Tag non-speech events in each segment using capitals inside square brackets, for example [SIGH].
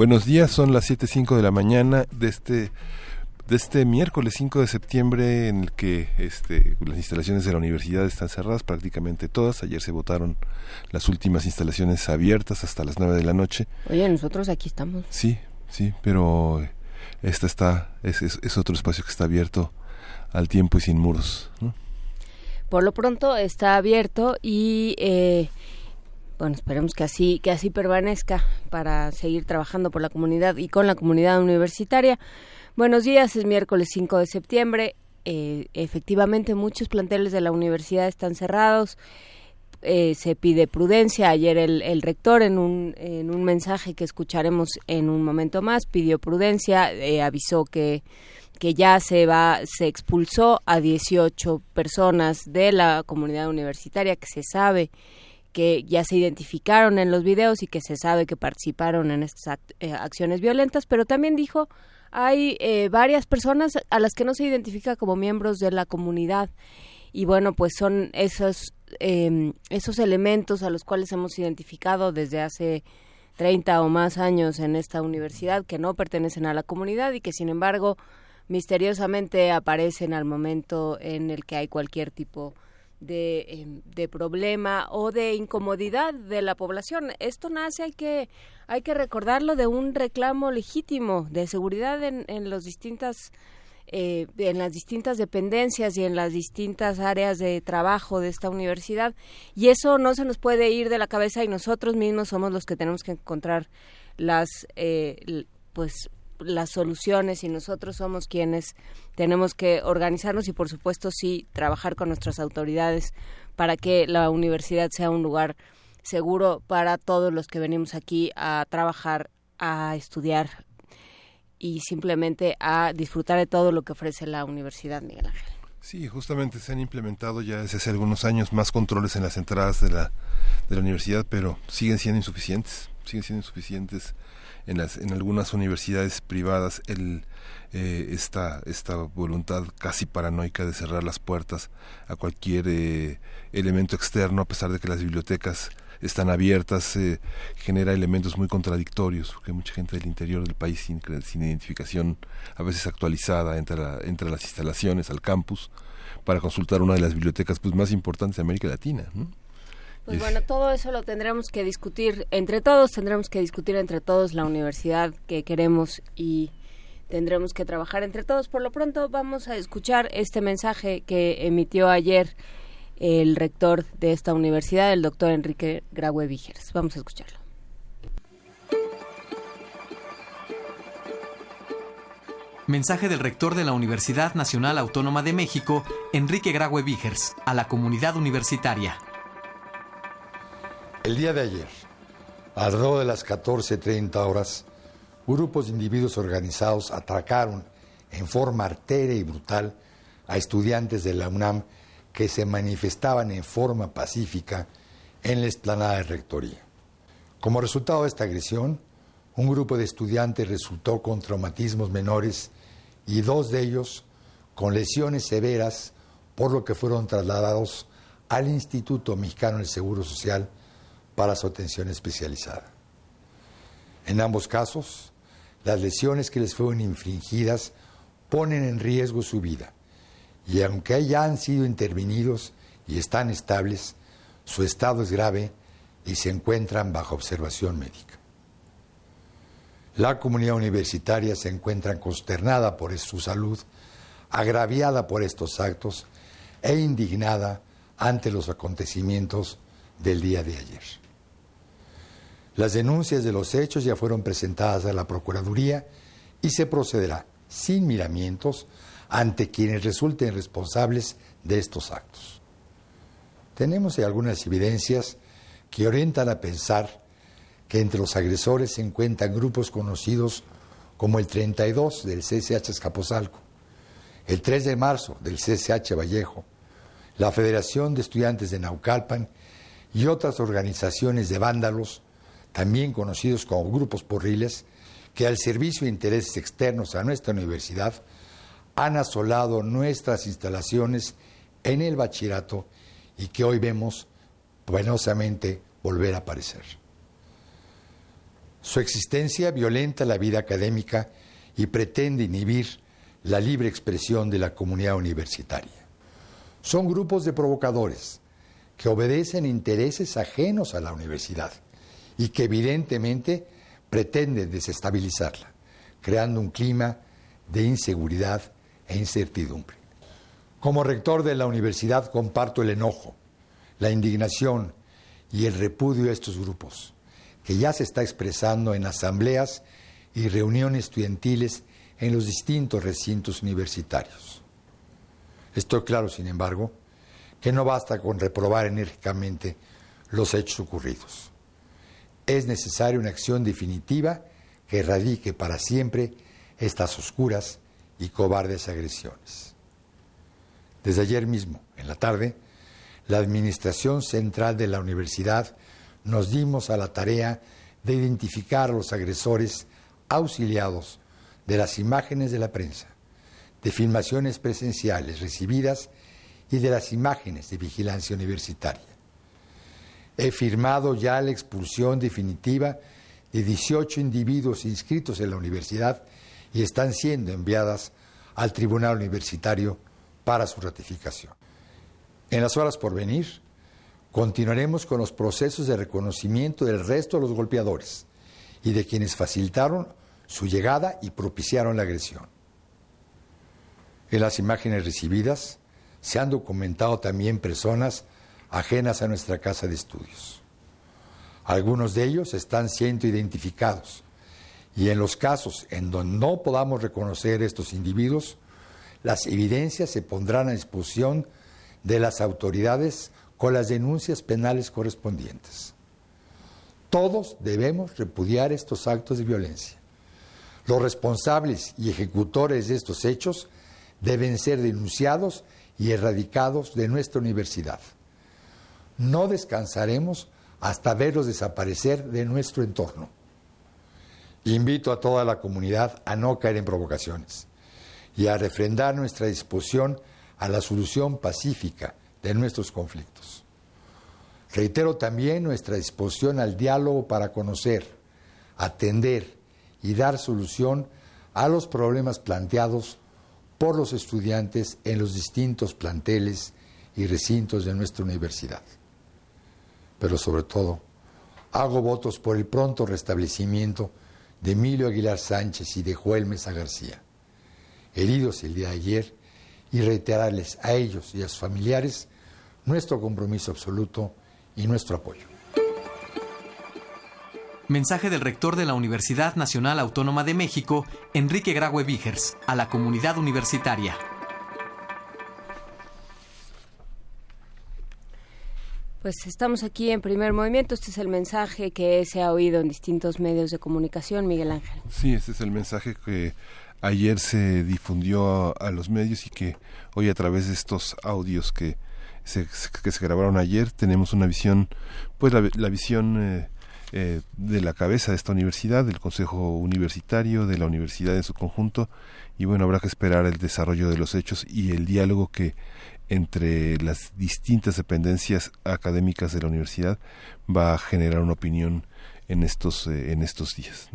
Buenos días, son las 7.05 de la mañana de este, de este miércoles 5 de septiembre en el que este, las instalaciones de la universidad están cerradas prácticamente todas. Ayer se votaron las últimas instalaciones abiertas hasta las 9 de la noche. Oye, nosotros aquí estamos. Sí, sí, pero esta está, es, es, otro espacio que está abierto al tiempo y sin muros. Por lo pronto está abierto y... Eh, bueno, esperemos que así, que así permanezca para seguir trabajando por la comunidad y con la comunidad universitaria. Buenos días, es miércoles 5 de septiembre. Eh, efectivamente, muchos planteles de la universidad están cerrados. Eh, se pide prudencia. Ayer el, rector, en un, en un mensaje que escucharemos en un momento más, pidió prudencia, eh, avisó que que ya se va se expulsó a 18 personas de la comunidad universitaria que se sabe que ya se identificaron en los videos y que se sabe que participaron en estas eh, acciones violentas, pero también dijo hay eh, varias personas a las que no se identifica como miembros de la comunidad y bueno pues son esos em, esos elementos a los cuales hemos identificado desde hace 30 o más años en esta universidad que no pertenecen a la comunidad y que sin embargo misteriosamente aparecen al momento en el que hay cualquier tipo de de, em, de, problema o de incomodidad de la población. Esto nace, hay que, hay que recordarlo, de un reclamo legítimo de seguridad en, en los distintas eh, en las distintas dependencias y en las distintas áreas de trabajo de esta universidad y eso no se nos puede ir de la cabeza y nosotros mismos somos los que tenemos que encontrar las eh, pues las soluciones y nosotros somos quienes tenemos que organizarnos y por supuesto sí trabajar con nuestras autoridades para que la universidad sea un lugar seguro para todos los que venimos aquí a trabajar, a estudiar y simplemente a disfrutar de todo lo que ofrece la universidad, Miguel Ángel. Sí, justamente se han implementado ya desde hace algunos años más controles en las entradas de la, de la universidad, pero siguen siendo insuficientes, siguen siendo insuficientes en, las, en algunas universidades privadas el, eh, esta, esta voluntad casi paranoica de cerrar las puertas a cualquier eh, elemento externo, a pesar de que las bibliotecas están abiertas, eh, genera elementos muy contradictorios, porque mucha gente del interior del país sin, sin identificación, a veces actualizada, entra, entre las instalaciones al campus para consultar una de las bibliotecas pues, más importantes de América Latina. ¿no? Pues bueno, todo eso lo tendremos que discutir entre todos, tendremos que discutir entre todos la universidad que queremos y tendremos que trabajar entre todos. Por lo pronto vamos a escuchar este mensaje que emitió ayer el rector de esta universidad, el doctor Enrique Graue Vigers. Vamos a escucharlo. Mensaje del rector de la Universidad Nacional Autónoma de México, Enrique Graue Vigers, a la comunidad universitaria. El día de ayer, alrededor de las 14.30 horas, grupos de individuos organizados atracaron en forma arteria y brutal a estudiantes de la UNAM que se manifestaban en forma pacífica en la explanada de rectoría. Como resultado de esta agresión, un grupo de estudiantes resultó con traumatismos menores y dos de ellos con lesiones severas, por lo que fueron trasladados al Instituto Mexicano del Seguro Social para su atención especializada. En ambos casos, las lesiones que les fueron infringidas ponen en riesgo su vida y aunque ya han sido intervenidos y están estables, su estado es grave y se encuentran bajo observación médica. La comunidad universitaria se encuentra consternada por su salud, agraviada por estos actos e indignada ante los acontecimientos del día de ayer. Las denuncias de los hechos ya fueron presentadas a la Procuraduría y se procederá sin miramientos ante quienes resulten responsables de estos actos. Tenemos algunas evidencias que orientan a pensar que entre los agresores se encuentran grupos conocidos como el 32 del CSH Escaposalco, el 3 de marzo del CSH Vallejo, la Federación de Estudiantes de Naucalpan y otras organizaciones de vándalos, también conocidos como grupos porriles, que al servicio de intereses externos a nuestra universidad han asolado nuestras instalaciones en el bachillerato y que hoy vemos penosamente volver a aparecer. Su existencia violenta la vida académica y pretende inhibir la libre expresión de la comunidad universitaria. Son grupos de provocadores que obedecen intereses ajenos a la universidad y que evidentemente pretenden desestabilizarla, creando un clima de inseguridad e incertidumbre. Como rector de la universidad comparto el enojo, la indignación y el repudio a estos grupos, que ya se está expresando en asambleas y reuniones estudiantiles en los distintos recintos universitarios. Estoy claro, sin embargo, que no basta con reprobar enérgicamente los hechos ocurridos. Es necesaria una acción definitiva que erradique para siempre estas oscuras y cobardes agresiones. Desde ayer mismo, en la tarde, la Administración Central de la Universidad nos dimos a la tarea de identificar a los agresores auxiliados de las imágenes de la prensa, de filmaciones presenciales recibidas y de las imágenes de vigilancia universitaria. He firmado ya la expulsión definitiva de 18 individuos inscritos en la universidad y están siendo enviadas al Tribunal Universitario para su ratificación. En las horas por venir, continuaremos con los procesos de reconocimiento del resto de los golpeadores y de quienes facilitaron su llegada y propiciaron la agresión. En las imágenes recibidas se han documentado también personas ajenas a nuestra casa de estudios. Algunos de ellos están siendo identificados y en los casos en donde no podamos reconocer estos individuos, las evidencias se pondrán a disposición de las autoridades con las denuncias penales correspondientes. Todos debemos repudiar estos actos de violencia. Los responsables y ejecutores de estos hechos deben ser denunciados y erradicados de nuestra universidad. No descansaremos hasta verlos desaparecer de nuestro entorno. Invito a toda la comunidad a no caer en provocaciones y a refrendar nuestra disposición a la solución pacífica de nuestros conflictos. Reitero también nuestra disposición al diálogo para conocer, atender y dar solución a los problemas planteados por los estudiantes en los distintos planteles y recintos de nuestra universidad. Pero sobre todo, hago votos por el pronto restablecimiento de Emilio Aguilar Sánchez y de Joel Mesa García, heridos el día de ayer, y reiterarles a ellos y a sus familiares nuestro compromiso absoluto y nuestro apoyo. Mensaje del rector de la Universidad Nacional Autónoma de México, Enrique Graue Vigers, a la comunidad universitaria. Pues estamos aquí en primer movimiento. Este es el mensaje que se ha oído en distintos medios de comunicación, Miguel Ángel. Sí, este es el mensaje que ayer se difundió a, los medios y que hoy a través de estos audios que se, que se grabaron ayer tenemos una visión, pues la, visión eh, eh, de la cabeza de esta universidad, del Consejo Universitario, de la universidad en su conjunto y bueno, habrá que esperar el desarrollo de los hechos y el diálogo que entre las distintas dependencias académicas de la universidad va a generar una opinión en estos eh, en estos días.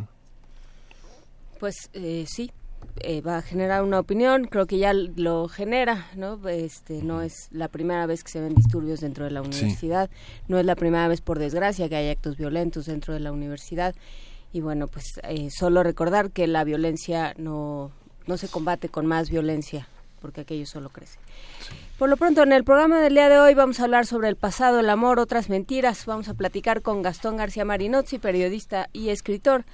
Pues eh, sí, eh, va a generar una opinión, creo que ya lo genera, ¿no? Este, no es la primera vez que se ven disturbios dentro de la universidad, no es la primera vez, por desgracia, que hay actos violentos dentro de la universidad. Y bueno, pues solo recordar que la violencia no, no se combate con más violencia, porque aquello solo crece. Por lo pronto, en el programa del día de hoy vamos a hablar sobre el pasado, el amor, otras mentiras. Vamos a platicar con Gastón García Marinozzi, periodista y escritor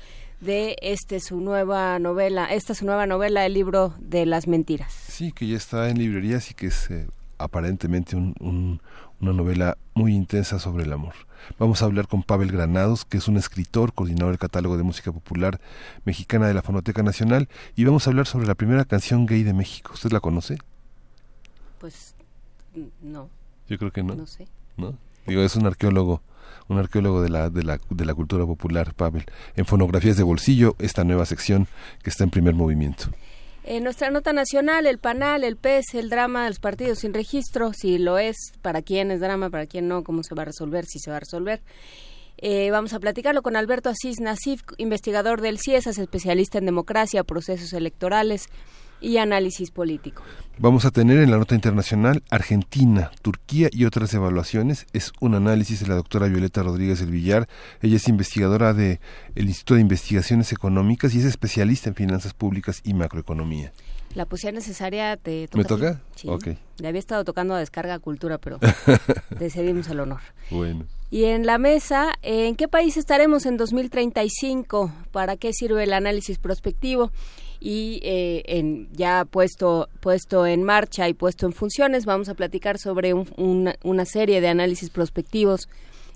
de este su nueva novela, esta su nueva novela, El libro de las mentiras. Sí, que ya está en librerías y que es eh, aparentemente un, una novela muy intensa sobre el amor. Vamos a hablar con Pavel Granados, que es un escritor, coordinador del catálogo de música popular mexicana de la Fonoteca Nacional, y vamos a hablar sobre la primera canción gay de México. ¿Usted la conoce? Pues no. Yo creo que no. No sé. ¿No? Digo, es un arqueólogo, un arqueólogo de la, de la, de la cultura popular, Pavel. En Fonografías de Bolsillo, esta nueva sección que está en primer movimiento. En nuestra nota nacional, el panal, el pez, el drama de los partidos sin registro, si lo es, para quién es drama, para quién no, cómo se va a resolver, si se va a resolver. Eh, vamos a platicarlo con Alberto Asís Nasif, investigador del CIESAS, especialista en democracia, procesos electorales y análisis político. Vamos a tener en la nota internacional Argentina, Turquía y otras evaluaciones. Es un análisis de la doctora Violeta Rodríguez del Villar. Ella es investigadora del el Instituto de Investigaciones Económicas y es especialista en finanzas públicas y macroeconomía. La poesía necesaria te toca. ¿Me toca? Sí. Ok. Le había estado tocando a descarga cultura, pero [LAUGHS] decidimos el honor. Bueno. Y en la mesa, ¿en qué país estaremos en 2035? ¿Para qué sirve el análisis prospectivo? y eh, en, ya puesto, puesto en marcha y puesto en funciones, vamos a platicar sobre un, una, una, serie de análisis prospectivos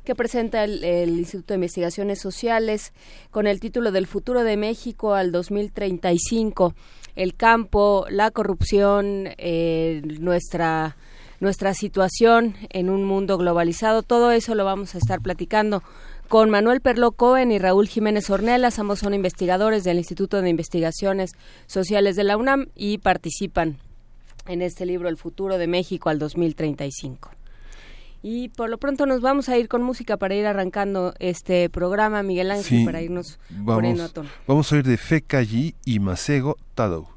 que presenta el, el, Instituto de Investigaciones Sociales con el título del futuro de México al 2035, el campo, la corrupción, eh, nuestra nuestra situación en un mundo globalizado, todo eso lo vamos a estar platicando con Manuel Perlo Cohen y Raúl Jiménez Ornelas. Ambos son investigadores del Instituto de Investigaciones Sociales de la UNAM y participan en este libro El futuro de México al 2035. Y por lo pronto nos vamos a ir con música para ir arrancando este programa, Miguel Ángel, Sí, para irnos vamos, poniendo a tono. Vamos a oír de Fekallí y Masego Tadou.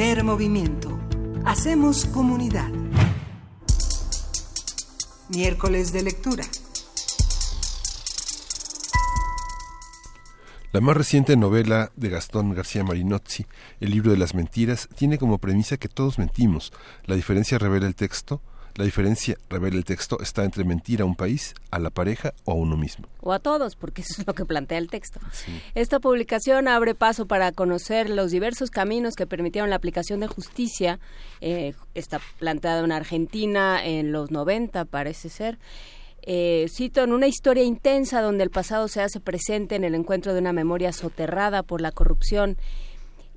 Primer movimiento. Hacemos comunidad. Miércoles de lectura. La más reciente novela de Gastón García Marinozzi, El libro de las mentiras, tiene como premisa que todos mentimos. La diferencia revela el texto, la diferencia, revela el texto, está entre mentir a un país, a la pareja o a uno mismo. O a todos, porque eso es lo que plantea el texto. Esta publicación abre paso para conocer los diversos caminos que permitieron la aplicación de justicia. Eh, está planteada en Argentina en los 90, parece ser. Eh, cito, en una historia intensa donde el pasado se hace presente en el encuentro de una memoria soterrada por la corrupción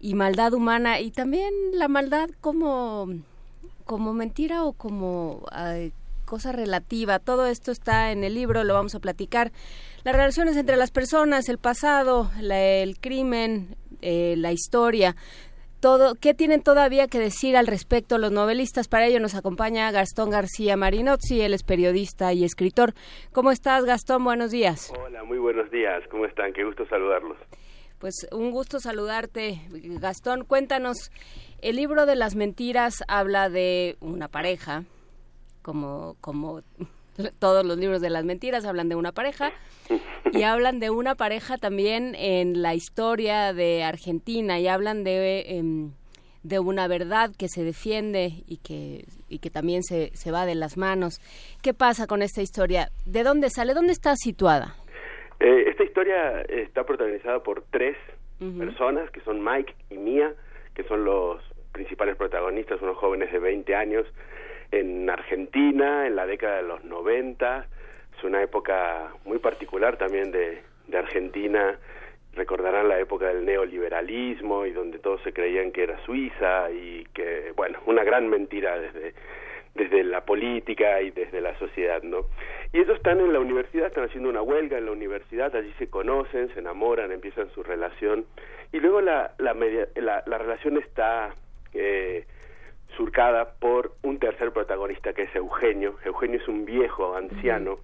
y maldad humana y también la maldad como, como mentira o como cosa relativa. Todo esto está en el libro, lo vamos a platicar. Las relaciones entre las personas, el pasado, el crimen, eh, la historia todo, ¿qué tienen todavía que decir al respecto los novelistas? Para ello nos acompaña Gastón García Marinozzi, él es periodista y escritor. ¿Cómo estás, Gastón? Buenos días. Hola, muy buenos días. ¿Cómo están? Qué gusto saludarlos. Pues un gusto saludarte, Gastón. Cuéntanos, el libro de las mentiras habla de una pareja, como, como todos los libros de las mentiras hablan de una pareja y hablan de una pareja también en la historia de Argentina y hablan de, em, de una verdad que se defiende y que, y que también se, se va de las manos. ¿Qué pasa con esta historia? ¿De dónde sale? ¿Dónde está situada? Eh, esta historia está protagonizada por tres personas, que son Mike y Mia, que son los principales protagonistas, unos jóvenes de 20 años, en Argentina, en la década de los 90. Es una época muy particular también de, Argentina. Recordarán la época del neoliberalismo y donde todos se creían que era Suiza y que, bueno, una gran mentira desde, desde la política y desde la sociedad, ¿no? Y ellos están en la universidad, están haciendo una huelga en la universidad, allí se conocen, se enamoran, empiezan su relación y luego la, la, la, la relación está eh, surcada por un tercer protagonista que es Eugenio. Eugenio es un viejo anciano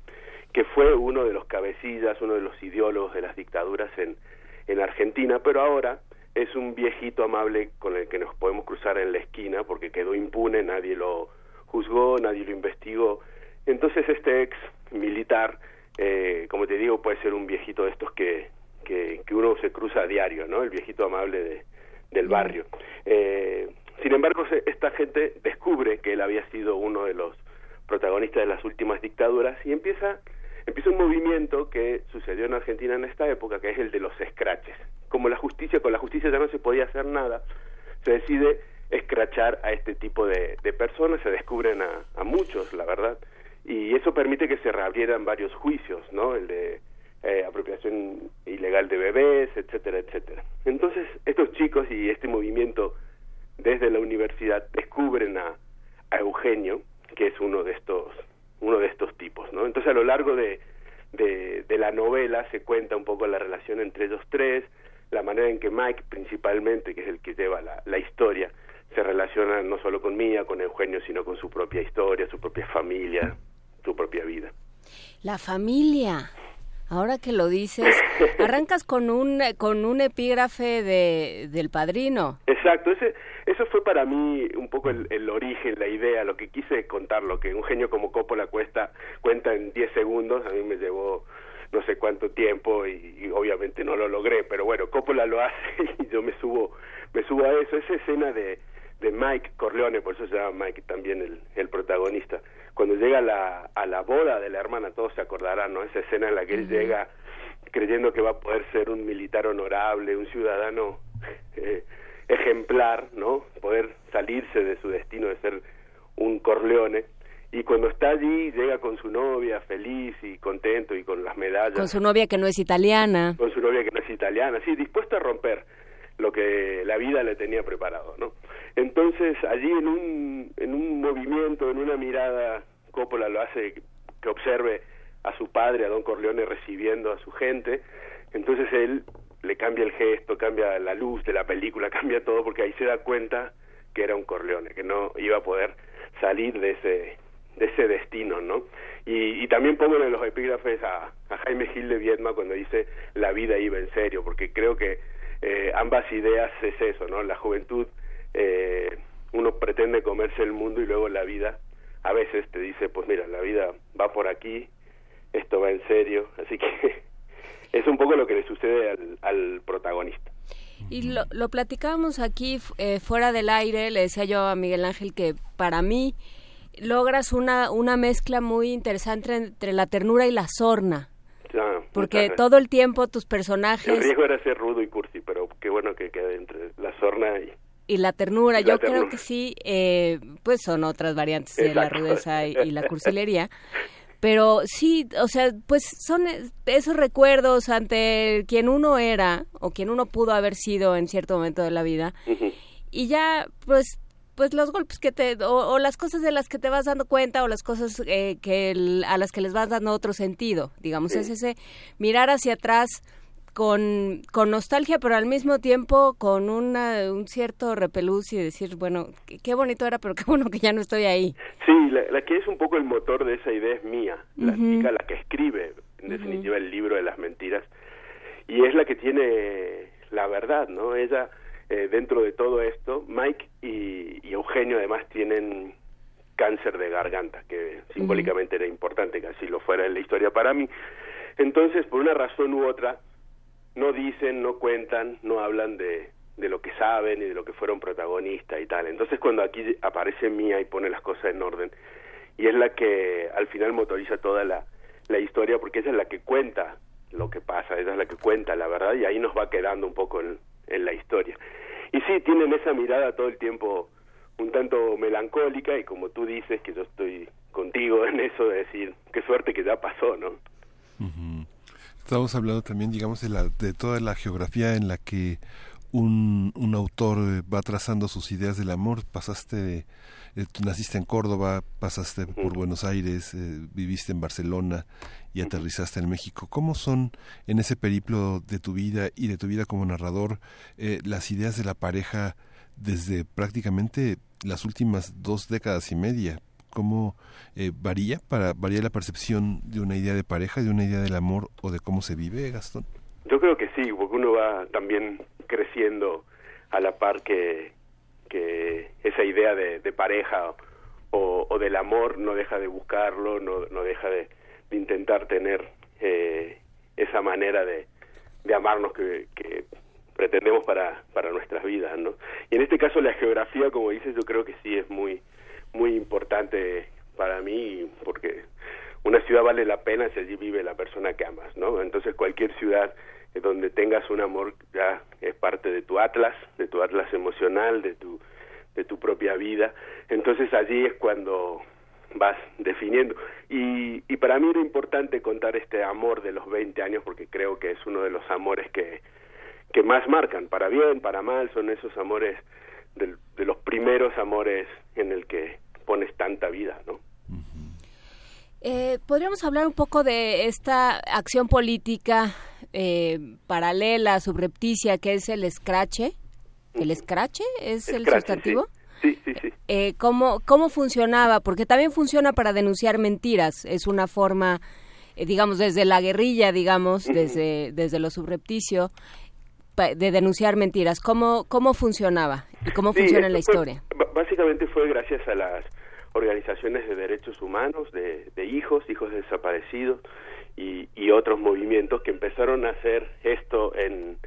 que fue uno de los cabecillas, uno de los ideólogos de las dictaduras en, en Argentina, pero ahora es un viejito amable con el que nos podemos cruzar en la esquina porque quedó impune, nadie lo juzgó, nadie lo investigó. Entonces este ex militar, eh, como te digo, puede ser un viejito de estos que, que, que uno se cruza a diario, ¿no? El viejito amable de, del barrio. Eh, sin embargo, esta gente descubre que él había sido uno de los protagonistas de las últimas dictaduras y empieza empieza un movimiento que sucedió en Argentina en esta época, que es el de los escraches. Como la justicia, con la justicia ya no se podía hacer nada, se decide escrachar a este tipo de, personas, se descubren a, a, muchos, la verdad, y eso permite que se reabrieran varios juicios, ¿no? El de eh, apropiación ilegal de bebés, etcétera, etcétera. Entonces, estos chicos y este movimiento desde la universidad descubren a, Eugenio, que es uno de estos uno de estos tipos, ¿no? Entonces a lo largo de, de, la novela se cuenta un poco la relación entre ellos tres, la manera en que Mike principalmente, que es el que lleva la, la historia, se relaciona no solo con Mía, con Eugenio, sino con su propia historia, su propia familia, su propia vida. La familia. Ahora que lo dices, [LAUGHS] arrancas con un con un epígrafe de del padrino. Exacto, ese eso fue para mí un poco el, origen, la idea, lo que quise contar, lo que un genio como Coppola cuesta cuenta en 10 segundos, a mí me llevó no sé cuánto tiempo y, obviamente no lo logré, pero bueno, Coppola lo hace [LAUGHS] y yo me subo me subo a eso, esa escena de de Mike Corleone, por eso se llama Mike también el, el protagonista, cuando llega a la, a la boda de la hermana, todos se acordarán, ¿no? Esa escena en la que él llega creyendo que va a poder ser un militar honorable, un ciudadano eh, ejemplar, ¿no? Poder salirse de su destino de ser un Corleone. Y cuando está allí, llega con su novia feliz y contento y con las medallas. Con su novia que no es italiana. Con su novia que no es italiana, sí, dispuesto a romper lo que la vida le tenía preparado, ¿no? Entonces, allí en un, en un movimiento, en una mirada, Coppola lo hace que observe a su padre, a Don Corleone, recibiendo a su gente. Entonces él le cambia el gesto, cambia la luz de la película, [LAUGHS] cambia todo, porque ahí se da cuenta que era un Corleone, que no iba a poder salir de ese de ese destino, ¿no? Y, y también pongo en los epígrafes a, a Jaime Gil de Viedma cuando dice la vida iba en serio, porque creo que eh, ambas ideas es eso, ¿no? La juventud, eh, uno pretende comerse el mundo y luego la vida a veces te dice, pues mira, la vida va por aquí, esto va en serio, [LAUGHS] así que es un poco lo que le sucede al, protagonista. Y lo, lo platicábamos aquí eh, fuera del aire, le decía yo a Miguel Ángel que para mí logras una, una mezcla muy interesante entre la ternura y la sorna. porque todo el tiempo tus personajes... El riesgo era ser rudo y cursi, qué bueno que quede entre la sorna y... Y la ternura, yo creo que sí, eh, pues son otras variantes de la rudeza y, y la cursilería. [LAUGHS] pero sí, o sea, pues son esos recuerdos ante quien uno era o quien uno pudo haber sido en cierto momento de la vida. Y ya, pues pues los golpes que te o, las cosas de las que te vas dando cuenta o las cosas eh, que a las que les vas dando otro sentido digamos es ese mirar hacia atrás con, con nostalgia pero al mismo tiempo con una, un cierto repelús y decir bueno qué bonito era pero qué bueno que ya no estoy ahí sí la, que es un poco el motor de esa idea es mía la chica la que escribe en definitiva el libro de las mentiras y es la que tiene la verdad no ella eh, dentro de todo esto, Mike y, Eugenio además tienen cáncer de garganta, que simbólicamente era importante que así lo fuera en la historia para mí. Entonces, por una razón u otra, no dicen, no cuentan, no hablan de, de lo que saben y de lo que fueron protagonistas y tal. Entonces, cuando aquí aparece Mía y pone las cosas en orden, y es la que al final motoriza toda la, la historia, porque ella es la que cuenta lo que pasa, ella es la que cuenta la verdad, y ahí nos va quedando un poco en, en la historia. Y sí, tienen esa mirada todo el tiempo un tanto melancólica y como tú dices, que yo estoy contigo en eso de decir, qué suerte que ya pasó, ¿no? Estamos hablando también, digamos, de, la, de toda la geografía en la que un, un autor eh, va trazando sus ideas del amor. Pasaste, eh, tú naciste en Córdoba, pasaste por Buenos Aires, eh, viviste en Barcelona y aterrizaste en México. ¿Cómo son en ese periplo de tu vida y de tu vida como narrador las ideas de la pareja desde prácticamente las últimas dos décadas y media? ¿Cómo varía para varía la percepción de una idea de pareja, de una idea del amor o de cómo se vive, Gastón? Yo creo que sí, porque uno va también creciendo a la par que, que esa idea de, pareja o, o, del amor no deja de buscarlo, no, no deja de, intentar tener eh, esa manera de, de amarnos que, que pretendemos para, para nuestras vidas, ¿no? Y en este caso la geografía, como dices, yo creo que sí es muy, muy importante para mí porque una ciudad vale la pena si allí vive la persona que amas, ¿no? Entonces cualquier ciudad donde tengas un amor ya es parte de tu atlas, de tu atlas emocional, de tu de tu propia vida. Entonces allí es cuando vas definiendo. Y, y para mí era importante contar este amor de los 20 años porque creo que es uno de los amores que, que más marcan, para bien, para mal, son esos amores de, de los primeros amores en el que pones tanta vida, ¿no? Eh, Podríamos hablar un poco de esta acción política eh, paralela, subrepticia, que es el escrache. ¿El escrache es el sustantivo? Sí, sí, sí. Eh, ¿cómo, ¿Cómo funcionaba? Porque también funciona para denunciar mentiras. Es una forma, eh, digamos, desde la guerrilla, digamos, desde, desde lo subrepticio, de denunciar mentiras. ¿Cómo, cómo funcionaba y cómo funciona la historia? básicamente fue gracias a las organizaciones de derechos humanos, de, hijos, hijos desaparecidos y, y, otros movimientos que empezaron a hacer esto en,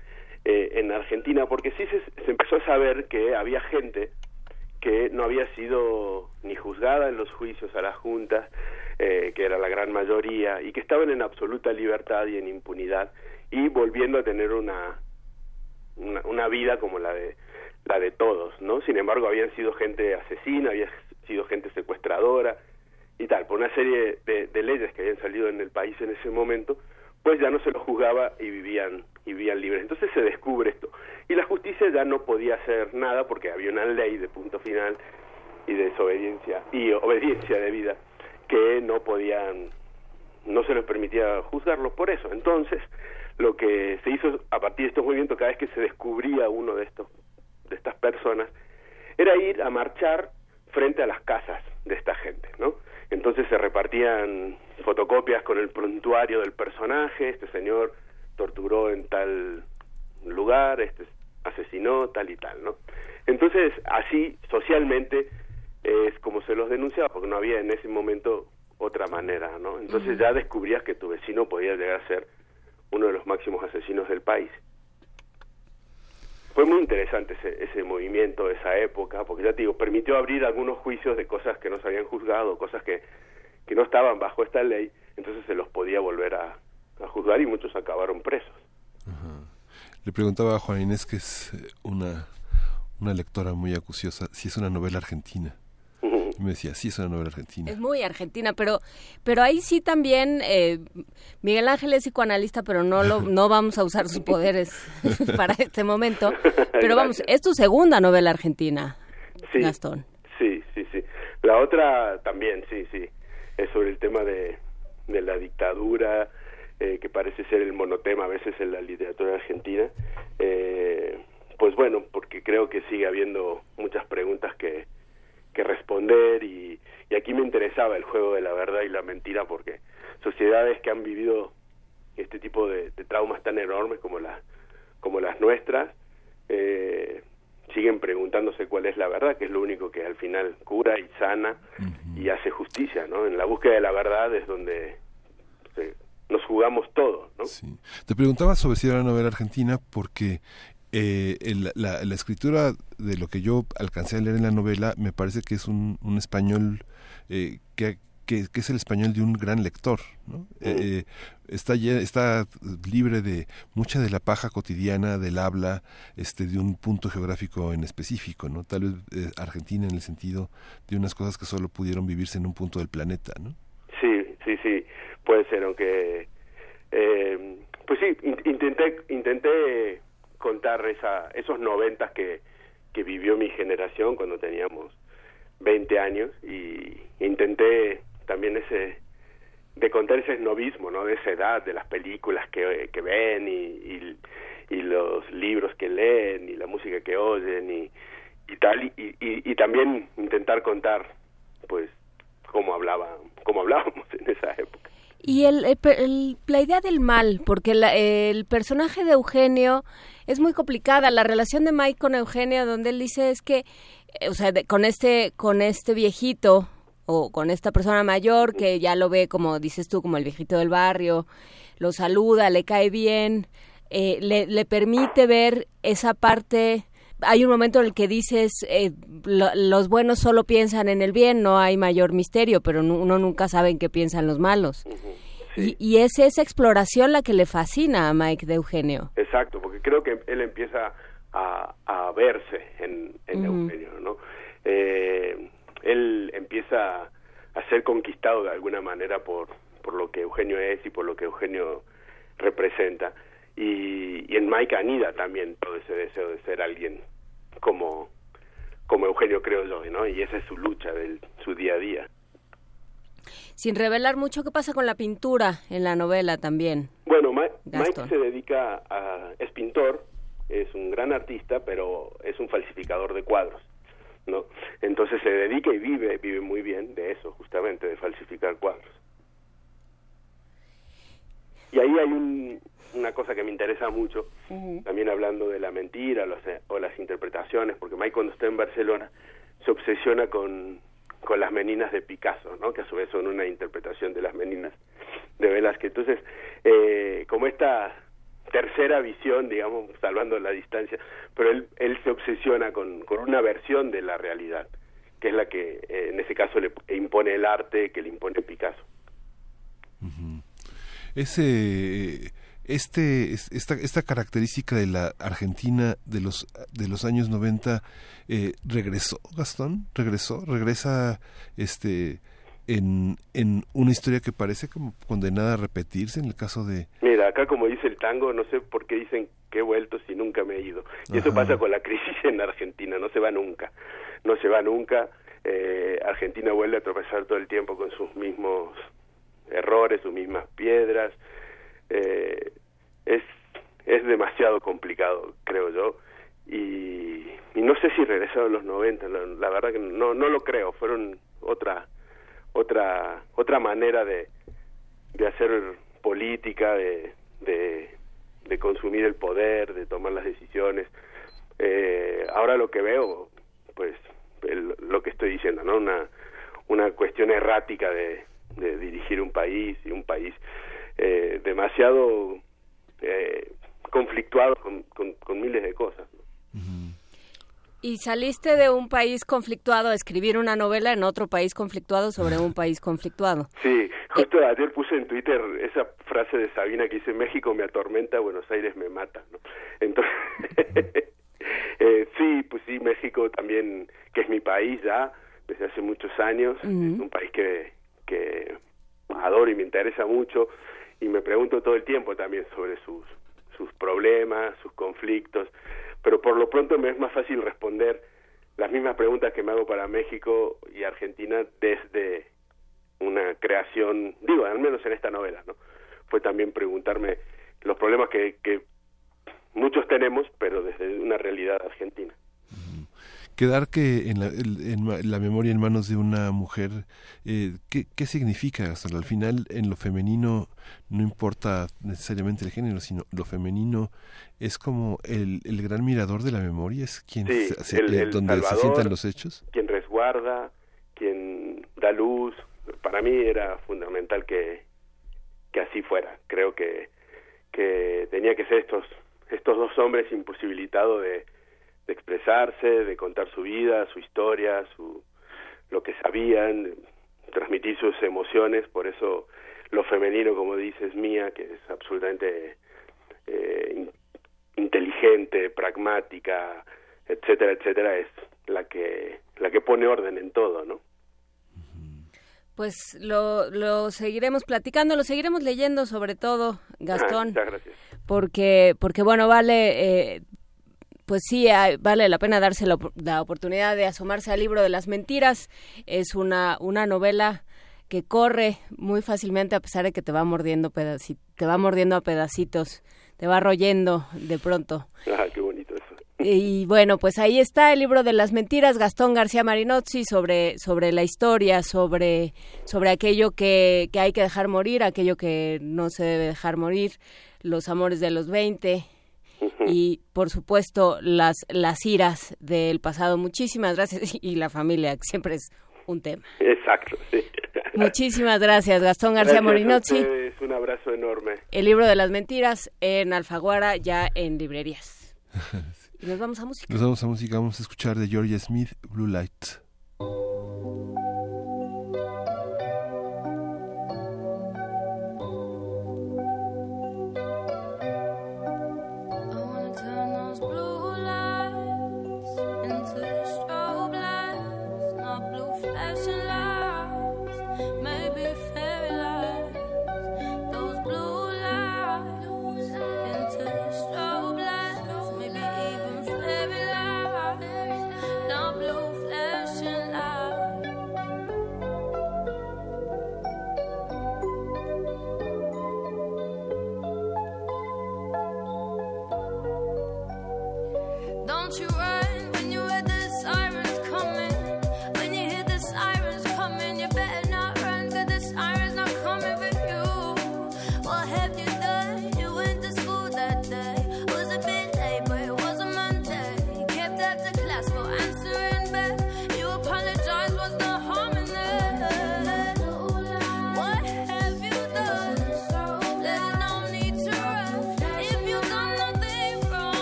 eh, en Argentina, porque sí se, empezó a saber que había gente que no había sido ni juzgada en los juicios a las juntas, eh, que era la gran mayoría, y que estaban en absoluta libertad y en impunidad, y volviendo a tener una, una, una vida como la de la de todos, ¿no? Sin embargo, habían sido gente asesina, había sido gente secuestradora y tal, por una serie de, leyes que habían salido en el país en ese momento, pues ya no se los juzgaba y vivían y vivían libres. Entonces se descubre esto y la justicia ya no podía hacer nada porque había una ley de punto final y desobediencia y obediencia de vida que no podían no se les permitía juzgarlos por eso. Entonces, lo que se hizo a partir de estos movimientos cada vez que se descubría uno de estos de estas personas era ir a marchar frente a las casas de esta gente, ¿no? Entonces se repartían fotocopias con el prontuario del personaje, este señor torturó en tal lugar, este asesinó, tal y tal, ¿no? Entonces, así, socialmente, es como se los denunciaba, porque no había en ese momento otra manera, ¿no? Entonces ya descubrías que tu vecino podía llegar a ser uno de los máximos asesinos del país. Fue muy interesante ese, ese movimiento, esa época, porque ya te digo, permitió abrir algunos juicios de cosas que no se habían juzgado, cosas que, que no estaban bajo esta ley, entonces se los podía volver a, juzgar y muchos acabaron presos. Le preguntaba a Juan Inés, que es eh, una, una lectora muy acuciosa, si es una novela argentina. Me decía, sí, es una novela argentina. Es muy argentina, pero, pero ahí sí también eh, Miguel Ángel es psicoanalista, pero no lo, [LAUGHS] no vamos a usar sus poderes [LAUGHS] para este momento. Pero vamos, es tu segunda novela argentina, Sí. Gastón. Sí, sí, sí. La otra también, sí, sí. Es sobre el tema de, de la dictadura, eh, que parece ser el monotema a veces en la literatura argentina. Eh, pues bueno, porque creo que sigue habiendo muchas preguntas que, que responder y, y aquí me interesaba el juego de la verdad y la mentira porque sociedades que han vivido este tipo de, de traumas tan enormes como las como las nuestras eh, siguen preguntándose cuál es la verdad, que es lo único que al final cura y sana y hace justicia, ¿no? En la búsqueda de la verdad es donde se- nos jugamos todo, ¿no? Sí. Te preguntaba sobre si era una novela argentina porque eh, el- la, la escritura de lo que yo alcancé a leer en la novela me parece que es un, un español eh, que, que, que es el español de un gran lector. ¿no? Eh, eh, está, está libre de mucha de la paja cotidiana del habla este, de un punto geográfico en específico. ¿no? Tal vez eh, Argentina en el sentido de unas cosas que solo pudieron vivirse en un punto del planeta. ¿no? Sí, sí, sí, puede ser, aunque... eh, pues sí, in- intenté, intenté contar esa, esos noventas que, que vivió mi generación cuando teníamos 20 años y intenté también ese de contar ese esnovismo, ¿no? De esa edad, de las películas que, que ven y, los libros que leen y la música que oyen y, tal, y, y también intentar contar, pues, cómo hablaba, cómo hablábamos [LAUGHS] en esa época. Y el, el la idea del mal, porque la- el personaje de Eugenio es muy complicada. La relación de Mike con Eugenio, donde él dice es que, eh, o sea, de- con este con este viejito o con esta persona mayor que ya lo ve como dices tú, como el viejito del barrio, lo saluda, le cae bien, eh, le, le permite ver esa parte. Hay un momento en el que dices, eh, lo- los buenos solo piensan en el bien, no hay mayor misterio, pero uno nunca sabe en qué piensan los malos. Y, y es esa exploración la que le fascina a Mike de Eugenio. Exacto, porque creo que él empieza a, a verse en. Eugenio, ¿no? Eh, él empieza a ser conquistado de alguna manera por, por lo que Eugenio es y por lo que Eugenio representa. Y, y en Mike anida también todo ese deseo de ser alguien como, como Eugenio, creo yo, ¿no? Y esa es su lucha, de su día a día. Sin revelar mucho, ¿qué pasa con la pintura en la novela también? Bueno, Ma- Mike se dedica a... es pintor, es un gran artista, pero es un falsificador de cuadros, ¿no? Entonces se dedica y vive, vive muy bien de eso, justamente, de falsificar cuadros. Y ahí hay un- una cosa que me interesa mucho, también hablando de la mentira los- o las interpretaciones, porque Mike cuando está en Barcelona se obsesiona con, con las meninas de Picasso, ¿no? que a su vez son una interpretación de las meninas de Velázquez. Entonces, eh, como esta tercera visión, digamos, salvando la distancia, pero él, él se obsesiona con, con una versión de la realidad, que es la que eh, en ese caso le impone el arte, que le impone Picasso. ese este es- esta esta característica de la Argentina de los de los años 90 eh, regresó Gastón regresó regresa este en, en una historia que parece como condenada a repetirse en el caso de Mira, acá como dice el tango, no sé por qué dicen que he vuelto si nunca me he ido. Y eso pasa con la crisis en Argentina, no se va nunca. No se va nunca. Eh, Argentina vuelve a tropezar todo el tiempo con sus mismos errores, sus mismas piedras. Eh, es, es demasiado complicado, creo yo. Y, no sé si regresaron los 90, la, la verdad que no, no lo creo. Fueron otra otra otra manera de, de hacer política, de, de, consumir el poder, de tomar las decisiones. ahora lo que veo, pues lo que estoy diciendo, ¿no? Una, una cuestión errática de, de dirigir un país y un país eh, demasiado eh, conflictuado con, con, miles de cosas. Y saliste de un país conflictuado a escribir una novela en otro país conflictuado sobre un país conflictuado. [LAUGHS] Sí, justo ayer puse en Twitter esa frase de Sabina que dice México me atormenta, Buenos Aires me mata. ¿no? Entonces, [LAUGHS] eh, sí, pues sí, México también, que es mi país ya desde hace muchos años, es un país que, que adoro y me interesa mucho y me pregunto todo el tiempo también sobre sus, sus problemas, sus conflictos pero por lo pronto me es más fácil responder las mismas preguntas que me hago para México y Argentina desde una creación, digo, al menos en esta novela, ¿no? Fue también preguntarme los problemas que, que muchos tenemos, pero desde una realidad argentina quedar que en la, en la, memoria en manos de una mujer, eh, ¿qué, ¿qué, significa? Hasta al final, en lo femenino no importa necesariamente el género, sino lo femenino es como el, el gran mirador de la memoria, es quien se, eh, donde se sientan los hechos. Quien resguarda, quien da luz. Para mí era fundamental que, que así fuera. Creo que, que tenía que ser estos, estos dos hombres imposibilitados de de expresarse, de contar su vida, su historia, su lo que sabían, transmitir sus emociones, por eso lo femenino, como dices, mía, que es absolutamente eh, inteligente, pragmática, etcétera, etcétera, es la que la que pone orden en todo, ¿no? Pues lo, lo seguiremos platicando, lo seguiremos leyendo sobre todo, Gastón. muchas gracias. Porque, porque bueno, vale, eh, pues sí, vale la pena darse la, oportunidad de asomarse al libro de las mentiras. Es una, una novela que corre muy fácilmente a pesar de que te va mordiendo te va mordiendo a pedacitos, te va royendo de pronto. [LAUGHS] Ah, qué bonito eso. Y bueno, pues ahí está el libro de las mentiras, Gastón García Marinozzi, sobre, sobre la historia, sobre, sobre aquello que, que hay que dejar morir, aquello que no se debe dejar morir, los amores de los 20, y por supuesto las las iras del pasado. Muchísimas gracias [LAUGHS] y la familia, que siempre es un tema. Exacto, sí. Muchísimas gracias, Gastón García Morinozzi. Es un abrazo enorme. El libro de las mentiras en Alfaguara, ya en librerías. [LAUGHS] Y nos vamos a música. Nos vamos a música, vamos a escuchar de Georgia Smith, Blue Light.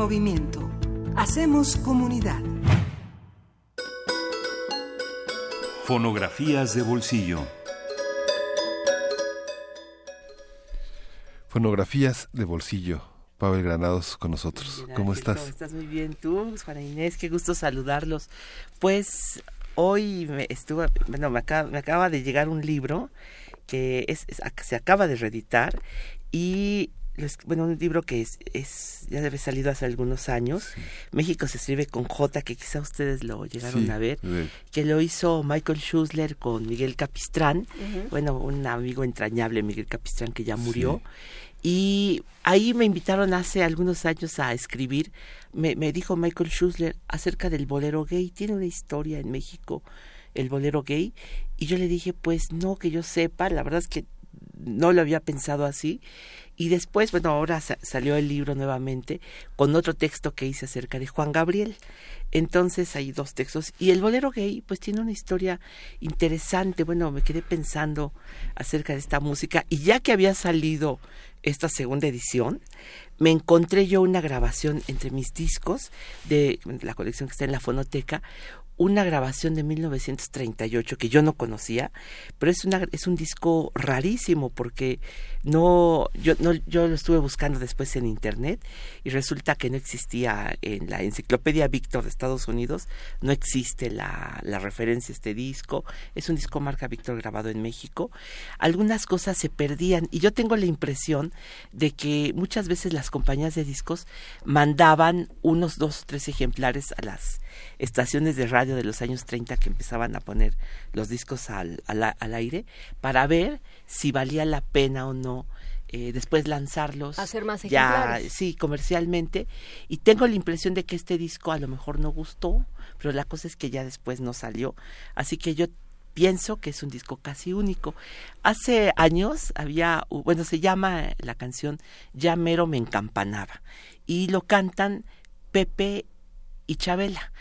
Movimiento. Hacemos comunidad. Fonografías de bolsillo. Fonografías de bolsillo. Pavel Granados con nosotros. ¿Cómo Ángel, estás? ¿Cómo estás? Muy bien. Tú, Juana Inés, qué gusto saludarlos. Pues hoy me estuvo, bueno, me acaba, me acaba de llegar un libro que es, se acaba de reeditar y bueno, un libro que es, es ya debe salido hace algunos años. México se escribe con J, que quizá ustedes lo llegaron Sí, a ver, que lo hizo Michael Schussler con Miguel Capistrán, Ujú. bueno, un amigo entrañable, Miguel Capistrán, que ya murió. Y ahí me invitaron hace algunos años a escribir. Me, me dijo Michael Schussler acerca del bolero gay. Tiene una historia en México, el bolero gay. Y yo le dije, pues no, que yo sepa. La verdad es que no lo había pensado así. Y después, bueno, ahora sa- salió el libro nuevamente con otro texto que hice acerca de Juan Gabriel. Entonces hay dos textos. Y el bolero gay, pues tiene una historia interesante. Bueno, me quedé pensando acerca de esta música. Y ya que había salido esta segunda edición, me encontré yo una grabación entre mis discos de la colección que está en la fonoteca, una grabación de 1938 que yo no conocía, pero es una es un disco rarísimo porque no yo no yo lo estuve buscando después en internet y resulta que no existía en la enciclopedia Víctor de Estados Unidos no existe la, la referencia a este disco. Es un disco marca Víctor grabado en México. Algunas cosas se perdían y yo tengo la impresión de que muchas veces las compañías de discos mandaban unos dos o tres ejemplares a las estaciones de radio de los años 30 que empezaban a poner los discos al, al, al aire para ver si valía la pena o no eh, después lanzarlos Hacer más ya sí comercialmente. Y tengo la impresión de que este disco a lo mejor no gustó pero la cosa es que ya después no salió. Así que yo pienso que es un disco casi único. Hace años había bueno se llama la canción ya mero me encampanaba y lo cantan Pepe y Chabela.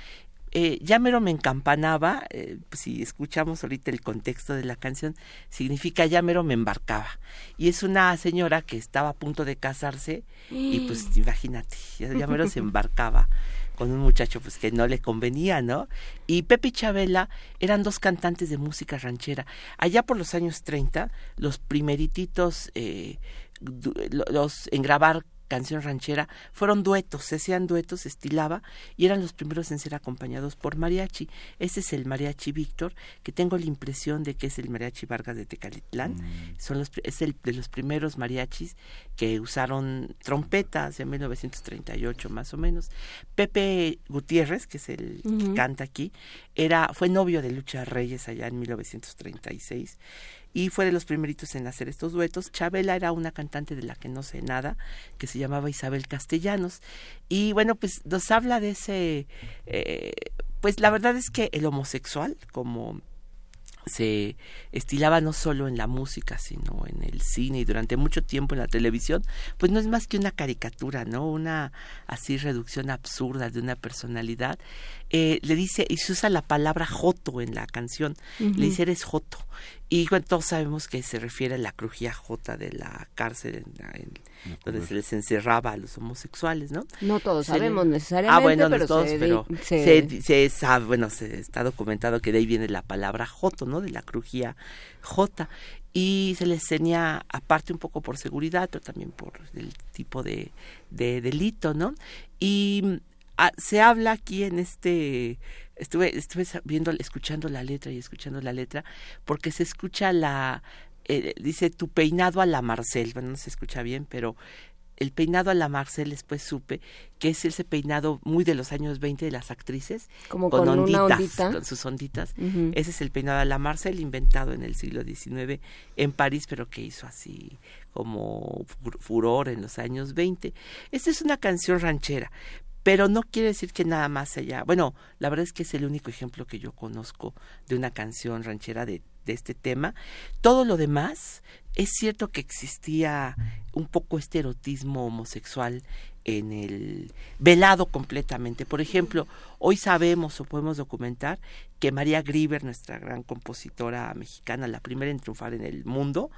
Eh, ya mero me encampanaba, eh, si escuchamos ahorita el contexto de la canción, significa ya mero me embarcaba. Y es una señora que estaba a punto de casarse y pues [GASPS] imagínate, ya, ya mero se embarcaba con un muchacho pues que no le convenía, ¿no? Y Pepe y Chabela eran dos cantantes de música ranchera. Allá por los años 30, los primerititos eh, los en grabar canción ranchera fueron duetos, se hacían duetos, se estilaba y eran los primeros en ser acompañados por mariachi. Ese es el mariachi Víctor, que tengo la impresión de que es el mariachi Vargas de Tecalitlán. Son los, es el de los primeros mariachis que usaron trompetas en 1938 más o menos. Pepe Gutiérrez, que es el que canta aquí, era fue novio de Lucha Reyes allá en 1936 y fue de los primeritos en hacer estos duetos. Chabela era una cantante de la que no sé nada, que se llamaba Isabel Castellanos. Y bueno, pues nos habla de ese, eh, pues la verdad es que el homosexual, como se estilaba no solo en la música, sino en el cine y durante mucho tiempo en la televisión, pues no es más que una caricatura, ¿no? Una así reducción absurda de una personalidad. Eh, le dice, y se usa la palabra joto en la canción, le dice eres joto. Y bueno, todos sabemos que se refiere a la crujía jota de la cárcel en, donde se les encerraba a los homosexuales, ¿no? No todos Se le- sabemos necesariamente, Ah, bueno, pero no todos, se pero se- se, se sabe, bueno, se está documentado que de ahí viene la palabra joto, ¿no? De la crujía jota. Y se les tenía, aparte un poco por seguridad, pero también por el tipo de, de delito, ¿no? Y ah, se habla aquí en este estuve estuve viendo escuchando la letra y escuchando la letra porque se escucha la eh, dice tu peinado a la Marcel bueno no se escucha bien pero el peinado a la Marcel después supe que es ese peinado muy de los años 20 de las actrices Como con una ondita. con sus onditas. Ese es el peinado a la Marcel inventado en el siglo XIX en París pero que hizo así como fur- furor en los años 20 esta es una canción ranchera pero no quiere decir que nada más allá. Bueno, la verdad es que es el único ejemplo que yo conozco de una canción ranchera de, de este tema. Todo lo demás, es cierto que existía un poco este erotismo homosexual en el velado completamente. Por ejemplo, hoy sabemos o podemos documentar que María Grieber, nuestra gran compositora mexicana, la primera en triunfar en el mundo,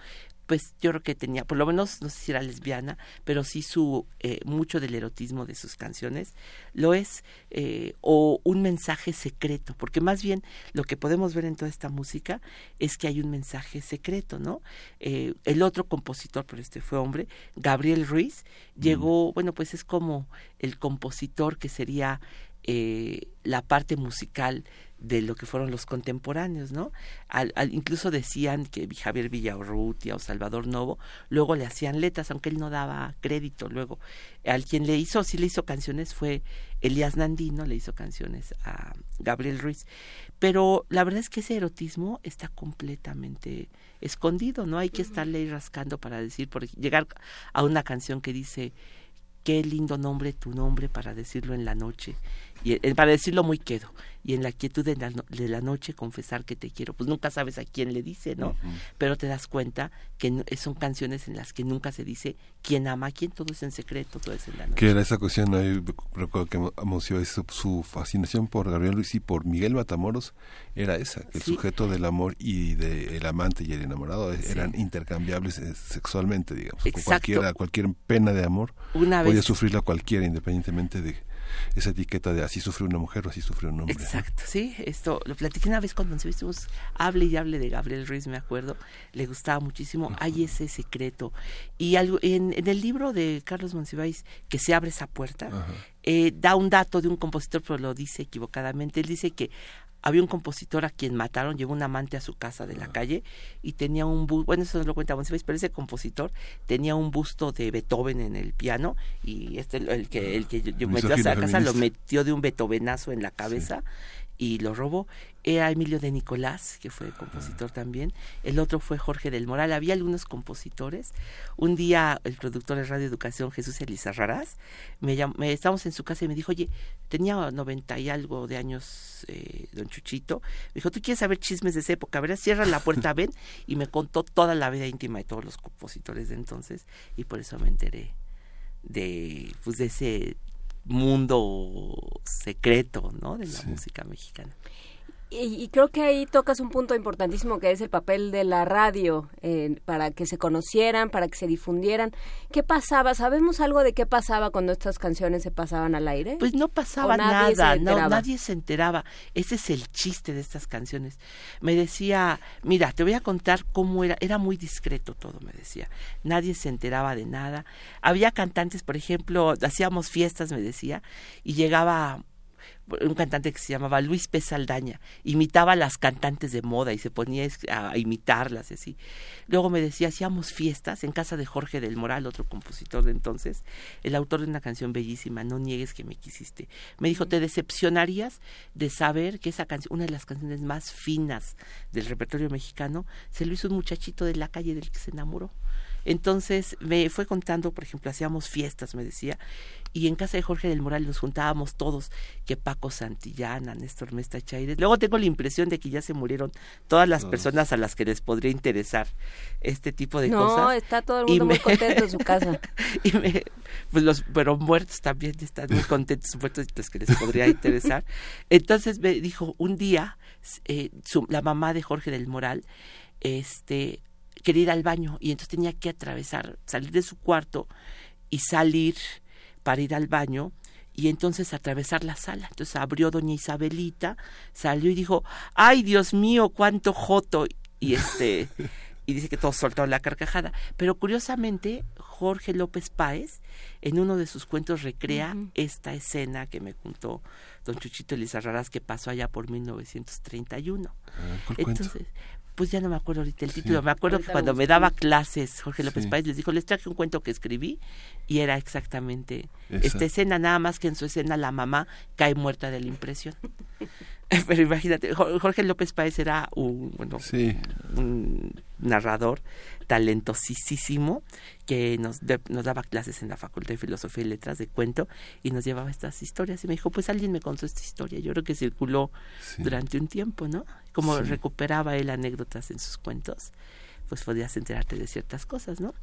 pues yo creo que tenía, por lo menos no sé si era lesbiana, pero sí su eh, mucho del erotismo de sus canciones lo es eh, o un mensaje secreto, porque más bien lo que podemos ver en toda esta música es que hay un mensaje secreto, ¿no? Eh, el otro compositor, pero este fue hombre, Gabriel Ruiz, llegó, bueno, pues es como el compositor que sería eh, la parte musical de lo que fueron los contemporáneos, ¿no? Al, al- incluso decían que Javier Villaurrutia o Salvador Novo luego le hacían letras, aunque él no daba crédito. Luego, al quien le hizo, sí le hizo canciones fue Elías Nandino, le hizo canciones a Gabriel Ruiz. Pero la verdad es que ese erotismo está completamente escondido, ¿no? Hay que estarle ahí rascando para decir, por llegar a una canción que dice qué lindo nombre tu nombre para decirlo en la noche y para decirlo muy quedo y en la quietud de la, no- de la noche confesar que te quiero pues nunca sabes a quién le dice no pero te das cuenta que no- son canciones en las que nunca se dice quién ama a quién todo es en secreto todo es en la noche Que era esa cuestión, ahí recuerdo que Amoció su, su fascinación por Gabriel Luis y por Miguel Matamoros era esa, que el Sí. sujeto del amor y del amante y el enamorado eran intercambiables eh, sexualmente, digamos. Exacto. Cualquiera, cualquier pena de amor Una podía vez- sufrirla cualquiera independientemente de esa etiqueta de así sufrió una mujer o así sufrió un hombre. ¿no? Exacto, sí, esto lo platiqué una vez cuando nos vimos, hable y hable de Gabriel Ruiz, me acuerdo, le gustaba muchísimo, hay ese secreto. Y algo, en, en el libro de Carlos Monsiváis, que se abre esa puerta, eh, da un dato de un compositor, pero lo dice equivocadamente, él dice que había un compositor a quien mataron, llevó un amante a su casa de la calle y tenía un busto, bueno, eso no lo cuenta Monsiváis, pero ese compositor tenía un busto de Beethoven en el piano y este, el que, el que metió a esa casa lo metió de un beethovenazo en la cabeza y lo robó. Era Emilio de Nicolás, que fue compositor también. El otro fue Jorge del Moral. Había algunos compositores. Un día el productor de Radio Educación, Jesús Elizarrarás, me, llam- me estábamos en su casa y me dijo, oye, tenía noventa y algo de años eh, don Chuchito. Me dijo, ¿tú quieres saber chismes de esa época? A ver, cierra la puerta, [LAUGHS] ven. Y me contó toda la vida íntima de todos los compositores de entonces. Y por eso me enteré de, pues, de ese mundo secreto, ¿no? De la música mexicana. Y, y creo que ahí tocas un punto importantísimo que es el papel de la radio eh, para que se conocieran, para que se difundieran. ¿Qué pasaba? ¿Sabemos algo de qué pasaba cuando estas canciones se pasaban al aire? Pues no pasaba ¿O nadie se nada, no, nadie se enteraba. Ese es el chiste de estas canciones. Me decía, mira, te voy a contar cómo era, era muy discreto todo, me decía. Nadie se enteraba de nada. Había cantantes, por ejemplo, hacíamos fiestas, me decía, y llegaba un cantante que se llamaba Luis P. Saldaña, imitaba a las cantantes de moda y se ponía a imitarlas así. Luego me decía, hacíamos fiestas en casa de Jorge del Moral, otro compositor de entonces, el autor de una canción bellísima, No niegues que me quisiste. Me dijo, te decepcionarías de saber que esa canción, una de las canciones más finas del repertorio mexicano, se lo hizo un muchachito de la calle del que se enamoró. Entonces me fue contando, por ejemplo, hacíamos fiestas, me decía, y en casa de Jorge del Moral nos juntábamos todos, que Paco Santillana, Néstor Mesta Chaires. Luego tengo la impresión de que ya se murieron todas las personas a las que les podría interesar este tipo de cosas. No, está todo el mundo muy contento en su casa. [LAUGHS] y me, pues los, pero muertos también están muy contentos, muertos los que les podría interesar. Entonces me dijo, un día, eh, su, la mamá de Jorge del Moral, este, quería ir al baño y entonces tenía que atravesar, salir de su cuarto y salir para ir al baño y entonces atravesar la sala. Entonces abrió doña Isabelita, salió y dijo, ay Dios mío, cuánto joto. Y este, [LAUGHS] y dice que todos soltaron la carcajada. Pero curiosamente, Jorge López Páez, en uno de sus cuentos, recrea esta escena que me contó don Chuchito Elizarraras que pasó allá por 1931. Ah, Entonces, pues ya no me acuerdo ahorita el título, me acuerdo que cuando me daba clases Jorge López Páez les dijo, les traje un cuento que escribí y era exactamente esta escena, nada más que en su escena la mamá cae muerta de la impresión. [LAUGHS] Pero imagínate, Jorge López Páez era un, bueno, un narrador talentosísimo que nos, nos daba clases en la Facultad de Filosofía y Letras de cuento y nos llevaba estas historias. Y me dijo, pues alguien me contó esta historia. Yo creo que circuló durante un tiempo, ¿no? Como recuperaba él anécdotas en sus cuentos, pues podías enterarte de ciertas cosas, ¿no?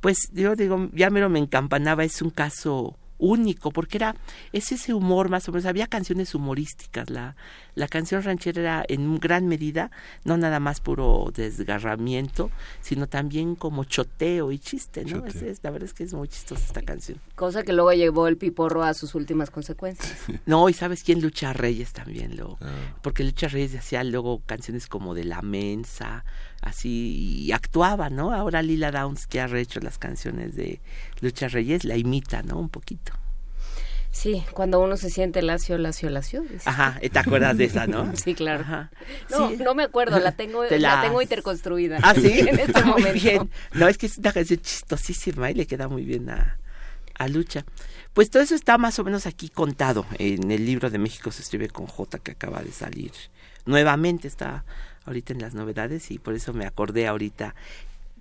Pues yo digo, ya mero me encampanaba, es un caso único, porque era, es ese humor más o menos, había canciones humorísticas, la, la canción ranchera era en gran medida, no nada más puro desgarramiento, sino también como choteo y chiste, ¿no? Es, la verdad es que es muy chistosa esta canción. Cosa que luego llevó el piporro a sus últimas consecuencias. no, y sabes quién Lucha Reyes también, lo, ah. porque Lucha Reyes hacía luego canciones como de La Mensa, así, y actuaba, ¿no? Ahora Lila Downs, que ha rehecho las canciones de Lucha Reyes, la imita, ¿no? Un poquito. Sí, cuando uno se siente lacio, lacio, lacio. Ajá, ¿te acuerdas de esa, no? [LAUGHS] sí, claro. No, no me acuerdo, la tengo, la... tengo interconstruida. Ah, sí, [LAUGHS] en este muy momento. bien. No, es que es una canción chistosísima y le queda muy bien a, a Lucha. Pues todo eso está más o menos aquí contado en el libro de México se escribe con J que acaba de salir. Nuevamente está ahorita en las novedades y por eso me acordé ahorita.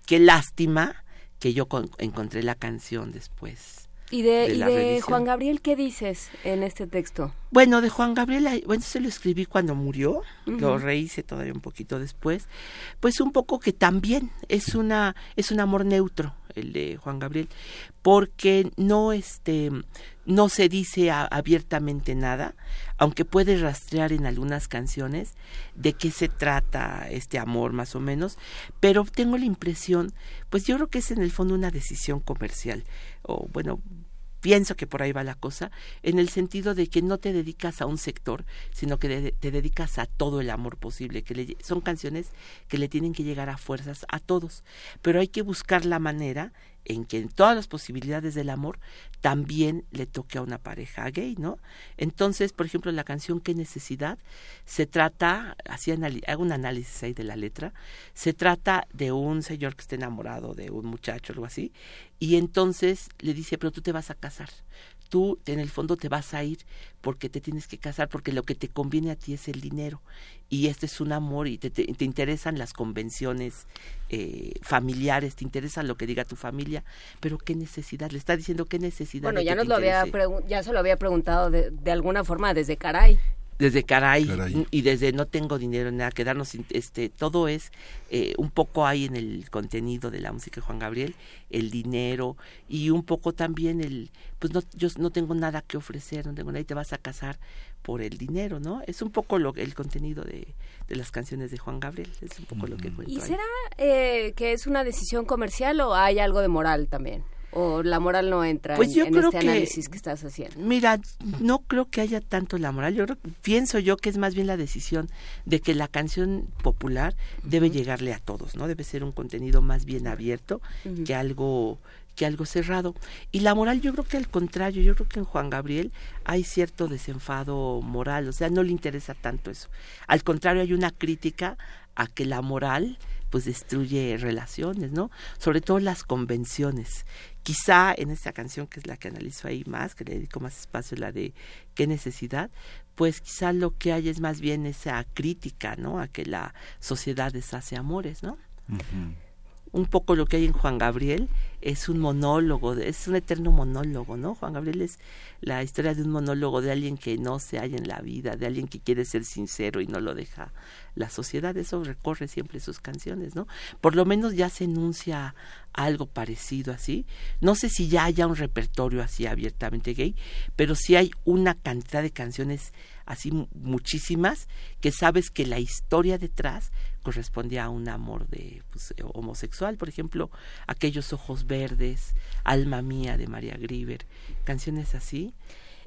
Qué lástima que yo encontré la canción después ¿Y de, Juan Gabriel qué dices en este texto? Bueno, de Juan Gabriel, bueno, se lo escribí cuando murió, lo rehice todavía un poquito después. Pues un poco que también es una es un amor neutro el de Juan Gabriel, porque no este no se dice abiertamente nada, aunque puede rastrear en algunas canciones de qué se trata este amor más o menos, pero tengo la impresión, pues yo creo que es en el fondo una decisión comercial o bueno, pienso que por ahí va la cosa, en el sentido de que no te dedicas a un sector, sino que te dedicas a todo el amor posible, que son canciones que le tienen que llegar a fuerzas a todos, pero hay que buscar la manera en que en todas las posibilidades del amor también le toque a una pareja gay, ¿no? Entonces, por ejemplo, la canción Qué necesidad se trata, así hago un análisis ahí de la letra, se trata de un señor que está enamorado de un muchacho algo así, y entonces le dice, pero tú te vas a casar, tú en el fondo te vas a ir porque te tienes que casar, porque lo que te conviene a ti es el dinero. Y este es un amor y te, te, interesan las convenciones eh, familiares, te interesa lo que diga tu familia, pero qué necesidad, le está diciendo qué necesidad. Bueno, ya nos lo había ya se lo había preguntado de, de alguna forma desde caray desde caray, y desde no tengo dinero nada quedarnos este todo es eh, un poco ahí en el contenido de la música de Juan Gabriel el dinero y un poco también el pues no yo no tengo nada que ofrecer no tengo nada y te vas a casar por el dinero no es un poco lo el contenido de, de las canciones de Juan Gabriel es un poco lo que cuento y será eh, que es una decisión comercial o hay algo de moral también o la moral no entra pues en, creo este análisis que estás haciendo? Mira, no creo que haya tanto la moral. Yo pienso yo que es más bien la decisión de que la canción popular debe llegarle a todos, ¿no? Debe ser un contenido más bien abierto que algo que algo cerrado. Y la moral yo creo que al contrario, yo creo que en Juan Gabriel hay cierto desenfado moral, o sea, no le interesa tanto eso. Al contrario, hay una crítica a que la moral pues destruye relaciones, ¿no? Sobre todo las convenciones. Quizá en esta canción, que es la que analizo ahí más, que le dedico más espacio, la de qué necesidad, pues quizá lo que hay es más bien esa crítica, ¿no? A que la sociedad deshace amores, ¿no? un poco lo que hay en Juan Gabriel, es un monólogo, es un eterno monólogo, ¿no? Juan Gabriel es la historia de un monólogo de alguien que no se halla en la vida, de alguien que quiere ser sincero y no lo deja la sociedad, eso recorre siempre sus canciones, ¿no? Por lo menos ya se enuncia algo parecido así. No sé si ya haya un repertorio así abiertamente gay, pero sí hay una cantidad de canciones así muchísimas que sabes que la historia detrás correspondía a un amor de pues, homosexual, por ejemplo, aquellos ojos verdes, Alma mía de María Grieber, canciones así.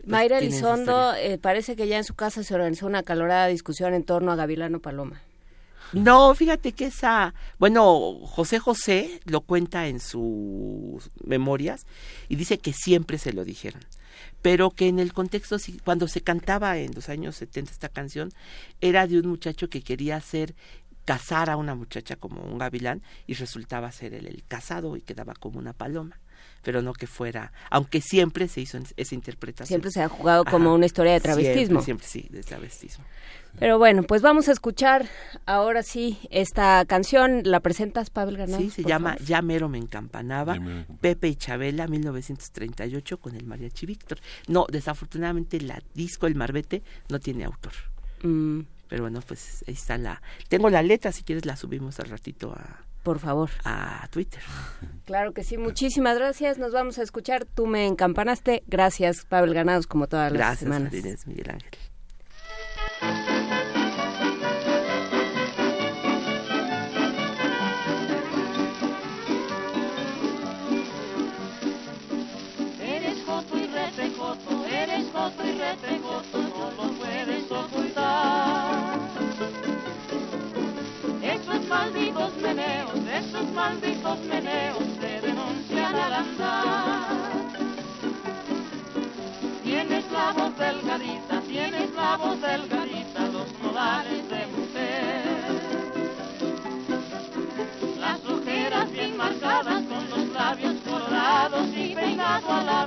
Pues, Mayra Elizondo, eh, parece que ya en su casa se organizó una calorada discusión en torno a Gavilano Paloma. No, fíjate que esa, bueno, José José lo cuenta en sus memorias y dice que siempre se lo dijeron, pero que en el contexto, cuando se cantaba en los años 70 esta canción, era de un muchacho que quería hacer casar a una muchacha como un gavilán y resultaba ser él el casado y quedaba como una paloma pero no que fuera, aunque siempre se hizo esa interpretación. Siempre se ha jugado como una historia de travestismo. Siempre, sí, de travestismo. Pero bueno, pues vamos a escuchar ahora sí esta canción. ¿La presentas, Pavel Granados? Sí, se llama Ya mero me encampanaba, Pepe y Chabela, 1938, con el mariachi Víctor. No, desafortunadamente la disco El Marbete no tiene autor. Mm. Pero bueno, pues ahí está la... Tengo la letra, si quieres la subimos al ratito a por favor. A Twitter. Claro que sí, muchísimas gracias. Nos vamos a escuchar. Tú me encampanaste. Gracias, Pablo Ganados, como todas las semanas. Gracias, Miguel Ángel. Malditos meneos te denuncian al andar. Tienes la voz delgadita, tienes la voz delgadita, los modales de mujer. Las ojeras bien marcadas con los labios colorados y peinado a la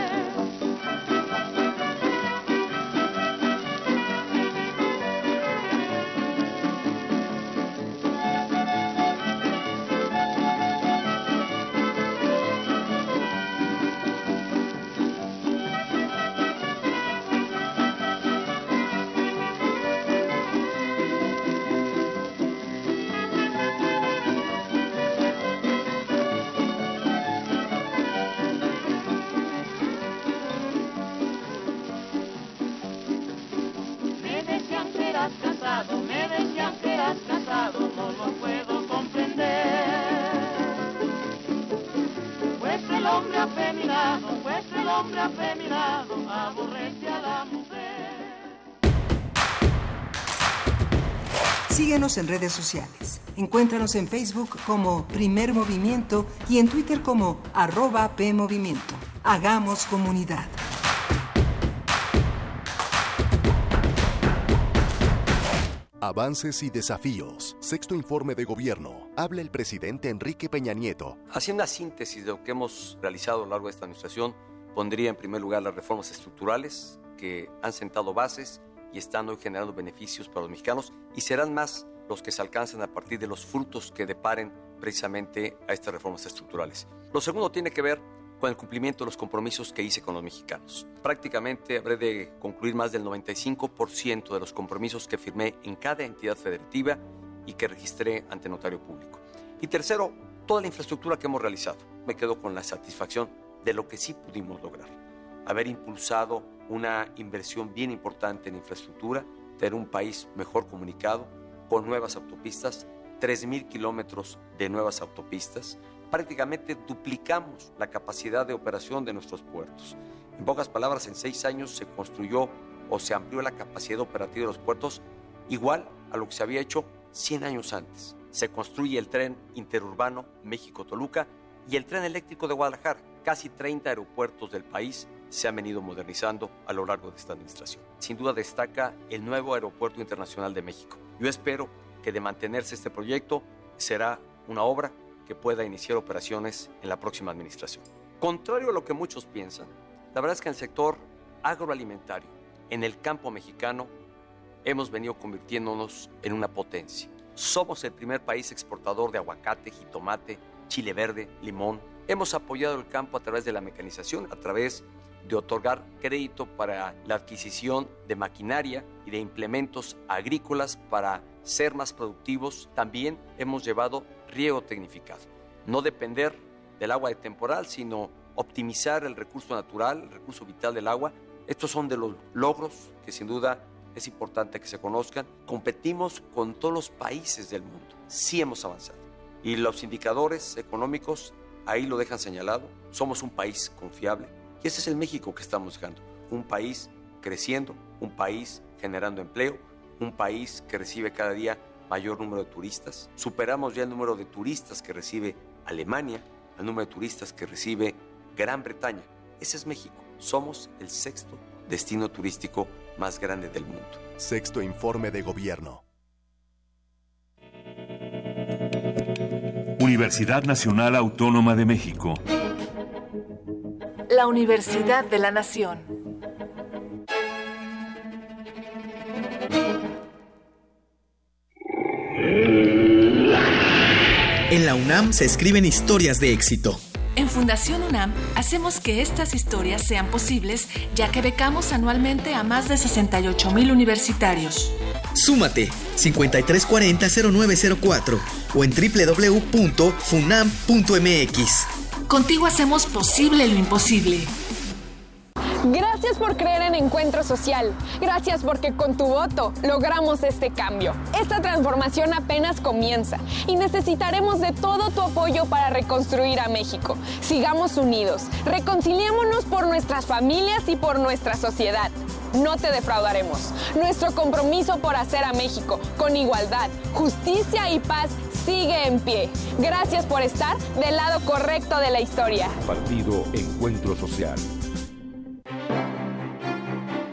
redes sociales. Encuéntranos en Facebook como Primer Movimiento y en Twitter como arroba PMovimiento. Hagamos comunidad. Avances y desafíos. Sexto informe de gobierno. Habla el presidente Enrique Peña Nieto. Haciendo una síntesis de lo que hemos realizado a lo largo de esta administración, pondría en primer lugar las reformas estructurales que han sentado bases y están hoy generando beneficios para los mexicanos y serán más los que se alcanzan a partir de los frutos que deparen precisamente a estas reformas estructurales. Lo segundo tiene que ver con el cumplimiento de los compromisos que hice con los mexicanos. Prácticamente habré de concluir más del 95% de los compromisos que firmé en cada entidad federativa y que registré ante notario público. Y tercero, toda la infraestructura que hemos realizado. Me quedo con la satisfacción de lo que sí pudimos lograr. Haber impulsado una inversión bien importante en infraestructura, tener un país mejor comunicado, con nuevas autopistas, 3.000 kilómetros de nuevas autopistas. Prácticamente duplicamos la capacidad de operación de nuestros puertos. En pocas palabras, en seis años se construyó o se amplió la capacidad operativa de los puertos igual a lo que se había hecho 100 años antes. Se construye el tren interurbano México-Toluca y el tren eléctrico de Guadalajara. Casi 30 aeropuertos del país se han venido modernizando a lo largo de esta administración. Sin duda destaca el nuevo Aeropuerto Internacional de México. Yo espero que de mantenerse este proyecto será una obra que pueda iniciar operaciones en la próxima administración. Contrario a lo que muchos piensan, la verdad es que en el sector agroalimentario, en el campo mexicano, hemos venido convirtiéndonos en una potencia. Somos el primer país exportador de aguacate, jitomate, chile verde, limón. Hemos apoyado el campo a través de la mecanización, a través de otorgar crédito para la adquisición de maquinaria y de implementos agrícolas para ser más productivos. También hemos llevado riego tecnificado. No depender del agua de temporal, sino optimizar el recurso natural, el recurso vital del agua. Estos son de los logros que sin duda es importante que se conozcan. Competimos con todos los países del mundo. Sí hemos avanzado. Y los indicadores económicos ahí lo dejan señalado. Somos un país confiable. Y ese es el México que estamos buscando. Un país creciendo, un país generando empleo, un país que recibe cada día mayor número de turistas. Superamos ya el número de turistas que recibe Alemania, el número de turistas que recibe Gran Bretaña. Ese es México. Somos el sexto destino turístico más grande del mundo. Sexto informe de gobierno. Universidad Nacional Autónoma de México. La Universidad de la Nación. En la UNAM se escriben historias de éxito. En Fundación UNAM hacemos que estas historias sean posibles ya que becamos anualmente a más de 68 mil universitarios. Súmate 5340-0904 o en www.funam.mx. Contigo hacemos posible lo imposible. Gracias por creer en Encuentro Social. Gracias porque con tu voto logramos este cambio. Esta transformación apenas comienza y necesitaremos de todo tu apoyo para reconstruir a México. Sigamos unidos, reconciliémonos por nuestras familias y por nuestra sociedad. No te defraudaremos. Nuestro compromiso por hacer a México con igualdad, justicia y paz sigue en pie. Gracias por estar del lado correcto de la historia. Partido Encuentro Social.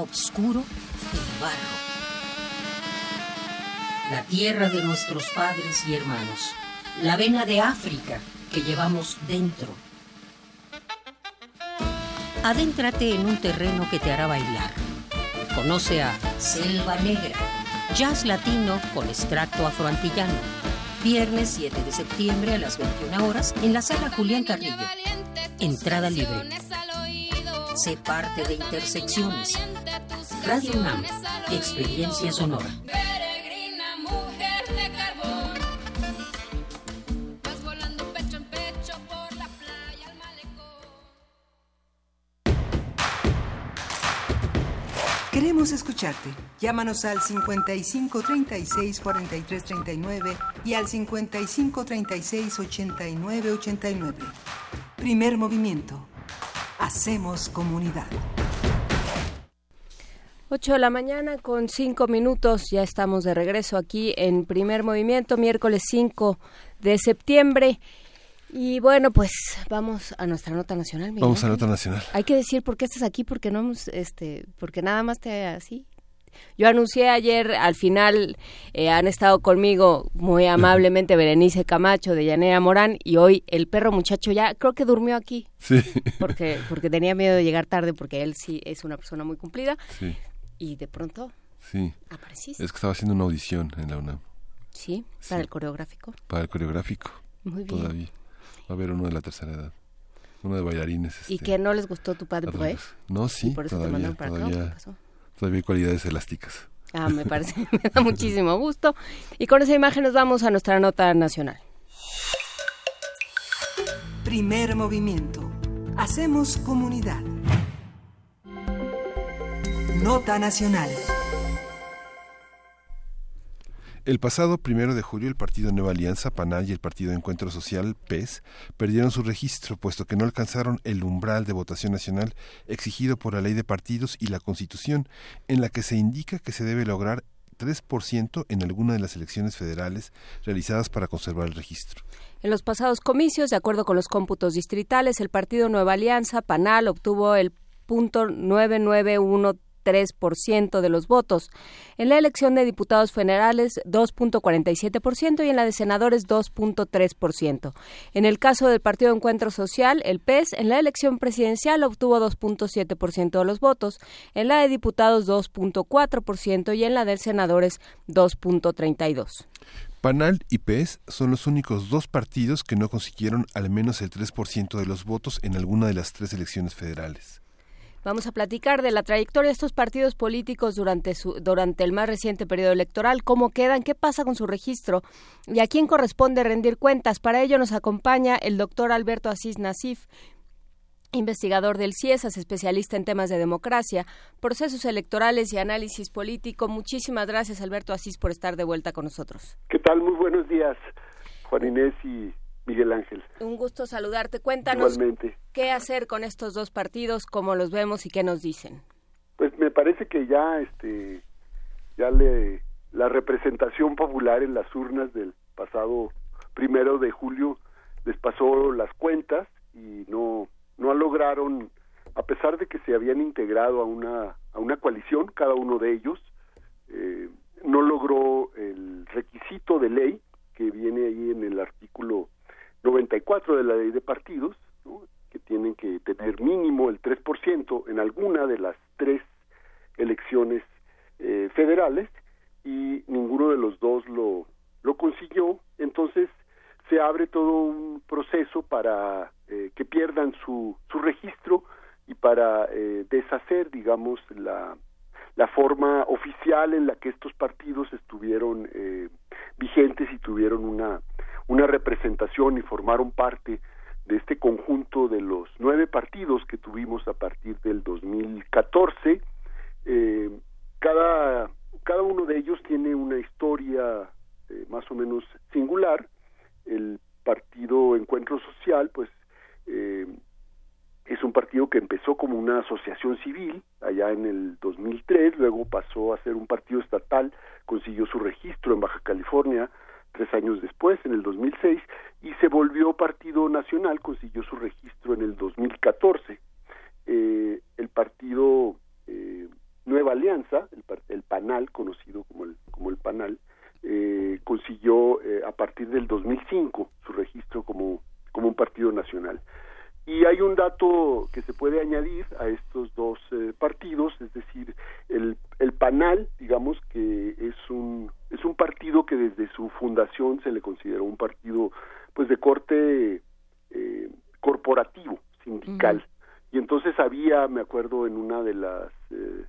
Obscuro el barro. La tierra de nuestros padres y hermanos, la vena de África que llevamos dentro. Adéntrate en un terreno que te hará bailar. Conoce a Selva Negra, jazz latino con extracto afroantillano. Viernes 7 de septiembre a las 21 horas en la sala Julián Carrillo. Entrada libre. Sé parte de Intersecciones. Radio UNAM, Experiencia Sonora. Queremos escucharte. Llámanos al 55 36 43 39 y al 55 36 89 89. Primer movimiento. Hacemos comunidad. 8 de la mañana con 5 minutos, ya estamos de regreso aquí en primer movimiento, miércoles 5 de septiembre. Y bueno, pues vamos a nuestra nota nacional. Miguel Vamos a la nota nacional. Hay que decir por qué estás aquí, porque no hemos, este, porque nada más te así. Yo anuncié ayer, al final eh, han estado conmigo muy amablemente Berenice Camacho de Llanera Morán y hoy el perro muchacho ya creo que durmió aquí Sí. porque porque tenía miedo de llegar tarde porque él sí es una persona muy cumplida Sí, y de pronto sí. Apareciste. Es que estaba haciendo una audición en la UNAM sí para el coreográfico. para el coreográfico. Muy bien. Todavía. Va a haber uno de la tercera edad. Uno de bailarines. ¿Y este, que no les gustó tu padre revés. No, sí, ¿Y por eso te mandaron para acá? ¿o qué pasó? Todavía hay cualidades elásticas. Ah, me parece, [LAUGHS] me da muchísimo gusto. Y con esa imagen nos vamos a nuestra nota nacional. Primer movimiento. Hacemos comunidad. Nota nacional. El pasado primero de julio, el Partido Nueva Alianza, PANAL y el Partido Encuentro Social, PES, perdieron su registro, puesto que no alcanzaron el umbral de votación nacional exigido por la Ley de Partidos y la Constitución, en la que se indica que se debe lograr 3% en alguna de las elecciones federales realizadas para conservar el registro. En los pasados comicios, de acuerdo con los cómputos distritales, el partido Nueva Alianza, PANAL, obtuvo el punto 9913% de los votos. En la elección de diputados federales, 2.47% y en la de senadores, 2.3%. En el caso del Partido Encuentro Social, el PES, en la elección presidencial obtuvo 2.7% de los votos, en la de diputados, 2.4% y en la de senadores, 2.32%. PANAL y PES son los únicos dos partidos que no consiguieron al menos el 3% de los votos en alguna de las tres elecciones federales. Vamos a platicar de la trayectoria de estos partidos políticos durante, su, durante el más reciente periodo electoral, cómo quedan, qué pasa con su registro y a quién corresponde rendir cuentas. Para ello nos acompaña el doctor Alberto Asís Nasif, investigador del CIESAS, especialista en temas de democracia, procesos electorales y análisis político. Muchísimas gracias, Alberto Asís, por estar de vuelta con nosotros. ¿Qué tal? Muy buenos días, Juan Inés y Miguel Ángel. Un gusto saludarte. Cuéntanos Igualmente. qué hacer con estos dos partidos, cómo los vemos y qué nos dicen. Pues me parece que ya, este, ya le, la representación popular en las urnas del pasado primero de julio les pasó las cuentas y no, no lograron, a pesar de que se habían integrado a una, a una coalición, cada uno de ellos, eh, no logró el requisito de ley que viene ahí en el artículo 94 de la ley de partidos, que tienen que tener mínimo el 3% en alguna de las tres elecciones eh, federales y ninguno de los dos lo, lo consiguió. Entonces se abre todo un proceso para eh, que pierdan su, su registro y para eh, deshacer, digamos, la, la forma oficial en la que estos partidos estuvieron eh, vigentes y tuvieron una, una representación y formaron parte de este conjunto de los nueve partidos que tuvimos a partir del 2014. Eh, cada, cada uno de ellos tiene una historia eh, más o menos singular. El partido Encuentro Social, pues, eh, es un partido que empezó como una asociación civil allá en el 2003, luego pasó a ser un partido estatal, consiguió su registro en Baja California tres años después, en el 2006, y se volvió partido nacional, consiguió su registro en el 2014. Eh, el partido eh, Nueva Alianza, el, el PANAL, conocido como el, como el PANAL, eh, consiguió eh, a partir del 2005 su registro como, como un partido nacional. Y hay un dato que se puede añadir a estos dos eh, partidos, es decir, el, el PANAL, digamos que es un es un partido que desde su fundación se le consideró un partido pues de corte eh, corporativo, sindical. Y entonces había, me acuerdo, en una de las eh,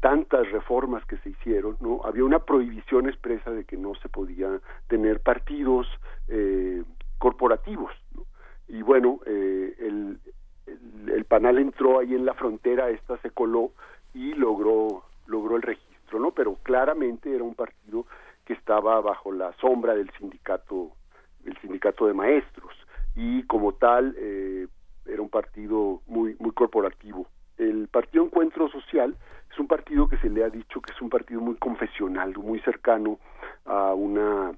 tantas reformas que se hicieron, ¿no? Había una prohibición expresa de que no se podía tener partidos eh, corporativos, ¿no? Y bueno, eh, el, el, el panal entró ahí en la frontera, esta se coló y logró logró el registro, ¿no? Pero claramente era un partido que estaba bajo la sombra del sindicato del sindicato de maestros y como tal eh, era un partido muy muy corporativo. El Partido Encuentro Social es un partido que se le ha dicho que es un partido muy confesional, muy cercano a una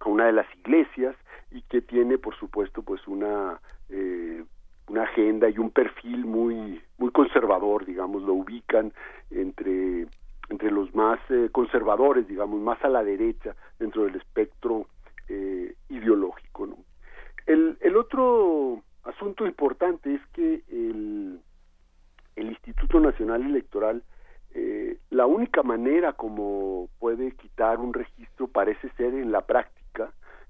a una de las iglesias y que tiene por supuesto pues una eh, una agenda y un perfil muy muy conservador digamos lo ubican entre entre los más eh, conservadores digamos más a la derecha dentro del espectro eh, ideológico ¿no? el, el otro asunto importante es que el, el Instituto Nacional Electoral eh, la única manera como puede quitar un registro parece ser en la práctica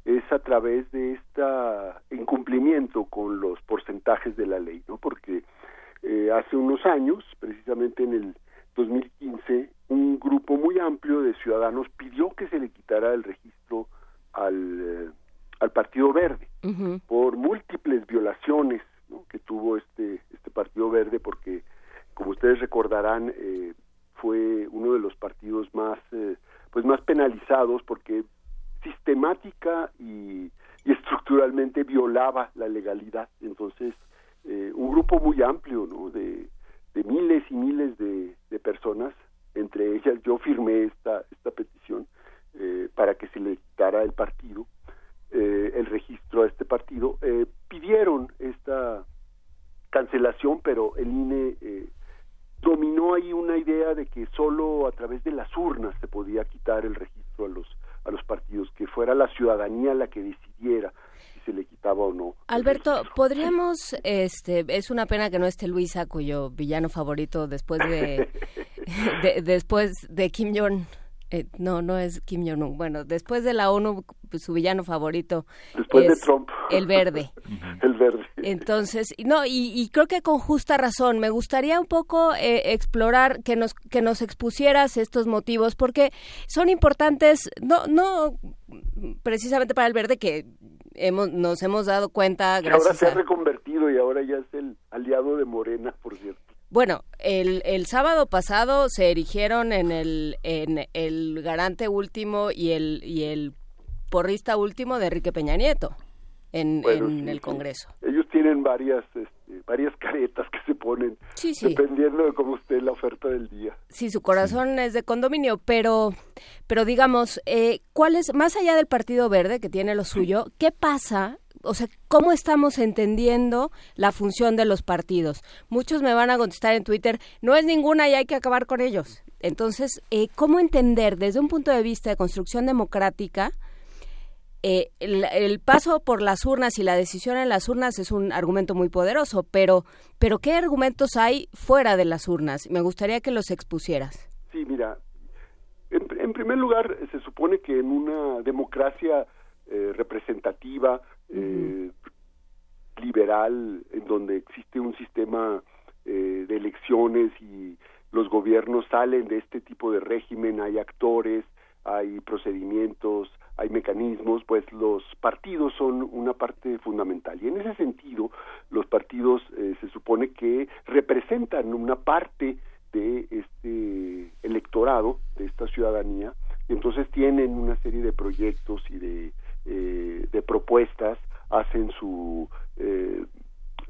es a través de este incumplimiento con los porcentajes de la ley, ¿no? Porque eh, hace unos años, precisamente en el 2015, un grupo muy amplio de ciudadanos pidió que se le quitara el registro al, eh, al Partido Verde por múltiples violaciones ¿no? que tuvo este este Partido Verde, porque como ustedes recordarán eh, fue uno de los partidos más pues más penalizados porque sistemática y, y estructuralmente violaba la legalidad. Entonces, eh, un grupo muy amplio ¿no? de, miles y miles de, de, personas, entre ellas yo firmé esta, esta petición eh, para que se le quitara el partido, eh, el registro a este partido, pidieron esta cancelación, pero el INE dominó ahí una idea de que solo a través de las urnas se podía quitar el registro a los a los partidos, que fuera la ciudadanía la que decidiera si se le quitaba o no. Alberto, podríamos, este, es una pena que no esté Luisa, cuyo villano favorito después de, [LAUGHS] de después de Kim Jong eh, no, no es Kim Jong-un. Bueno, después de la ONU, pues, su villano favorito después es de Trump. el verde. [LAUGHS] el verde. Entonces, no, y, y, creo que con justa razón. Me gustaría un poco eh, explorar que nos que nos expusieras estos motivos, porque son importantes, no no precisamente para el verde que hemos nos hemos dado cuenta. Que ahora se ha reconvertido y ahora ya es el aliado de Morena, por cierto. Bueno, el, el sábado pasado se erigieron en el, en el garante último y el, y el porrista último de Enrique Peña Nieto en, bueno, en sí, el sí. Congreso. Ellos tienen varias, este, varias caretas que se ponen sí. dependiendo de cómo esté la oferta del día. Sí, su corazón es de condominio, pero, pero digamos, eh, ¿cuál es, más allá del Partido Verde que tiene lo suyo, qué pasa o sea, ¿cómo estamos entendiendo la función de los partidos? Muchos me van a contestar en Twitter, no es ninguna y hay que acabar con ellos. Entonces, eh, ¿cómo entender desde un punto de vista de construcción democrática eh, el, paso por las urnas y la decisión en las urnas es un argumento muy poderoso, pero, pero ¿qué argumentos hay fuera de las urnas? Me gustaría que los expusieras. Sí, mira, en, en primer lugar, se supone que en una democracia eh, representativa, eh, liberal, en donde existe un sistema eh, de elecciones y los gobiernos salen de este tipo de régimen, hay actores, hay procedimientos, hay mecanismos, pues los partidos son una parte fundamental. Y en ese sentido, los partidos eh, se supone que representan una parte de este electorado, de esta ciudadanía, y entonces tienen una serie de proyectos y de, eh, de propuestas, hacen su eh,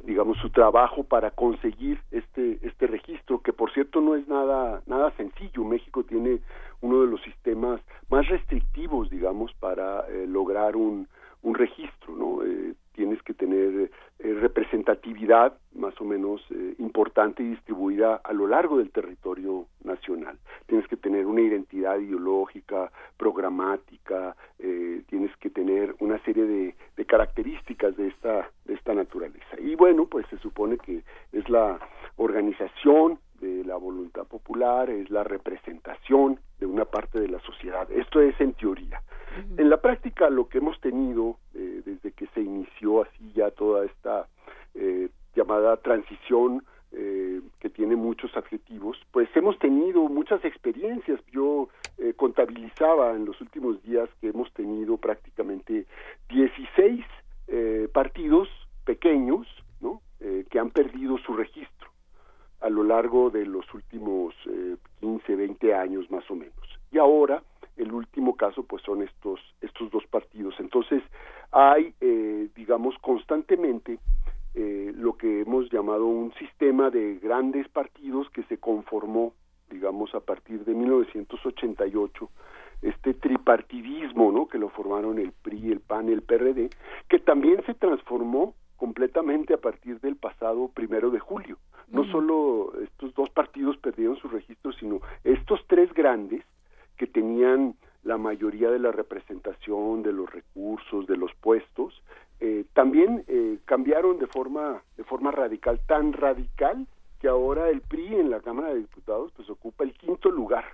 digamos su trabajo para conseguir este este registro que por cierto no es nada nada sencillo. México tiene uno de los sistemas más restrictivos digamos para eh, lograr un un registro no eh, tienes que tener eh, representatividad más o menos eh, importante y distribuida a lo largo del territorio nacional. Tienes que tener una identidad ideológica, programática, eh, tienes que tener una serie de, de, características de esta, de esta naturaleza. Y bueno, pues se supone que es la organización de la voluntad popular, es la representación de una parte de la sociedad. Esto es en teoría. En la práctica lo que hemos tenido eh, desde que se inició así ya toda esta eh, llamada transición eh, que tiene muchos adjetivos, pues hemos tenido muchas experiencias. Yo eh, contabilizaba en los últimos días que hemos tenido prácticamente 16 eh, partidos pequeños ¿no? Eh, que han perdido su registro a lo largo de los últimos 15, 20 años más o menos. Y ahora el último caso pues son estos estos dos partidos entonces hay eh, digamos constantemente eh, lo que hemos llamado un sistema de grandes partidos que se conformó digamos a partir de 1988 este tripartidismo, ¿no? Que lo formaron el PRI, el PAN el PRD, que también se transformó completamente a partir del pasado primero de julio. No solo estos dos partidos perdieron su registro, sino estos tres grandes que tenían la mayoría de la representación, de los recursos, de los puestos, eh, también eh, cambiaron de forma de forma radical, tan radical que ahora el PRI en la Cámara de Diputados pues ocupa el quinto lugar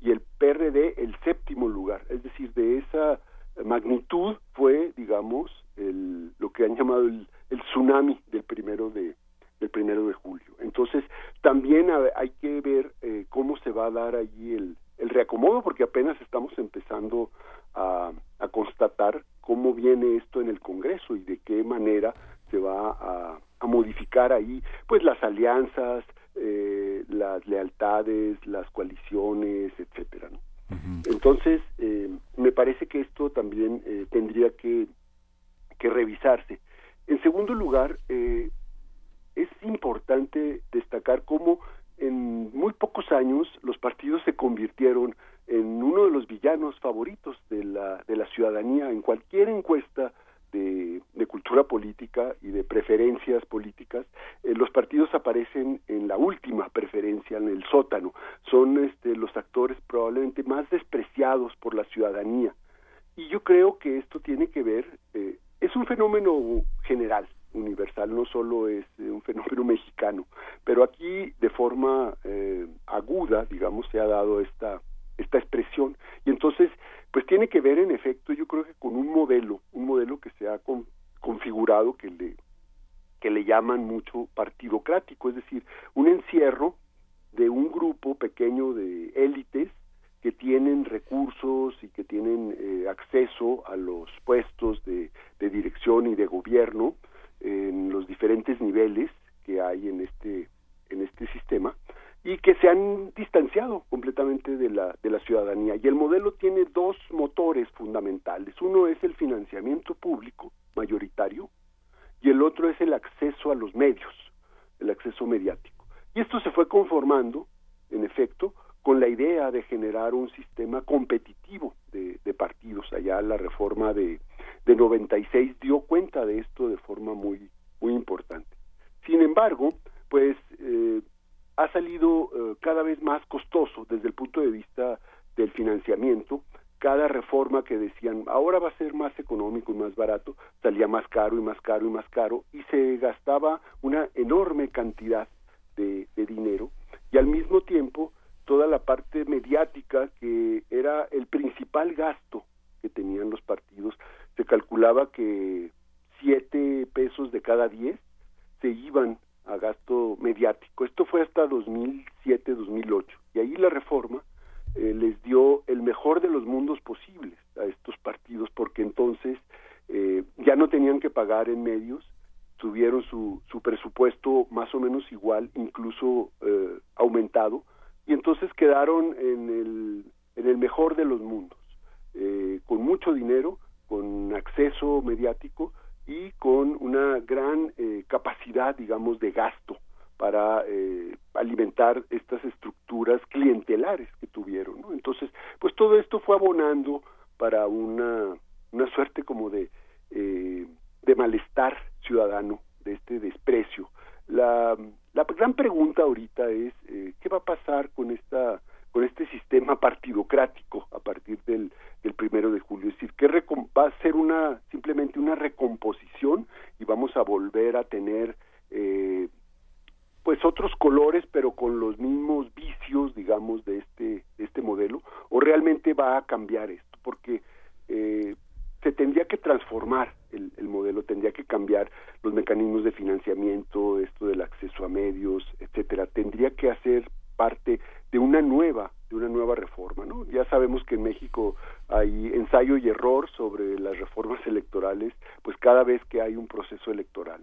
y el PRD el séptimo lugar, es decir, de esa magnitud fue, digamos, el, lo que han llamado el, el tsunami del primero de del primero de julio. Entonces, también ha- hay que ver eh, cómo se va a dar allí el, el reacomodo, porque apenas estamos empezando a, a constatar cómo viene esto en el Congreso y de qué manera se va a, a modificar ahí, pues las alianzas, eh, las lealtades, las coaliciones, etcétera. ¿no? Entonces, eh, me parece que esto también eh, tendría que, que revisarse. En segundo lugar, eh, es importante destacar cómo en muy pocos años los partidos se convirtieron en uno de los villanos favoritos de la, de la ciudadanía en cualquier encuesta de, cultura política y de preferencias políticas, eh, los partidos aparecen en la última preferencia, en el sótano. Son este, los actores probablemente más despreciados por la ciudadanía. Y yo creo que esto tiene que ver, eh, es un fenómeno general, universal, no solo es eh, un fenómeno [LAUGHS] mexicano, pero aquí de forma eh, aguda, digamos, se ha dado esta, esta expresión. Y entonces, pues tiene que ver en efecto, yo creo que con un modelo, un modelo que se ha con- configurado que le, que le llaman mucho partidocrático, es decir, un encierro de un grupo pequeño de élites que tienen recursos y que tienen eh, acceso a los puestos de, de dirección y de gobierno en los diferentes niveles que hay en este en este sistema y que se han distanciado completamente de la de la ciudadanía. Y el modelo tiene dos motores fundamentales. Uno es el financiamiento público mayoritario y el otro es el acceso a los medios el acceso mediático. Y esto se fue conformando en efecto con la idea de generar un sistema competitivo de, partidos. Allá la reforma de de 96 dio cuenta de esto de forma muy muy importante. Sin embargo, pues eh, ha salido eh, cada vez más costoso desde el punto de vista del financiamiento. Cada reforma que decían ahora va a ser más económico y más barato salía más caro y más caro y más caro y se gastaba una enorme cantidad de, de dinero y al mismo tiempo toda la parte mediática que era el principal gasto que tenían los partidos se calculaba que siete pesos de cada diez se iban a gasto mediático. Esto fue hasta 2007-2008. Y ahí la reforma eh, les dio el mejor de los mundos posibles a estos partidos, porque entonces eh, ya no tenían que pagar en medios, tuvieron su, su presupuesto más o menos igual, incluso eh, aumentado, y entonces quedaron en el, en el mejor de los mundos, eh, con mucho dinero, con acceso mediático y con una gran eh, capacidad, digamos, de gasto para eh, alimentar estas estructuras clientelares que tuvieron. Entonces, pues todo esto fue abonando para una, una suerte como de, eh, de malestar ciudadano, de este desprecio. La, la gran pregunta ahorita es, eh, ¿qué va a pasar con esta con este sistema partidocrático a partir del, del primero de julio. Es decir, que va a ser una simplemente una recomposición y vamos a volver a tener eh, pues otros colores, pero con los mismos vicios, digamos, de este, de este modelo, o realmente va a cambiar esto, porque eh, se tendría que transformar el, el modelo, tendría que cambiar los mecanismos de financiamiento, esto del acceso a medios, etcétera, tendría que hacer parte de una nueva de una nueva reforma no ya sabemos que en México hay ensayo y error sobre las reformas electorales pues cada vez que hay un proceso electoral.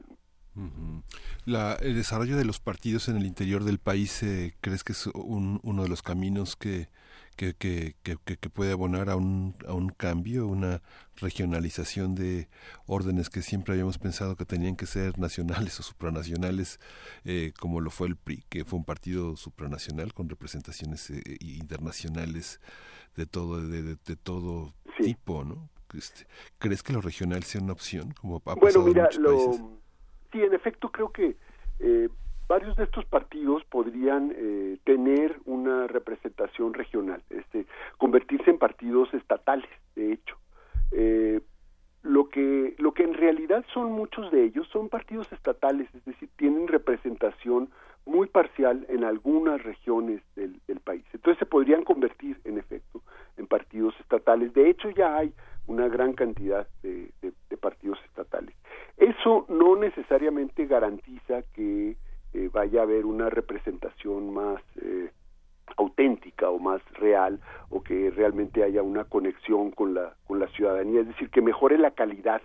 La, el desarrollo de los partidos en el interior del país, eh, ¿crees que es un- uno de los caminos que, que, que, que, que puede abonar a un, a un cambio, una regionalización de órdenes que siempre habíamos pensado que tenían que ser nacionales [LAUGHS] o supranacionales, eh, como lo fue el PRI, que fue un partido supranacional con representaciones eh, internacionales de todo de, de, de todo tipo, ¿no? Este, ¿Crees que lo regional sea una opción? Como ha bueno, pasado en mira, muchos lo, sí, en efecto creo que eh, varios de estos partidos podrían eh, tener una representación regional, este, convertirse en partidos estatales, de hecho. Eh, lo que lo que en realidad son muchos de ellos son partidos estatales, es decir, tienen representación muy parcial en algunas regiones del, país. Entonces se podrían convertir, en efecto, en partidos estatales. De hecho, ya hay una gran cantidad de, de- de partidos estatales. Eso no necesariamente garantiza que eh, vaya a haber una representación más eh, auténtica o más real o que realmente haya una conexión con la con la ciudadanía, es decir, que mejore la calidad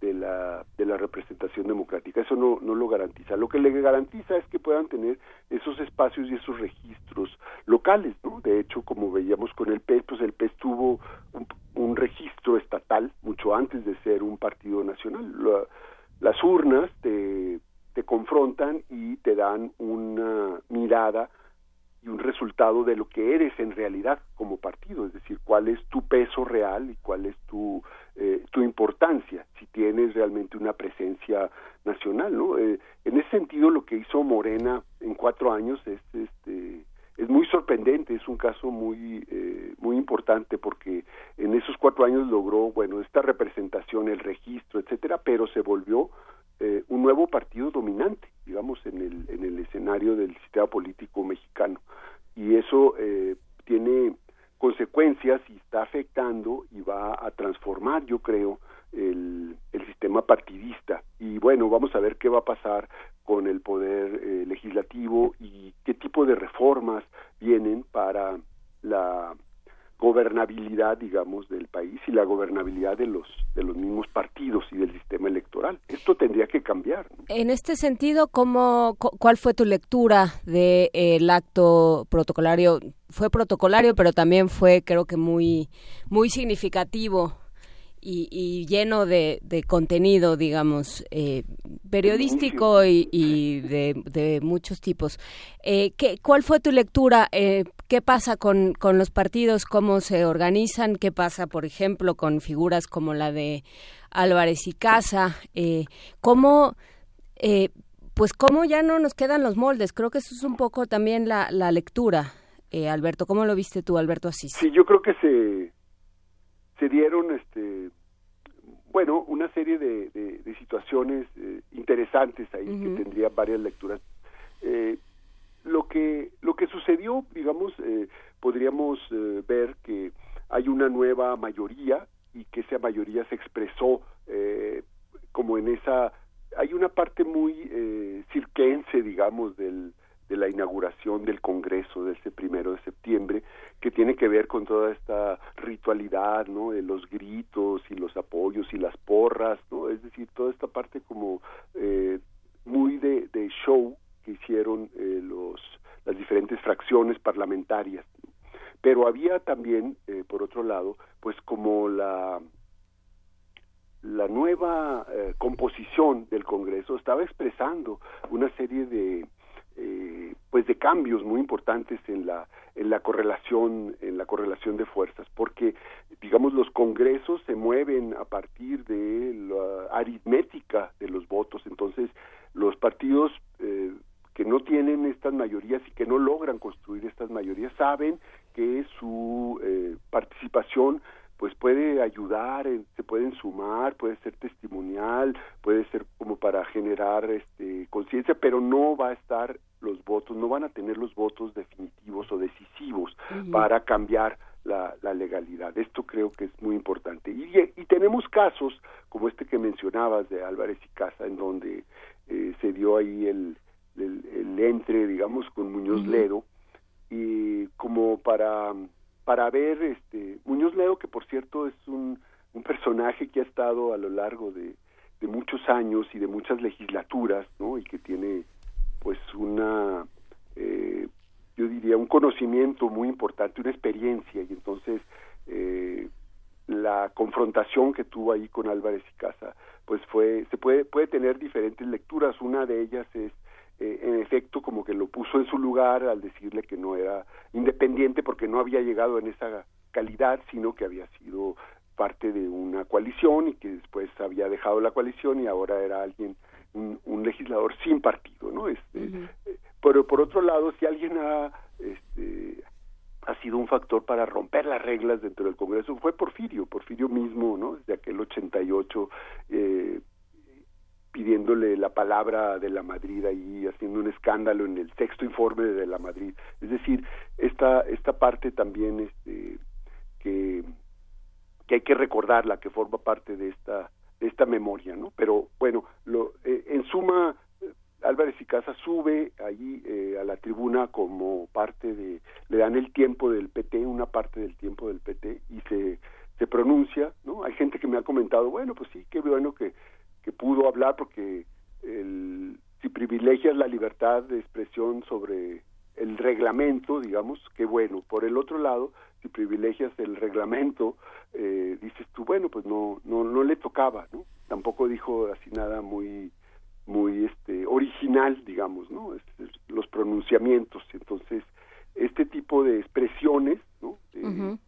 de la de la representación democrática. Eso no no lo garantiza. Lo que le garantiza es que puedan tener esos espacios y esos registros locales, ¿no? De hecho, como veíamos con el PES, pues el PES tuvo un, un registro estatal mucho antes de ser un partido nacional. La- las urnas te, te confrontan y te dan una mirada y un resultado de lo que eres en realidad como partido, es decir, cuál es tu peso real y cuál es tu, eh, tu importancia, si tienes realmente una presencia nacional, ¿no? Eh, en ese sentido, lo que hizo Morena en cuatro años es, este, es muy sorprendente, es un caso muy, eh, muy importante porque en esos cuatro años logró, bueno, esta representación, el registro, etcétera, pero se volvió un nuevo partido dominante, digamos, en el, en el escenario del sistema político mexicano. Y eso eh, tiene consecuencias y está afectando y va a transformar, yo creo, el, el sistema partidista. Y bueno, vamos a ver qué va a pasar con el poder eh, legislativo y qué tipo de reformas vienen para la gobernabilidad, digamos, del país y la gobernabilidad de los de los mismos partidos y del sistema electoral. Esto tendría que cambiar. En este sentido, ¿cómo, cu- ¿cuál fue tu lectura del acto protocolario? Fue protocolario, pero también fue, creo que muy, muy significativo y, y lleno de, de contenido, digamos, eh, periodístico y, y de, de muchos tipos. Eh, ¿qué, ¿Cuál fue tu lectura? Eh, ¿Qué pasa con, con los partidos? ¿Cómo se organizan? ¿Qué pasa, por ejemplo, con figuras como la de Álvarez y Casa? Eh, ¿Cómo, eh, pues, cómo ya no nos quedan los moldes? Creo que eso es un poco también la, la lectura, eh, Alberto. ¿Cómo lo viste tú, Alberto Asís? Sí, yo creo que se se dieron este bueno, una serie de, de, de situaciones eh, interesantes ahí que tendría varias lecturas. Eh, lo que lo que sucedió, digamos, eh, podríamos eh, ver que hay una nueva mayoría y que esa mayoría se expresó eh, como en esa hay una parte muy cirquense, digamos, del, de la inauguración del Congreso de ese primero de septiembre, que tiene que ver con toda esta ritualidad, ¿no? De los gritos y los apoyos y las porras, ¿no? Es decir, toda esta parte como eh, muy de, show que hicieron eh, los las diferentes fracciones parlamentarias. Pero había también, eh, por otro lado, pues como la la nueva eh, composición del Congreso estaba expresando una serie de eh, pues de cambios muy importantes en la en la correlación en la correlación de fuerzas porque digamos los congresos se mueven a partir de la aritmética de los votos. Entonces los partidos eh, que no tienen estas mayorías y que no logran construir estas mayorías saben que su eh, participación pues puede ayudar, en- se pueden sumar, puede ser testimonial, puede ser como para generar este conciencia, pero no va a estar los votos, no van a tener los votos definitivos o decisivos para cambiar la, la legalidad. Esto creo que es muy importante. Y, y tenemos casos como este que mencionabas de Álvarez y Casa, en donde eh, se dio ahí el, el, el entre, digamos, con Muñoz Ledo, y como para para ver este Muñoz Ledo que por cierto es un, personaje que ha estado a lo largo de, de muchos años y de muchas legislaturas no y que tiene pues una eh, yo diría, un conocimiento muy importante, una experiencia, y entonces eh, la confrontación que tuvo ahí con Álvarez y Casa, pues fue, se puede, puede tener diferentes lecturas, una de ellas es eh, en efecto como que lo puso en su lugar al decirle que no era independiente porque no había llegado en esa calidad, sino que había sido parte de una coalición y que después había dejado la coalición y ahora era alguien un, un legislador sin partido, ¿no? Este, eh, pero por otro lado, si alguien ha este, ha sido un factor para romper las reglas dentro del Congreso fue Porfirio, Porfirio mismo, ¿no? Desde aquel 88 eh, pidiéndole la palabra de la Madrid ahí, haciendo un escándalo en el sexto informe de la Madrid. Es decir, esta, esta parte también este, que, hay que recordarla, que forma parte de esta, de esta memoria, ¿no? Pero bueno, lo, eh, en suma, Álvarez y Casa sube ahí eh, a la tribuna como parte de, le dan el tiempo del PT, una parte del tiempo del PT, y se, se pronuncia, ¿no? Hay gente que me ha comentado, bueno, pues sí, qué bueno que, que pudo hablar porque el, si privilegias la libertad de expresión sobre el reglamento, digamos, qué bueno. Por el otro lado, si privilegias el reglamento, eh, dices tú, bueno, pues no, no, no le tocaba, ¿no? Tampoco dijo así nada muy, muy, este, original, digamos, ¿no? Este, los pronunciamientos. Entonces, este tipo de expresiones, ¿no? De,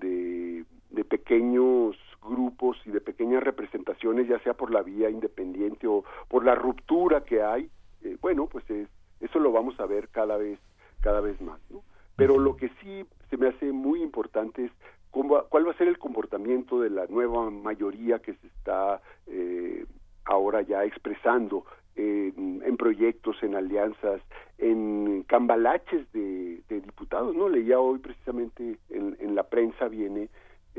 de, de pequeños grupos y de pequeñas representaciones, ya sea por la vía independiente o por la ruptura que hay, eh, bueno, pues es, eso lo vamos a ver cada vez, cada vez más, ¿no? Pero lo que sí se me hace muy importante es cómo, cuál va a ser el comportamiento de la nueva mayoría que se está eh, ahora ya expresando en, en proyectos, en alianzas, en cambalaches de, de diputados, ¿no? Leía hoy precisamente en, en la prensa viene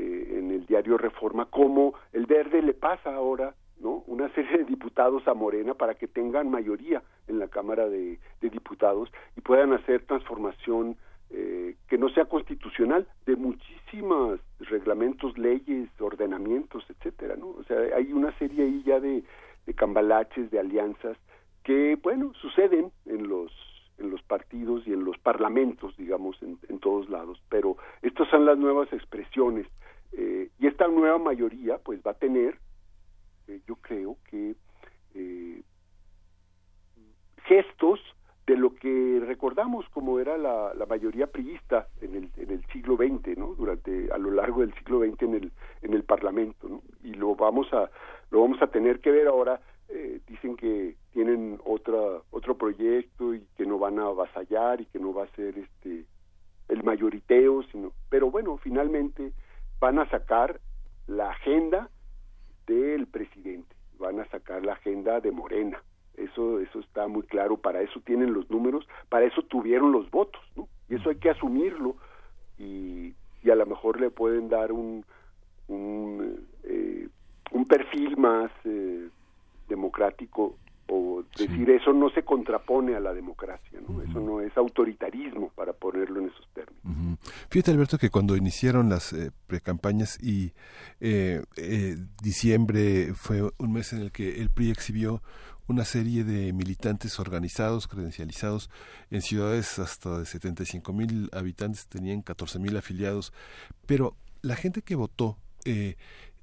eh, en el diario Reforma cómo el verde le pasa ahora no una serie de diputados a Morena para que tengan mayoría en la Cámara de, Diputados y puedan hacer transformación eh, que no sea constitucional de muchísimos reglamentos, leyes, ordenamientos, etcétera, ¿no? O sea, hay una serie ahí ya de, de cambalaches, de alianzas que, bueno, suceden en los en los partidos y en los parlamentos, digamos, en, en todos lados. Pero estas son las nuevas expresiones eh, y esta nueva mayoría, pues, va a tener, eh, yo creo que eh, gestos de lo que recordamos como era la, la mayoría priista en el, en el siglo XX, ¿no? Durante a lo largo del siglo XX en el en el Parlamento. Y lo vamos a lo vamos a tener que ver ahora. Eh, dicen que tienen otra otro proyecto y que no van a avasallar y que no va a ser este el mayoriteo, sino, pero bueno, finalmente van a sacar la agenda del presidente, van a sacar la agenda de Morena, eso eso está muy claro para eso tienen los números para eso tuvieron los votos ¿no? y eso hay que asumirlo y, y a lo mejor le pueden dar un un, eh, un perfil más eh, democrático o decir eso no se contrapone a la democracia, ¿no? Eso no es autoritarismo para ponerlo en esos términos. Fíjate Alberto que cuando iniciaron las eh, precampañas y eh, eh, diciembre fue un mes en el que el PRI exhibió una serie de militantes organizados, credencializados en ciudades hasta de 75 mil habitantes, tenían 14 mil afiliados, pero la gente que votó eh,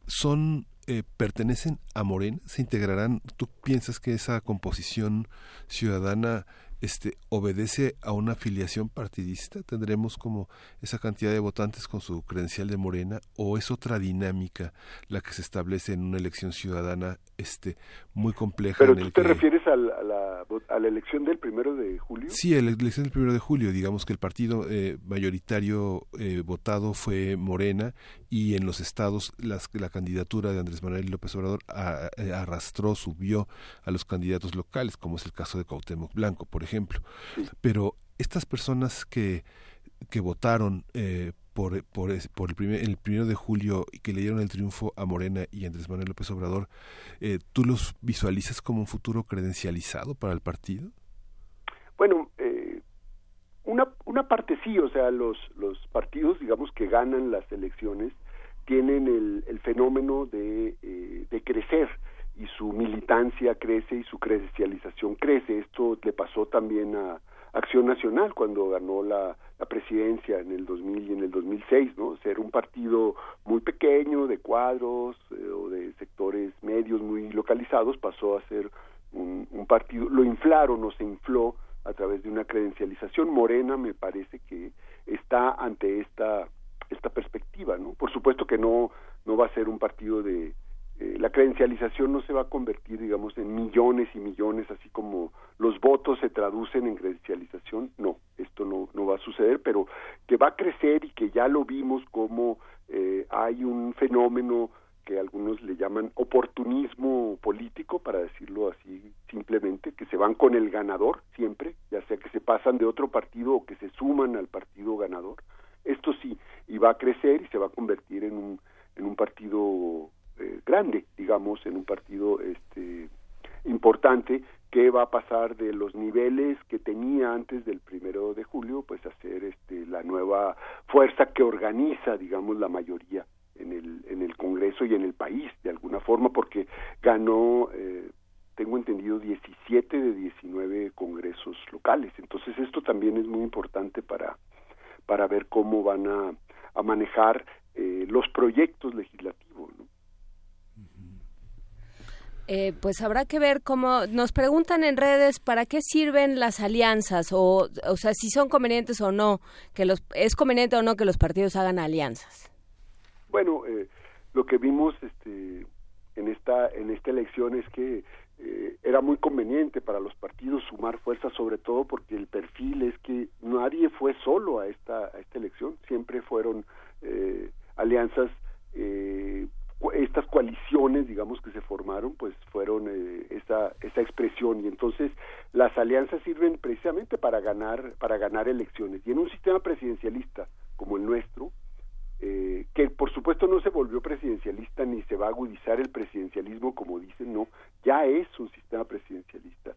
son eh, pertenecen a Morena, se integrarán. ¿Tú piensas que esa composición ciudadana este obedece a una afiliación partidista? ¿Tendremos como esa cantidad de votantes con su credencial de Morena o es otra dinámica la que se establece en una elección ciudadana este muy compleja Pero en tú te que refieres al- a la, a la elección del primero de julio. Sí, en la elección del primero de julio, digamos que el partido eh, mayoritario eh, votado fue Morena y en los estados las- la candidatura de Andrés Manuel López Obrador a- eh, arrastró, subió a los candidatos locales, como es el caso de Cuauhtémoc Blanco, por ejemplo. Pero estas personas que, que votaron eh, por, por, el, primer, el primero de julio y que le dieron el triunfo a Morena y Andrés Manuel López Obrador, eh, ¿tú los visualizas como un futuro credencializado para el partido? Bueno, eh, una, una parte sí, o sea, los, los partidos, digamos, que ganan las elecciones tienen el, el fenómeno de, eh, de crecer y su militancia crece y su credencialización crece. Esto le pasó también a, Acción Nacional cuando ganó la, presidencia en el 2000 y en el 2006, ¿no? Ser un partido muy pequeño, de cuadros eh, o de sectores medios muy localizados, pasó a ser un, un partido, lo inflaron o se infló a través de una credencialización. Morena me parece que está ante esta esta perspectiva, ¿no? Por supuesto que no no va a ser un partido de eh, la credencialización no se va a convertir, digamos, en millones y millones, así como los votos se traducen en credencialización. No, esto no, no va a suceder, pero que va a crecer y que ya lo vimos como eh, hay un fenómeno que algunos le llaman oportunismo político, para decirlo así simplemente, que se van con el ganador siempre, ya sea que se pasan de otro partido o que se suman al partido ganador. Esto sí, y va a crecer y se va a convertir en un, en un partido eh, grande, digamos, en un partido este, importante que va a pasar de los niveles que tenía antes del primero de julio, pues a ser este, la nueva fuerza que organiza, digamos, la mayoría en el, en el Congreso y en el país, de alguna forma, porque ganó, eh, tengo entendido, 17 de 19 congresos locales. Entonces esto también es muy importante para, para ver cómo van a, a manejar eh, los proyectos legislativos. ¿no? Eh, pues habrá que ver cómo nos preguntan en redes para qué sirven las alianzas o, o sea, si son convenientes o no, que los es conveniente o no que los partidos hagan alianzas. Bueno, eh, lo que vimos este, en esta en esta elección es que eh, era muy conveniente para los partidos sumar fuerzas, sobre todo porque el perfil es que nadie fue solo a esta a esta elección, siempre fueron eh, alianzas eh, estas coaliciones, digamos, que se formaron, pues fueron eh, esa, esa expresión y entonces las alianzas sirven precisamente para ganar, para ganar elecciones. Y en un sistema presidencialista como el nuestro, eh, que por supuesto no se volvió presidencialista ni se va a agudizar el presidencialismo como dicen, no, ya es un sistema presidencialista.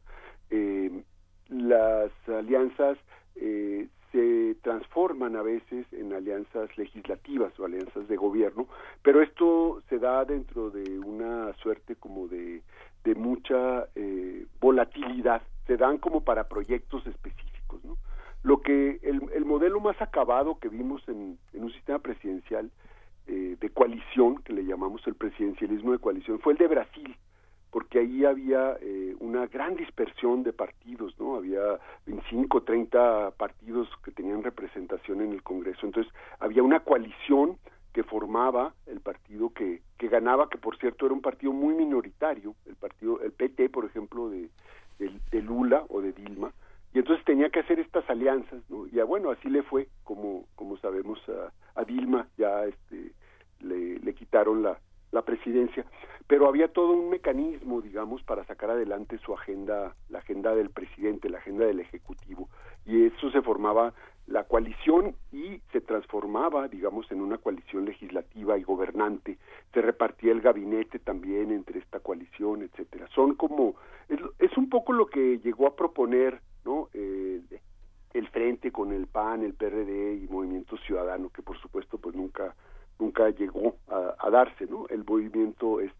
Eh, las alianzas eh, se transforman a veces en alianzas legislativas o alianzas de gobierno, pero esto se da dentro de una suerte como de, de mucha eh, volatilidad, se dan como para proyectos específicos. ¿no? Lo que el, el modelo más acabado que vimos en, en un sistema presidencial eh, de coalición, que le llamamos el presidencialismo de coalición, fue el de Brasil porque ahí había eh, una gran dispersión de partidos, ¿no? Había 25, 30 partidos que tenían representación en el Congreso. Entonces, había una coalición que formaba el partido que, que ganaba, que por cierto era un partido muy minoritario, el partido, el PT, por ejemplo, de, de, Lula o de Dilma, y entonces tenía que hacer estas alianzas, ¿no? Y bueno, así le fue, como, como sabemos, a, a Dilma ya este, le, le quitaron la, la presidencia, pero había todo un mecanismo, digamos, para sacar adelante su agenda, la agenda del presidente, la agenda del ejecutivo, y eso se formaba la coalición y se transformaba, digamos, en una coalición legislativa y gobernante, se repartía el gabinete también entre esta coalición, etcétera. Son como es, es un poco lo que llegó a proponer, ¿no? Eh, el frente con el PAN, el PRD y Movimiento Ciudadano, que por supuesto pues nunca nunca llegó a, a, darse, ¿no? El movimiento este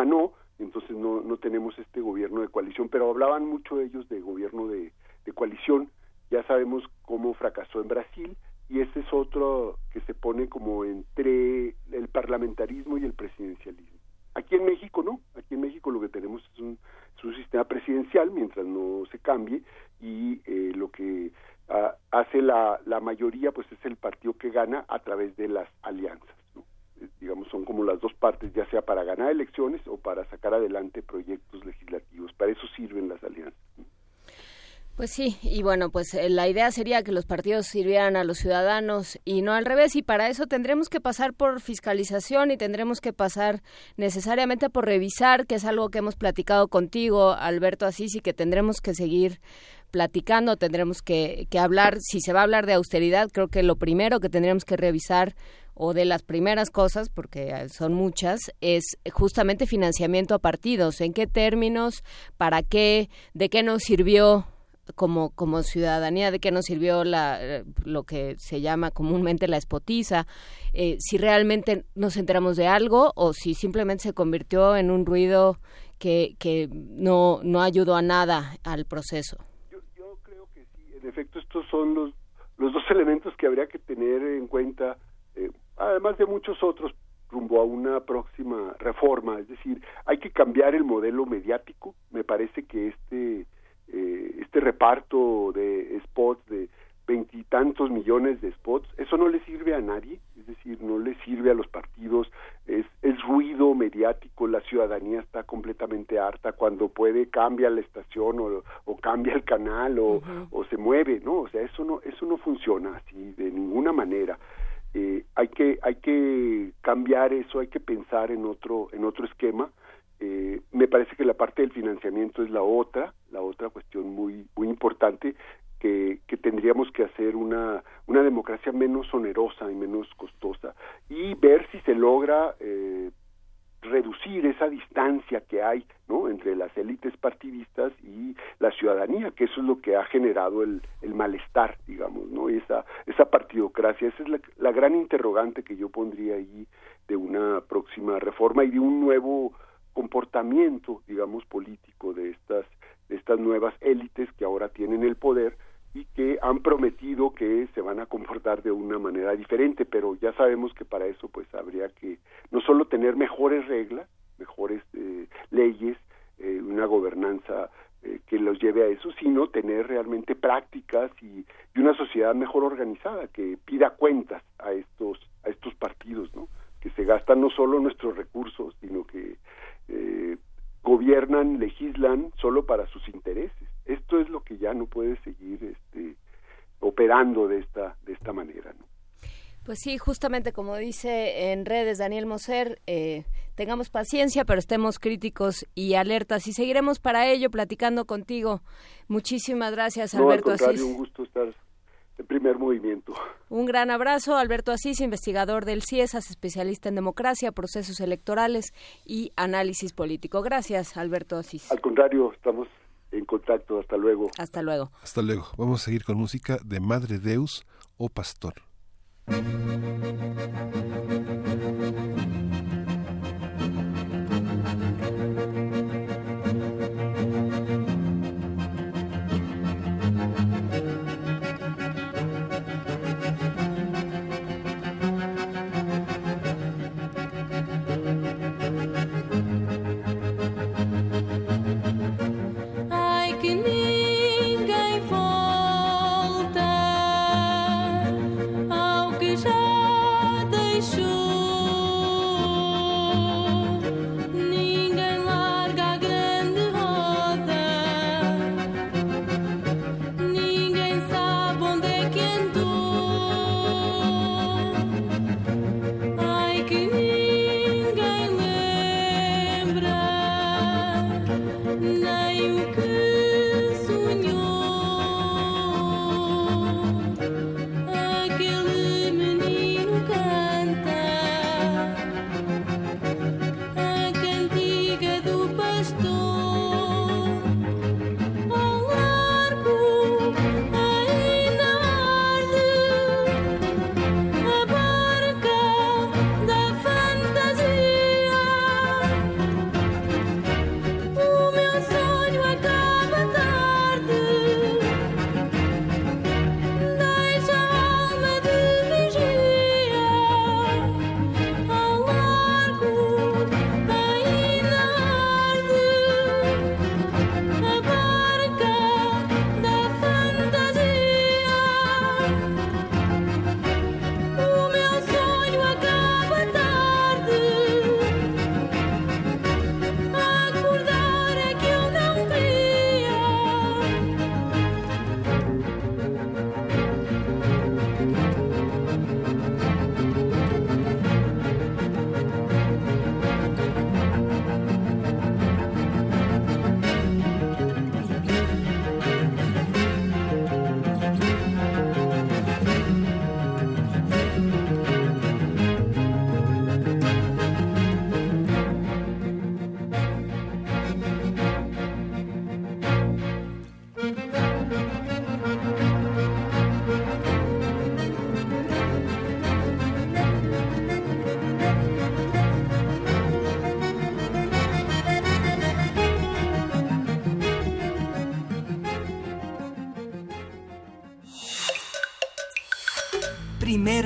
ganó, entonces no no tenemos este gobierno de coalición, pero hablaban mucho ellos de gobierno de, coalición. Ya sabemos cómo fracasó en Brasil y ese es otro que se pone como entre el parlamentarismo y el presidencialismo. Aquí en México no, aquí en México lo que tenemos es un, es un sistema presidencial mientras no se cambie y eh, lo que uh, hace la, la mayoría, pues es el partido que gana a través de las alianzas. ¿no? Eh, digamos, son como las dos partes, ya sea para ganar elecciones o para sacar adelante proyectos legislativos. Para eso sirven las alianzas. Pues sí, y bueno, pues eh, la idea sería que los partidos sirvieran a los ciudadanos y no al revés, y para eso tendremos que pasar por fiscalización y tendremos que pasar necesariamente por revisar, que es algo que hemos platicado contigo, Alberto Asís, y que tendremos que seguir platicando, tendremos que, que hablar, si se va a hablar de austeridad, creo que lo primero que tendremos que revisar o de las primeras cosas, porque son muchas, es justamente financiamiento a partidos. ¿En qué términos? ¿Para qué? ¿De qué nos sirvió como, como ciudadanía de qué nos sirvió la, lo que se llama comúnmente la espotiza, eh, si realmente nos enteramos de algo o si simplemente se convirtió en un ruido que, que no, no ayudó a nada al proceso. Yo, yo creo estos son los, los dos [LAUGHS] elementos que habría que tener en cuenta, eh, además de muchos otros, rumbo a una próxima reforma. Es decir, hay que cambiar el modelo mediático. Me parece que este, eh, este reparto de spots, de veintitantos millones de spots, eso no le sirve a nadie, es decir, no le sirve a los partidos, es, es ruido mediático, la ciudadanía está completamente harta, cuando puede cambia la estación o, o cambia el canal o, o se mueve, ¿no? O sea, eso no, eso no funciona así de ninguna manera. Eh, hay que hay que cambiar eso, hay que pensar en otro en otro esquema. Eh, me parece que la parte del financiamiento es la otra, la otra cuestión muy muy importante que, que tendríamos que hacer una una democracia menos onerosa y menos costosa y ver si se logra eh, reducir esa distancia que hay ¿no? entre las élites partidistas y la ciudadanía, que eso es lo que ha generado el, el malestar, digamos, ¿no? Y esa, esa partidocracia, esa es la, gran interrogante que yo pondría ahí de una próxima reforma y de un nuevo comportamiento, digamos, político de estas nuevas élites que ahora tienen el poder y que han prometido que se van a comportar de una manera diferente, pero ya sabemos que para eso pues habría que no solo tener mejores reglas, mejores eh, leyes, eh, una gobernanza eh, que los lleve a eso, sino tener realmente prácticas y, y, una sociedad mejor organizada que pida cuentas a estos a estos partidos, ¿no? Que se gastan no solo nuestros recursos, sino que gobiernan, legislan solo para sus intereses. Esto es lo que ya no puede seguir este, operando de esta de esta manera, ¿no? Pues sí, justamente como dice en redes Daniel Moser, eh, tengamos paciencia, pero estemos críticos y alertas y seguiremos para ello platicando contigo. Muchísimas gracias, no, Alberto al Asís. un gusto estar en primer movimiento. Un gran abrazo, Alberto Asís, investigador del CIESAS, especialista en democracia, procesos electorales y análisis político. Gracias, Alberto Asís. Al contrario, estamos en contacto. Hasta luego. Hasta luego. Hasta luego. Vamos a seguir con música de Madre Deus o Pastor.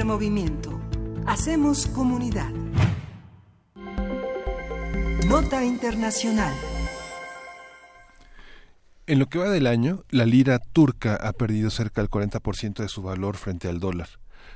Movimiento. Hacemos comunidad. Nota Internacional. En lo que va del año, la lira turca ha perdido cerca del 40% de su valor frente al dólar.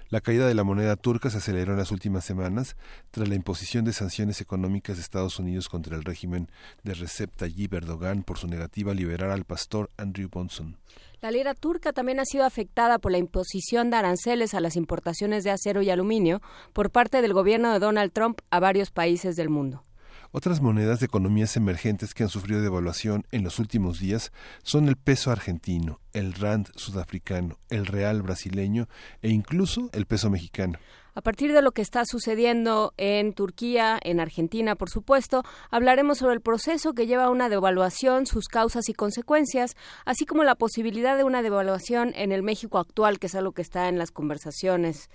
La caída de la moneda turca se aceleró en las últimas semanas tras la imposición de sanciones económicas de Estados Unidos contra el régimen de Recep Tayyip Erdogan por su negativa a liberar al pastor Andrew Bonson. La lira turca también ha sido afectada por la imposición de aranceles a las importaciones de acero y aluminio por parte del gobierno de Donald Trump a varios países del mundo. Otras monedas de economías emergentes que han sufrido devaluación en los últimos días son el peso argentino, el rand sudafricano, el real brasileño e incluso el peso mexicano. A partir de lo que está sucediendo en Turquía, en Argentina, por supuesto, hablaremos sobre el proceso que lleva a una devaluación, sus causas y consecuencias, así como la posibilidad de una devaluación en el México actual, que es algo que está en las conversaciones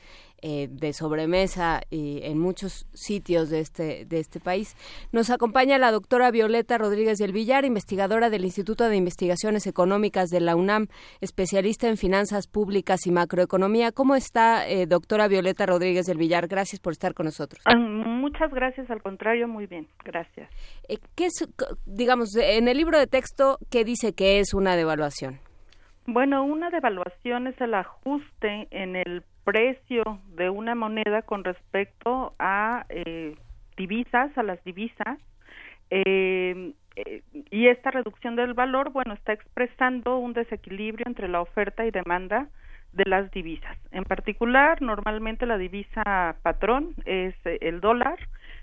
eh, de sobremesa y en muchos sitios de este, de este país. Nos acompaña la doctora Violeta Rodríguez del Villar, investigadora del Instituto de Investigaciones Económicas de la UNAM, especialista en finanzas públicas y macroeconomía. ¿Cómo está, eh, doctora Violeta Rodríguez del Villar? Gracias por estar con nosotros. Ah, muchas gracias, al contrario, muy bien, gracias. Eh, ¿Qué es, digamos, en el libro de texto, qué dice que es una devaluación? Bueno, una devaluación es el ajuste en el precio de una moneda con respecto a eh, divisas, a las divisas, eh, eh, y esta reducción del valor, bueno, está expresando un desequilibrio entre la oferta y demanda de las divisas. En particular, normalmente la divisa patrón es el dólar,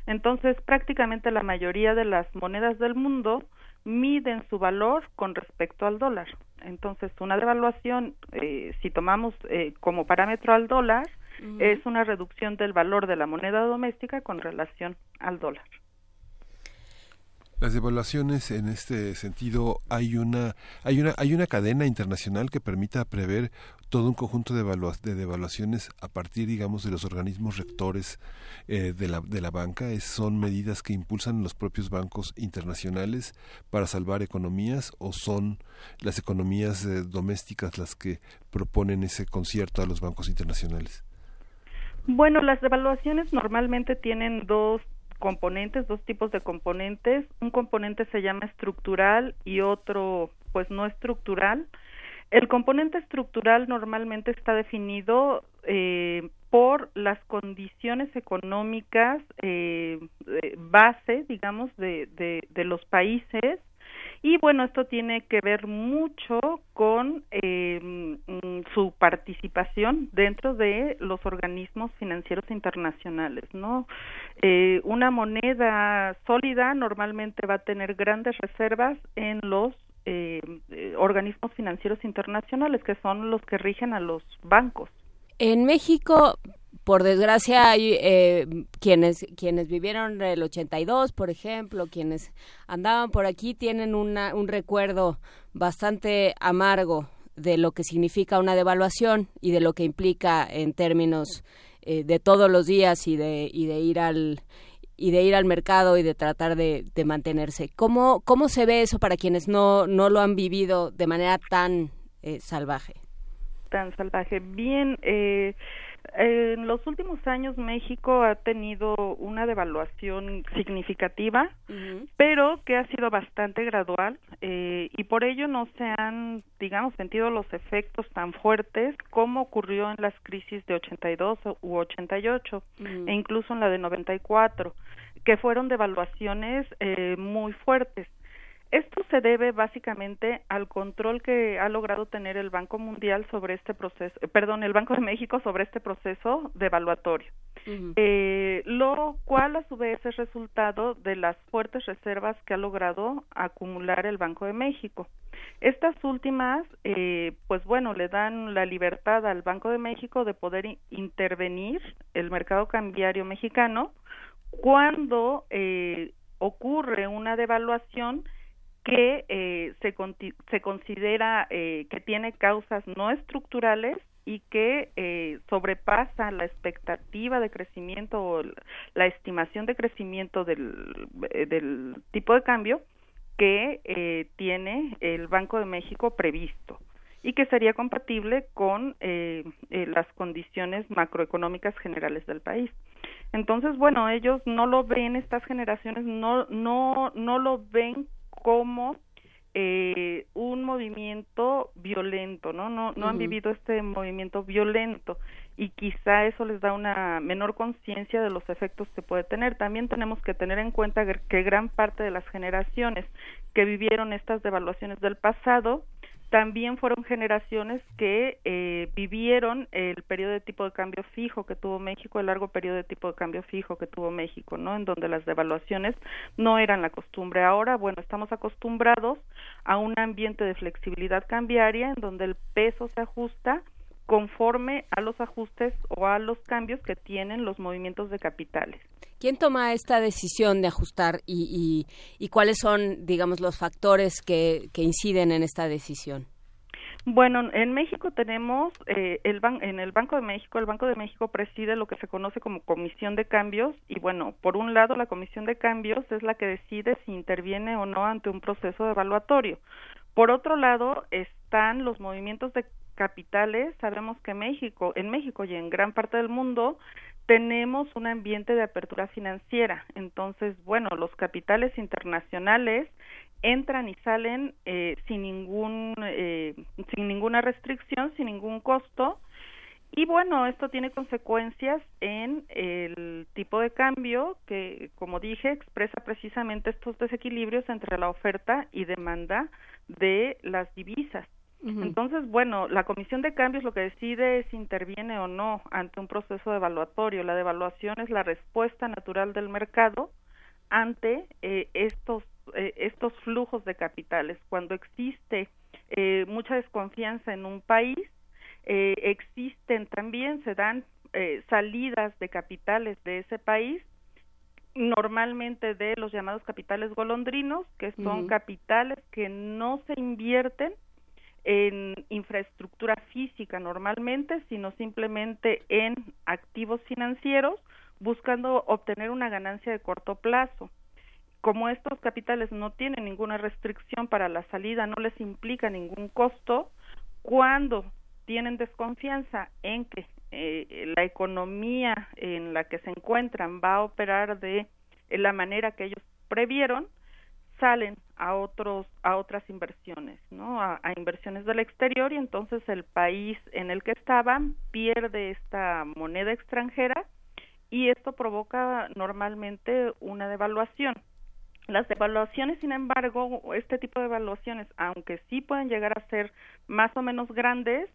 entonces prácticamente la mayoría de las monedas del mundo miden su valor con respecto al dólar. Entonces, una devaluación, eh, si tomamos eh, como parámetro al dólar, es una reducción del valor de la moneda doméstica con relación al dólar. Las devaluaciones en este sentido hay una hay una hay una cadena internacional que permita prever todo un conjunto de, de devaluaciones a partir digamos de los organismos rectores eh, de, la, de la banca. Es, son medidas que impulsan los propios bancos internacionales para salvar economías o son las economías eh, domésticas las que proponen ese concierto a los bancos internacionales. Bueno las devaluaciones normalmente tienen dos componentes, dos tipos de componentes. Un componente se llama estructural y otro, pues, no estructural. El componente estructural normalmente está definido eh, por las condiciones económicas eh, base, digamos, de, de, de los países y bueno, esto tiene que ver mucho con eh, su participación dentro de los organismos financieros internacionales, ¿no? Eh, una moneda sólida normalmente va a tener grandes reservas en los eh, organismos financieros internacionales, que son los que rigen a los bancos. En México por desgracia hay eh, quienes quienes vivieron el 82 por ejemplo quienes andaban por aquí tienen una, un recuerdo bastante amargo de lo que significa una devaluación y de lo que implica en términos eh, de todos los días y de y de ir al y de ir al mercado y de tratar de, mantenerse. Cómo cómo se ve eso para quienes no no lo han vivido de manera tan eh, salvaje tan salvaje. Bien eh, en los últimos años México ha tenido una devaluación significativa, pero que ha sido bastante gradual eh, y por ello no se han, digamos, sentido los efectos tan fuertes como ocurrió en las crisis de 82 u 88 e incluso en la de 94, que fueron devaluaciones eh, muy fuertes. Esto se debe básicamente al control que ha logrado tener el Banco Mundial sobre este proceso, eh, perdón, el Banco de México sobre este proceso devaluatorio, eh, lo cual a su vez es resultado de las fuertes reservas que ha logrado acumular el Banco de México. Estas últimas, eh, pues bueno, le dan la libertad al Banco de México de poder intervenir el mercado cambiario mexicano cuando eh, ocurre una devaluación que eh, se, se considera eh, que tiene causas no estructurales y que eh, sobrepasa la expectativa de crecimiento o la estimación de crecimiento del, eh, del tipo de cambio que eh, tiene el Banco de México previsto. y que sería compatible con eh, las condiciones macroeconómicas generales del país. Entonces, bueno, ellos no lo ven, estas generaciones no, no, no lo ven como eh, un movimiento violento, ¿no? No, no han vivido este movimiento violento y quizá eso les da una menor conciencia de los efectos que puede tener. También tenemos que tener en cuenta que gran parte de las generaciones que vivieron estas devaluaciones del pasado también fueron generaciones que eh, vivieron el periodo de tipo de cambio fijo que tuvo México, el largo periodo de tipo de cambio fijo que tuvo México, ¿no? En donde las devaluaciones no eran la costumbre. Ahora, bueno, estamos acostumbrados a un ambiente de flexibilidad cambiaria en donde el peso se ajusta conforme a los ajustes o a los cambios que tienen los movimientos de capitales. ¿Quién toma esta decisión de ajustar y, y, cuáles son, digamos, los factores que, que, inciden en esta decisión? Bueno, en México tenemos eh, el en el Banco de México, el Banco de México preside lo que se conoce como Comisión de Cambios y bueno, por un lado la Comisión de Cambios es la que decide si interviene o no ante un proceso evaluatorio. Por otro lado están los movimientos de capitales, sabemos que México, en México y en gran parte del mundo tenemos un ambiente de apertura financiera. Entonces, bueno, los capitales internacionales entran y salen eh, sin ningún eh, sin ninguna restricción, sin ningún costo. Y bueno, esto tiene consecuencias en el tipo de cambio que, como dije, expresa precisamente estos desequilibrios entre la oferta y demanda de las divisas. Entonces, bueno, la Comisión de Cambios lo que decide es si interviene o no ante un proceso evaluatorio. La devaluación es la respuesta natural del mercado ante eh, estos eh, estos flujos de capitales. Cuando existe eh, mucha desconfianza en un país, existen también se dan salidas de capitales de ese país normalmente de los llamados capitales golondrinos, que son capitales que no se invierten en infraestructura física normalmente, sino simplemente en activos financieros, buscando obtener una ganancia de corto plazo. Como estos capitales no tienen ninguna restricción para la salida, no les implica ningún costo, cuando tienen desconfianza en que eh, la economía en la que se encuentran va a operar de la manera que ellos previeron, salen a otros a otras inversiones no a, inversiones del exterior y entonces el país en el que estaban pierde esta moneda extranjera y esto provoca normalmente una devaluación. Las devaluaciones sin embargo este tipo de devaluaciones aunque sí pueden llegar a ser más o menos grandes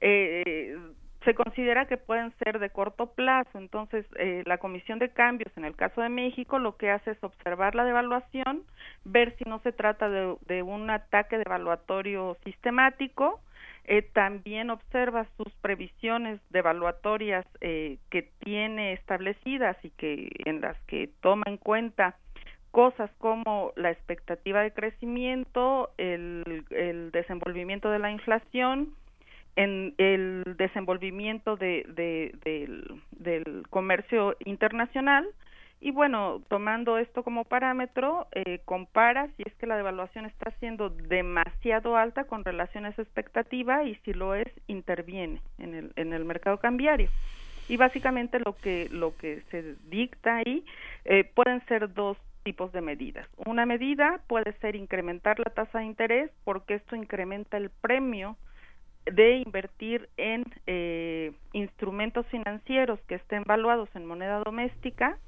eh, se considera que pueden ser de corto plazo. Entonces, eh, la Comisión de Cambios, en el caso de México, lo que hace es observar la devaluación, ver si no se trata de, un ataque devaluatorio sistemático. Eh, también observa sus previsiones devaluatorias eh, que tiene establecidas y que en las que toma en cuenta cosas como la expectativa de crecimiento, el desenvolvimiento de la inflación, en el desenvolvimiento de, del, comercio internacional y bueno, tomando esto como parámetro, eh, compara si es que la devaluación está siendo demasiado alta con relación a esa expectativa y si lo es, interviene en el, en el mercado cambiario. Y básicamente lo que, lo que se dicta ahí eh, pueden ser dos tipos de medidas. Una medida puede ser incrementar la tasa de interés porque esto incrementa el premio de invertir en eh, instrumentos financieros que estén valuados en moneda doméstica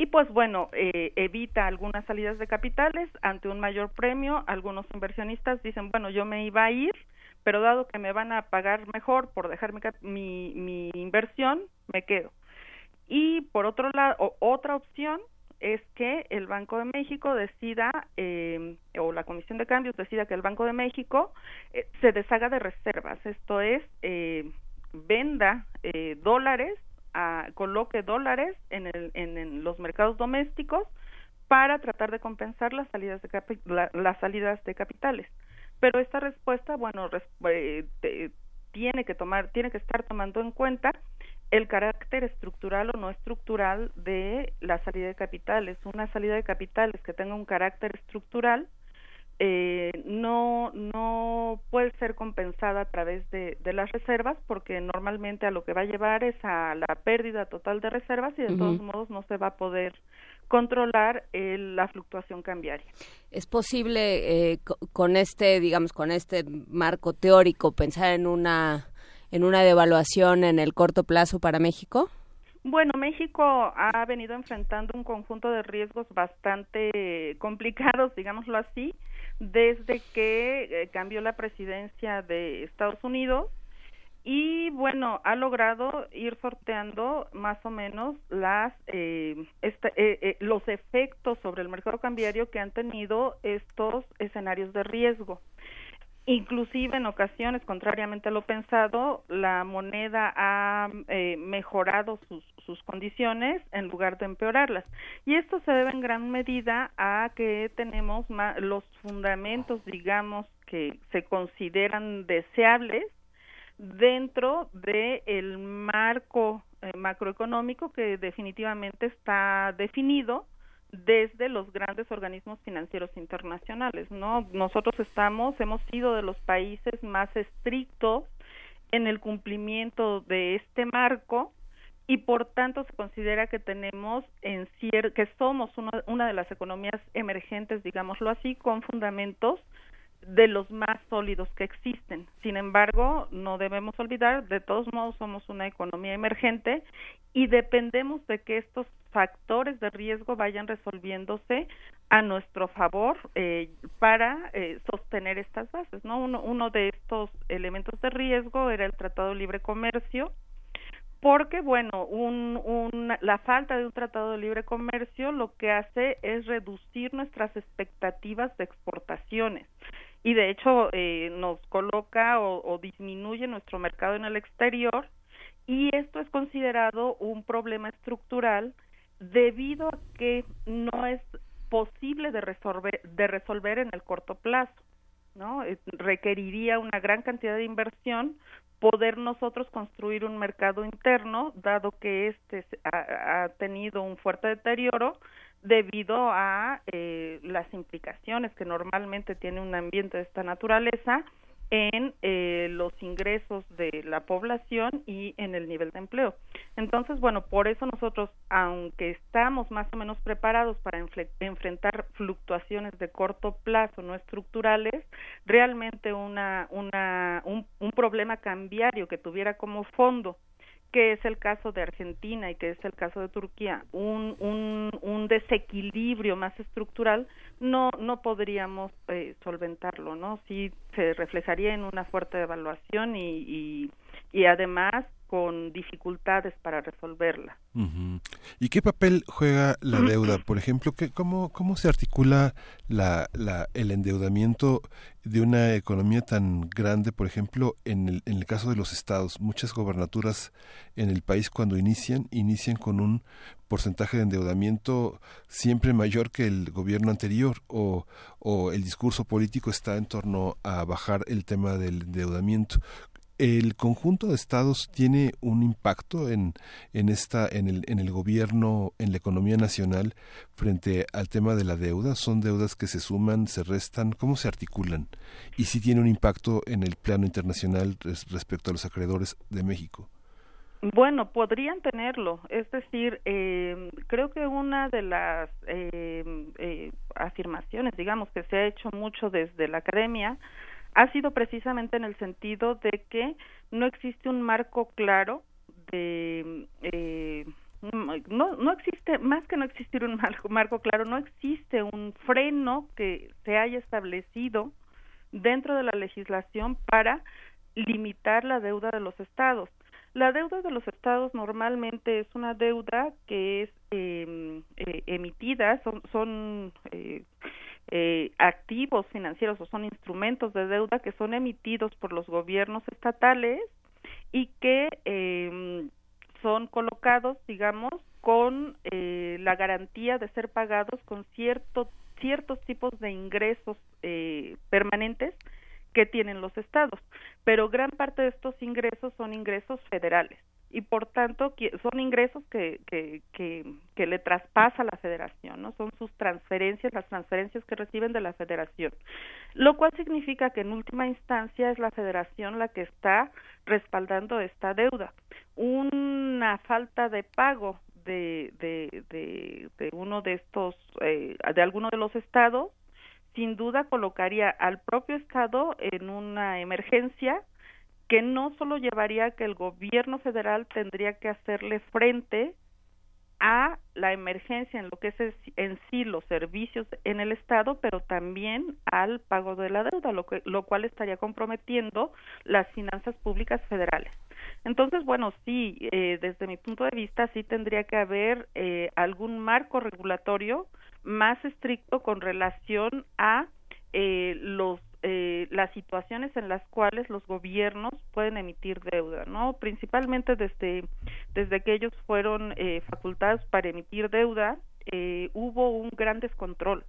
y pues bueno, eh, evita algunas salidas de capitales ante un mayor premio. Algunos inversionistas dicen, bueno, yo me iba a ir, pero dado que me van a pagar mejor por dejar mi, mi, mi inversión, me quedo. Y por otro lado, otra opción es que el Banco de México decida, eh, o la Comisión de Cambios decida que el Banco de México eh, se deshaga de reservas, esto es, eh, venda eh, dólares, coloque dólares en, el, en, los mercados domésticos para tratar de compensar las salidas de, las salidas de capitales. Pero esta respuesta, bueno, tiene que tomar, tiene que estar tomando en cuenta el carácter estructural o no estructural de la salida de capitales. Una salida de capitales que tenga un carácter estructural eh, no no puede ser compensada a través de, de, las reservas porque normalmente a lo que va a llevar es a la pérdida total de reservas y de todos modos no se va a poder controlar la fluctuación cambiaria. ¿Es posible eh, con este, digamos, con este marco teórico pensar en una en una devaluación en el corto plazo para México? Bueno, México ha venido enfrentando un conjunto de riesgos bastante complicados, digámoslo así, desde que eh, cambió la presidencia de Estados Unidos y bueno ha logrado ir sorteando más o menos las eh, este, eh, eh, los efectos sobre el mercado cambiario que han tenido estos escenarios de riesgo inclusive en ocasiones contrariamente a lo pensado la moneda ha eh, mejorado sus, sus condiciones en lugar de empeorarlas. Y esto se debe en gran medida a que tenemos los fundamentos digamos que se consideran deseables dentro del el marco eh, macroeconómico que definitivamente está definido desde los grandes organismos financieros internacionales, ¿no? Nosotros estamos, hemos sido de los países más estrictos en el cumplimiento de este marco y por tanto se considera que tenemos en que somos una, una de las economías emergentes, digámoslo así, con fundamentos de los más sólidos que existen. Sin embargo, no debemos olvidar, de todos modos somos una economía emergente y dependemos de que estos factores de riesgo vayan resolviéndose a nuestro favor eh, para eh, sostener estas bases. ¿no? Uno, uno de estos elementos de riesgo era el Tratado de Libre Comercio, porque bueno, un, un, la falta de un tratado de libre comercio lo que hace es reducir nuestras expectativas de exportaciones y de hecho eh, nos coloca o, disminuye nuestro mercado en el exterior y esto es considerado un problema estructural debido a que no es posible de resolver, de resolver en el corto plazo, ¿no? Eh, requeriría una gran cantidad de inversión poder nosotros construir un mercado interno, dado que este ha tenido un fuerte deterioro, debido a eh, las implicaciones que normalmente tiene un ambiente de esta naturaleza en eh, los ingresos de la población y en el nivel de empleo. Entonces, bueno, por eso nosotros, aunque estamos más o menos preparados para enfrentar fluctuaciones de corto plazo no estructurales, realmente una, una, un, un problema cambiario que tuviera como fondo que es el caso de Argentina y que es el caso de Turquía, un, un, un desequilibrio más estructural, no, no podríamos eh, solventarlo, ¿no? Sí se reflejaría en una fuerte devaluación y, y, y además con dificultades para resolverla. ¿Y qué papel juega la deuda? Por ejemplo, ¿qué, cómo, ¿cómo se articula la, el endeudamiento de una economía tan grande, por ejemplo, en el, en el caso de los estados? Muchas gobernaturas en el país cuando inician, inician con un porcentaje de endeudamiento siempre mayor que el gobierno anterior o, o el discurso político está en torno a bajar el tema del endeudamiento el conjunto de estados tiene un impacto en, en esta en el, en el gobierno en la economía nacional frente al tema de la deuda son deudas que se suman se restan cómo se articulan y si tiene un impacto en el plano internacional respecto a los acreedores de México. Bueno, podrían tenerlo. Es decir, eh, creo que una de las eh, eh, afirmaciones, digamos, que se ha hecho mucho desde la academia ha sido precisamente en el sentido de que no existe un marco claro de eh, no no existe más que no existir un [LAUGHS] marco, claro no existe un freno que se haya establecido dentro de la legislación para limitar la deuda de los estados. La deuda de los estados normalmente es una deuda que es em, eh, emitida son son eh, eh, activos financieros o son instrumentos de deuda que son emitidos por los gobiernos estatales y que eh, son colocados, digamos, con eh, la garantía de ser pagados con cierto, ciertos tipos de ingresos eh, permanentes que tienen los estados. Pero gran parte de estos ingresos son ingresos federales y por tanto son ingresos que, que, le traspasa la federación, ¿no? Son sus transferencias, las transferencias que reciben de la federación. Lo cual significa que en última instancia es la federación la que está respaldando esta deuda. Una falta de pago de, de, de, de uno de estos, eh, de alguno de los estados, sin duda colocaría al propio estado en una emergencia que no solo llevaría a que el gobierno federal tendría que hacerle frente a la emergencia en lo que es en sí los servicios en el Estado, pero también al pago de la deuda, lo, que, lo cual estaría comprometiendo las finanzas públicas federales. Entonces, bueno, sí, eh, desde mi punto de vista, sí tendría que haber eh, algún marco regulatorio más estricto con relación a eh, los eh, las situaciones en las cuales los gobiernos pueden emitir deuda, ¿no? Principalmente desde, desde que ellos fueron eh, facultados para emitir deuda, eh, hubo un gran descontrol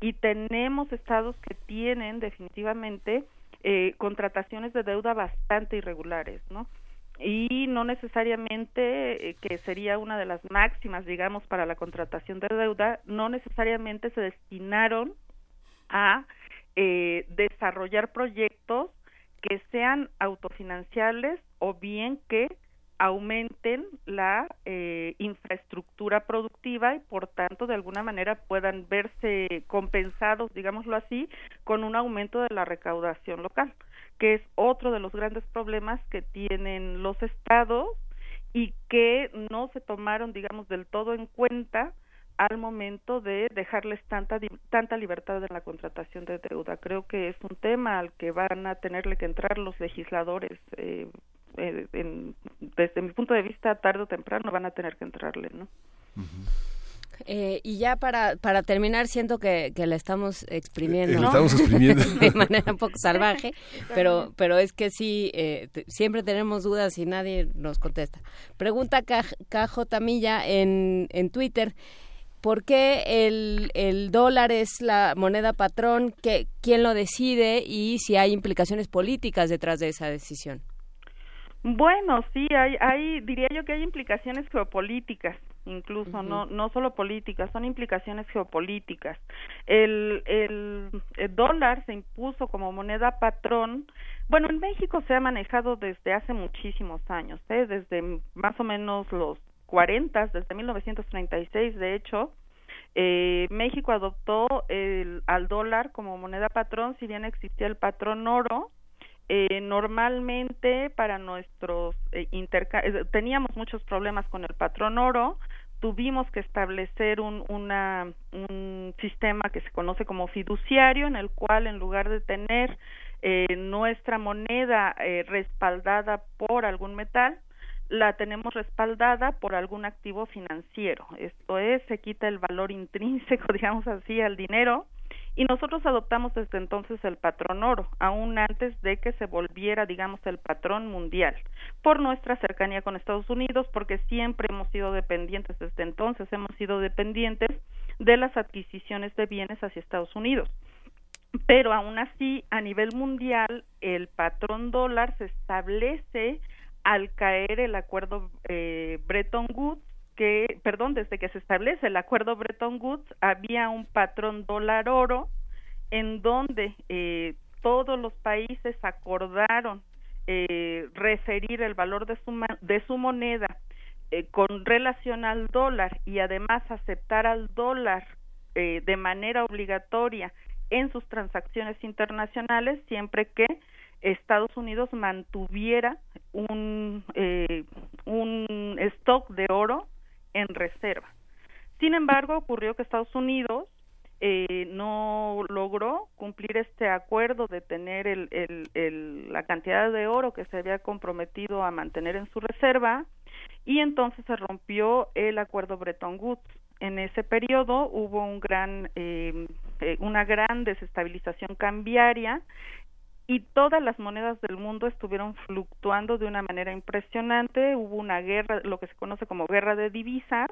y tenemos estados que tienen definitivamente eh, contrataciones de deuda bastante irregulares, ¿no? y no necesariamente eh, que sería una de las máximas digamos para la contratación de deuda no necesariamente se destinaron a eh, desarrollar proyectos que sean autofinanciables o bien que aumenten la eh, infraestructura productiva y por tanto de alguna manera puedan verse compensados, digámoslo así, con un aumento de la recaudación local, que es otro de los grandes problemas que tienen los estados y que no se tomaron, digamos, del todo en cuenta al momento de dejarles tanta tanta libertad en la contratación de deuda. Creo que es un tema al que van a tenerle que entrar los legisladores. Eh, eh, desde mi punto de vista, tarde o temprano van a tener que entrarle, ¿no? Eh, y ya para, para terminar, siento que, que la estamos exprimiendo. ¿no? estamos exprimiendo. [LAUGHS] de manera un poco salvaje, [LAUGHS] pero, pero es que sí, eh, siempre tenemos dudas y nadie nos contesta. Pregunta Cajo Tamilla en, en Twitter. ¿Por qué el, el dólar es la moneda patrón? ¿Qué, ¿Quién lo decide? Y si hay implicaciones políticas detrás de esa decisión. Bueno, sí, hay, hay, diría yo que hay implicaciones geopolíticas, incluso, no, no solo políticas, son implicaciones geopolíticas. El, el, el, dólar se impuso como moneda patrón. Bueno, en México se ha manejado desde hace muchísimos años, ¿eh? desde más o menos los 40, desde 1936, de hecho, eh, México adoptó el, al dólar como moneda patrón, si bien existía el patrón oro. Eh, normalmente para nuestros eh, eh, teníamos muchos problemas con el patrón oro, tuvimos que establecer un, una, un sistema que se conoce como fiduciario, en el cual en lugar de tener eh, nuestra moneda eh, respaldada por algún metal, la tenemos respaldada por algún activo financiero. Esto es, se quita el valor intrínseco, [LAUGHS] digamos así, al dinero y nosotros adoptamos desde entonces el patrón oro, aún antes de que se volviera, digamos, el patrón mundial, por nuestra cercanía con Estados Unidos, porque siempre hemos sido dependientes desde entonces, hemos sido dependientes de las adquisiciones de bienes hacia Estados Unidos. Pero aún así, a nivel mundial, el patrón dólar se establece al caer el acuerdo eh, Bretton Woods, que, perdón, desde que se establece el acuerdo Bretton Woods, había un patrón dólar oro en donde eh, todos los países acordaron eh, referir el valor de su, de su moneda eh, con relación al dólar y además aceptar al dólar eh, de manera obligatoria en sus transacciones internacionales siempre que Estados Unidos mantuviera un, eh, un stock de oro en reserva. Sin embargo, ocurrió que Estados Unidos eh, no logró cumplir este acuerdo de tener el, el, la cantidad de oro que se había comprometido a mantener en su reserva y entonces se rompió el acuerdo Bretton Woods. En ese periodo hubo un gran, eh, eh una gran desestabilización cambiaria y todas las monedas del mundo estuvieron fluctuando de una manera impresionante, hubo una guerra, lo que se conoce como guerra de divisas,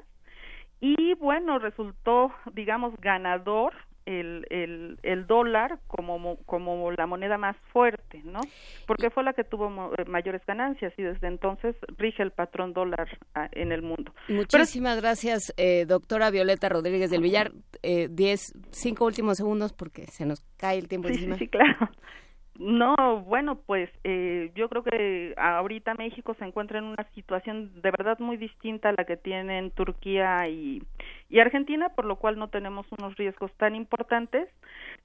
y bueno, resultó, digamos, ganador el, el, el dólar como, como la moneda más fuerte, ¿no? Porque fue la que tuvo eh, mayores ganancias y desde entonces rige el patrón dólar ah, en el mundo. Muchísimas gracias, eh, doctora Violeta Rodríguez del Villar. Eh, diez, cinco últimos segundos porque se nos cae el tiempo sí, encima. Sí, sí, claro. No, bueno, pues eh, yo creo que ahorita México se encuentra en una situación de verdad muy distinta a la que tienen Turquía y, y Argentina, por lo cual no tenemos unos riesgos tan importantes.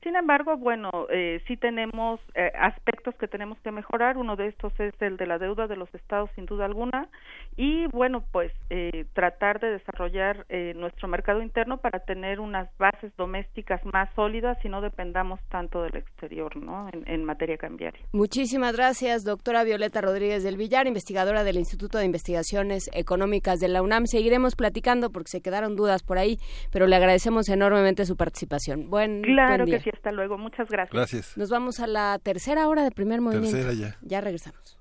Sin embargo, bueno, eh, sí tenemos eh, aspectos que tenemos que mejorar. Uno de estos es el de la deuda de los estados, sin duda alguna. Y bueno, pues eh, tratar de desarrollar eh, nuestro mercado interno para tener unas bases domésticas más sólidas y no dependamos tanto del exterior, ¿no? En, en materia cambiaria. Muchísimas gracias, doctora Violeta Rodríguez del Villar, investigadora del Instituto de Investigaciones Económicas de la UNAM. Seguiremos platicando porque se quedaron dudas por ahí, pero le agradecemos enormemente su participación. Buen, Claro buen día. que sí, hasta luego. Muchas gracias. Gracias. Nos vamos a la tercera hora de primer movimiento. Tercera ya. Ya regresamos.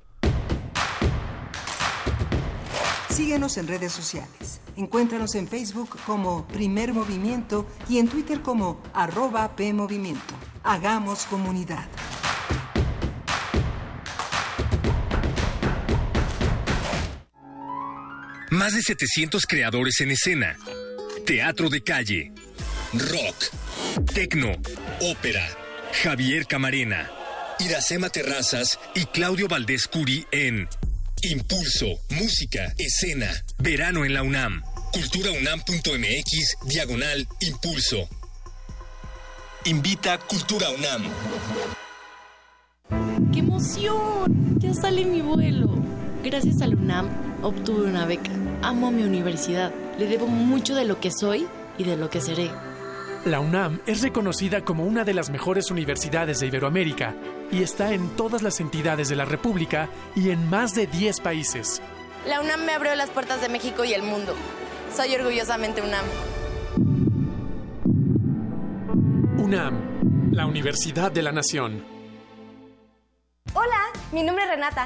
Síguenos en redes sociales. Encuéntranos en Facebook como Primer Movimiento y en Twitter como arroba PMovimiento. Hagamos comunidad. Más de 700 creadores en escena. Teatro de calle. Rock. Tecno. Ópera. Javier Camarena. Iracema Terrazas y Claudio Valdés Curi en Impulso, Música, Escena, Verano en la UNAM. Culturaunam.mx, diagonal, Impulso. Invita Cultura UNAM. ¡Qué emoción! Ya sale mi vuelo. Gracias a la UNAM obtuve una beca. Amo mi universidad. Le debo mucho de lo que soy y de lo que seré. La UNAM es reconocida como una de las mejores universidades de Iberoamérica y está en todas las entidades de la República y en más de 10 países. La UNAM me abrió las puertas de México y el mundo. Soy orgullosamente UNAM. UNAM, la Universidad de la Nación. Hola, mi nombre es Renata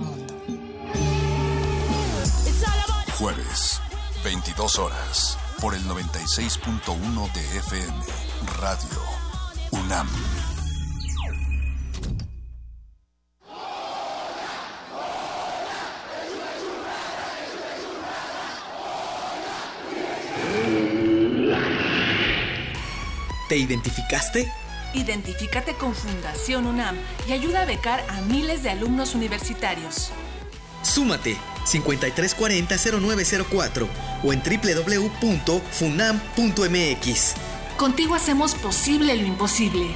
Jueves, 22 horas, por el 96.1 de FM, Radio UNAM. ¿Te identificaste? Identifícate con Fundación UNAM y ayuda a becar a miles de alumnos universitarios. Súmate 5340-0904 o en www.funam.mx. Contigo hacemos posible lo imposible.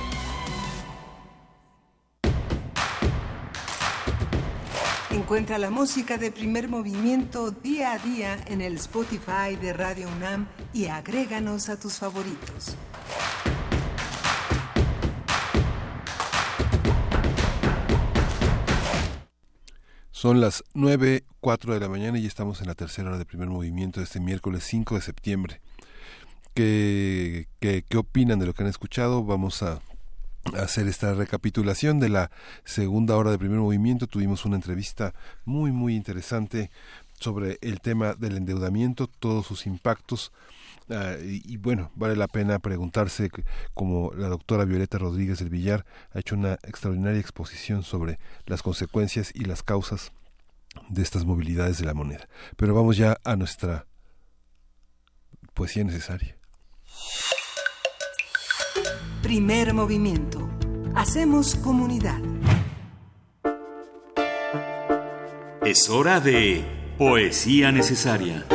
Encuentra la música de primer movimiento día a día en el Spotify de Radio UNAM y agréganos a tus favoritos. Son las 9, 4 de la mañana y estamos en la tercera hora de primer movimiento de este miércoles 5 de septiembre. ¿Qué, qué, qué opinan de lo que han escuchado? Vamos a hacer esta recapitulación de la segunda hora de primer movimiento. Tuvimos una entrevista muy, muy interesante sobre el tema del endeudamiento, todos sus impactos. Uh, y, y, bueno, vale la pena preguntarse, como la doctora Violeta Rodríguez del Villar ha hecho una extraordinaria exposición sobre las consecuencias y las causas de estas movilidades de la moneda. Pero vamos ya a nuestra poesía necesaria. Primer movimiento. Hacemos comunidad. Es hora de Poesía Necesaria.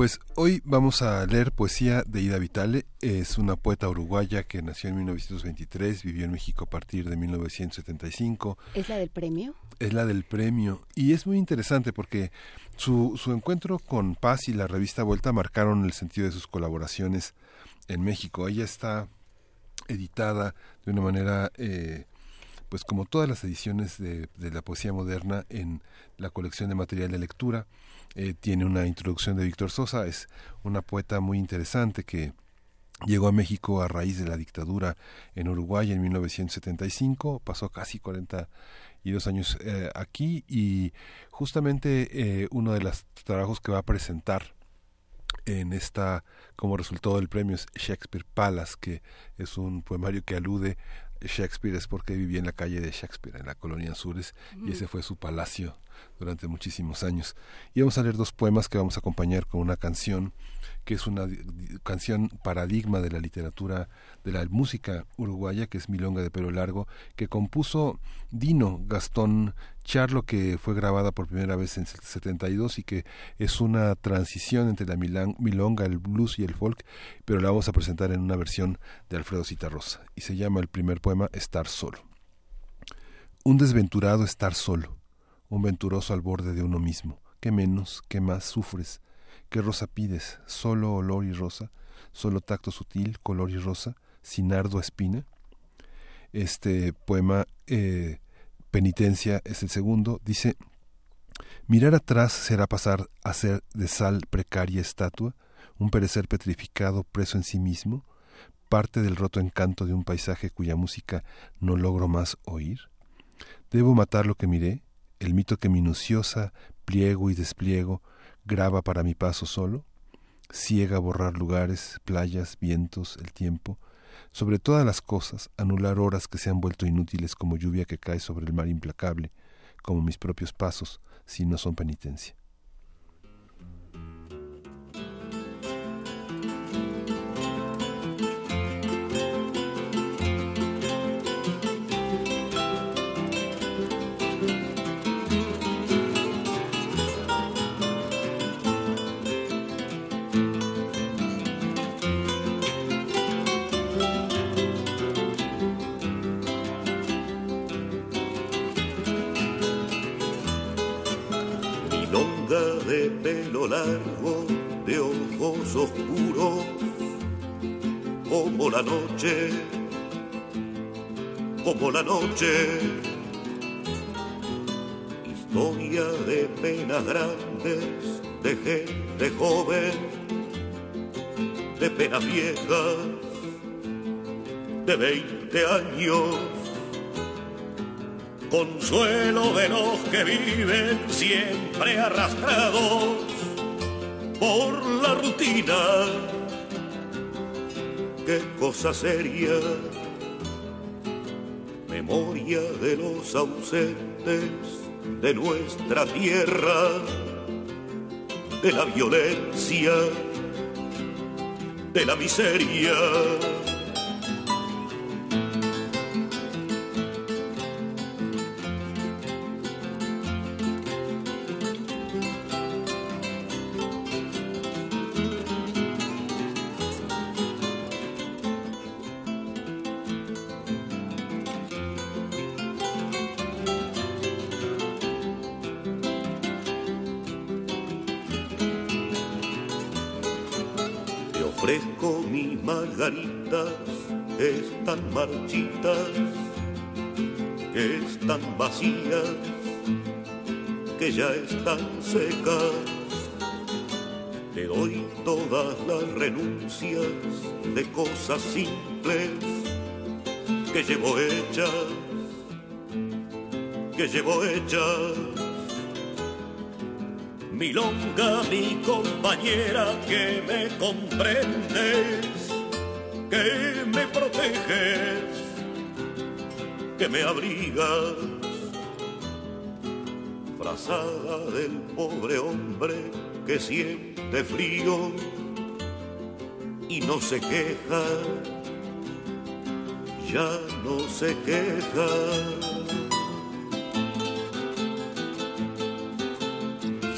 Pues hoy vamos a leer poesía de Ida Vitale. Es una poeta uruguaya que nació en 1923, vivió en México a partir de 1975. ¿Es la del premio? Es la del premio. Y es muy interesante porque su, su encuentro con Paz y la revista Vuelta marcaron el sentido de sus colaboraciones en México. Ella está editada de una manera... Eh, pues como todas las ediciones de, de, la poesía moderna en la colección de material de lectura, eh, tiene una introducción de Víctor Sosa, es una poeta muy interesante que llegó a México a raíz de la dictadura en Uruguay en 1975, pasó casi 42 años eh, aquí y justamente eh, uno de los trabajos que va a presentar en esta como resultado del premio es Shakespeare Palace, que es un poemario que alude Shakespeare es porque vivía en la calle de Shakespeare, en la colonia Azures, y ese fue su palacio durante muchísimos años. Y vamos a leer dos poemas que vamos a acompañar con una canción que es una canción paradigma de la literatura, de la música uruguaya, que es Milonga de pelo largo, que compuso Dino Gastón Charlo, que fue grabada por primera vez en el 72 y que es una transición entre la milonga, el blues y el folk, pero la vamos a presentar en una versión de Alfredo Citarrosa. Y se llama el primer poema Estar solo. Un desventurado estar solo, un venturoso al borde de uno mismo. ¿Qué menos, qué más sufres? ¿Qué rosa pides? ¿Solo olor y rosa? ¿Solo tacto sutil, color y rosa? ¿Sin ardua espina? Este poema, eh, Penitencia, es el segundo. Dice, mirar atrás será pasar a ser de sal precaria estatua, un perecer petrificado preso en sí mismo, parte del roto encanto de un paisaje cuya música no logro más oír. ¿Debo matar lo que miré? El mito que minuciosa pliego y despliego graba para mi paso solo, ciega borrar lugares, playas, vientos, el tiempo, sobre todas las cosas, anular horas que se han vuelto inútiles como lluvia que cae sobre el mar implacable, como mis propios pasos, si no son penitencia. Largo de ojos oscuros, como la noche, como la noche. Historia de penas grandes, de gente joven, de penas viejas, de veinte años consuelo de los que viven siempre arrastrados por la rutina. Qué cosa seria, memoria de los ausentes de nuestra tierra, de la violencia, de la miseria que ya están secas. Te doy todas las renuncias de cosas simples que llevo hechas, que llevo hechas. Milonga, mi compañera, que me comprendes, que me proteges, que me abrigas del pobre hombre que siente frío, y no se queja, ya no se queja.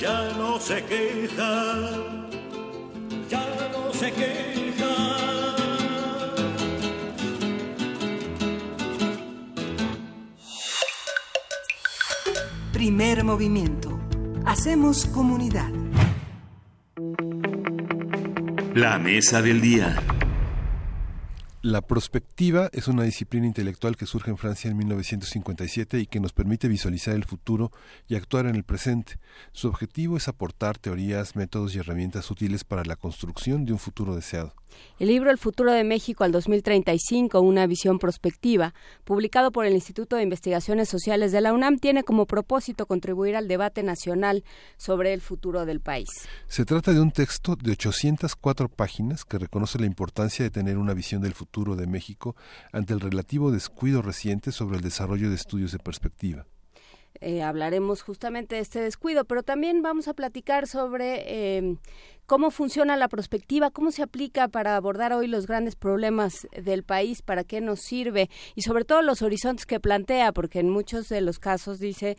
Ya no se queja, ya no se queja. Primer movimiento. Hacemos comunidad. La mesa del día. La prospectiva es una disciplina intelectual que surge en Francia en 1957 y que nos permite visualizar el futuro y actuar en el presente. Su objetivo es aportar teorías, métodos y herramientas útiles para la construcción de un futuro deseado. El libro El futuro de México al 2035, una visión prospectiva, publicado por el Instituto de Investigaciones Sociales de la UNAM, tiene como propósito contribuir al debate nacional sobre el futuro del país. Se trata de un texto de 804 páginas que reconoce la importancia de tener una visión del futuro de México ante el relativo descuido reciente sobre el desarrollo de estudios de perspectiva. Eh, hablaremos justamente de este descuido, pero también vamos a platicar sobre eh, cómo funciona la prospectiva, cómo se aplica para abordar hoy los grandes problemas del país, para qué nos sirve y sobre todo los horizontes que plantea, porque en muchos de los casos dice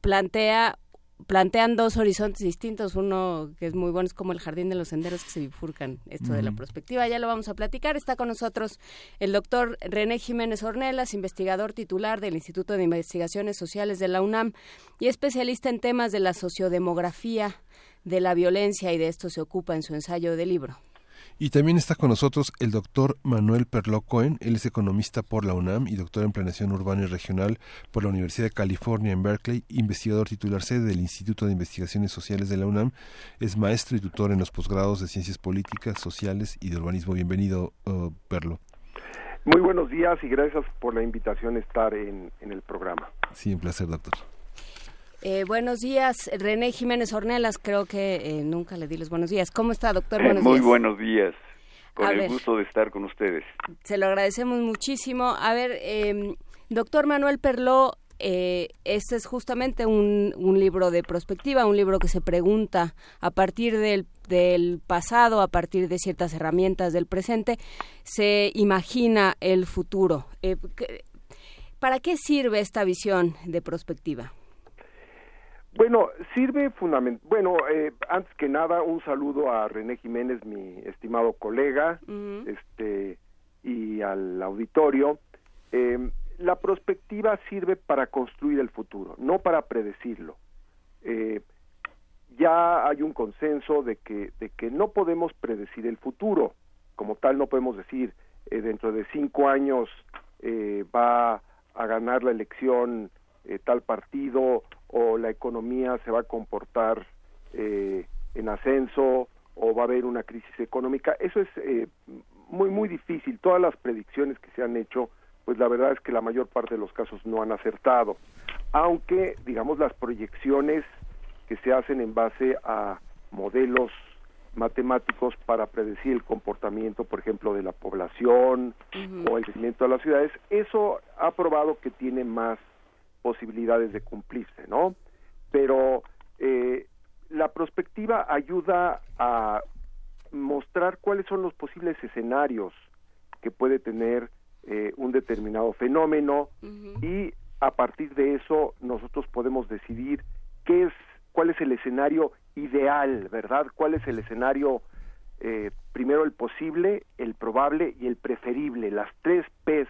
plantea plantean dos horizontes distintos. Uno que es muy bueno es como el jardín de los senderos que se bifurcan. Esto de la Ujú. perspectiva ya lo vamos a platicar. Está con nosotros el doctor René Jiménez Ornelas, investigador titular del Instituto de Investigaciones Sociales de la UNAM y especialista en temas de la sociodemografía de la violencia y de esto se ocupa en su ensayo de libro. Y también está con nosotros el doctor Manuel Perló Cohen, él es economista por la UNAM y doctor en planeación urbana y regional por la Universidad de California en Berkeley, investigador titular sede del Instituto de Investigaciones Sociales de la UNAM, es maestro y tutor en los posgrados de Ciencias Políticas, Sociales y de Urbanismo. Bienvenido, uh, Perlo. Muy buenos días y gracias por la invitación a estar en, en el programa. Sí, un placer, doctor. Eh, buenos días, René Jiménez Ornelas. Creo que eh, nunca le di los buenos días. ¿Cómo está, doctor? Buenos Muy días. buenos días. Con A el ver. gusto de estar con ustedes. Se lo agradecemos muchísimo. A ver, eh, doctor Manuel Perló, eh, este es justamente un, un libro de perspectiva, un libro que se pregunta a partir del, del pasado, a partir de ciertas herramientas del presente, se imagina el futuro. Eh, ¿qué- ¿Para qué sirve esta visión de perspectiva? Bueno, sirve fundamental. Bueno, eh, antes que nada, un saludo a René Jiménez, mi estimado colega, este y al auditorio. Eh, la prospectiva sirve para construir el futuro, no para predecirlo. Eh, ya hay un consenso de que de que no podemos predecir el futuro, como tal no podemos decir eh, dentro de cinco años eh, va a ganar la elección eh, tal partido o la economía se va a comportar eh, en ascenso o va a haber una crisis económica. Eso es eh, muy, muy difícil. Todas las predicciones que se han hecho, pues la verdad es que la mayor parte de los casos no han acertado. Aunque, digamos, las proyecciones que se hacen en base a modelos matemáticos para predecir el comportamiento, por ejemplo, de la población o el crecimiento de las ciudades, eso ha probado que tiene más posibilidades de cumplirse, ¿no? Pero eh, la prospectiva ayuda a mostrar cuáles son los posibles escenarios que puede tener eh, un determinado fenómeno y a partir de eso nosotros podemos decidir qué es cuál es el escenario ideal, ¿verdad? ¿Cuál es el escenario eh, primero el posible, el probable y el preferible, las tres P's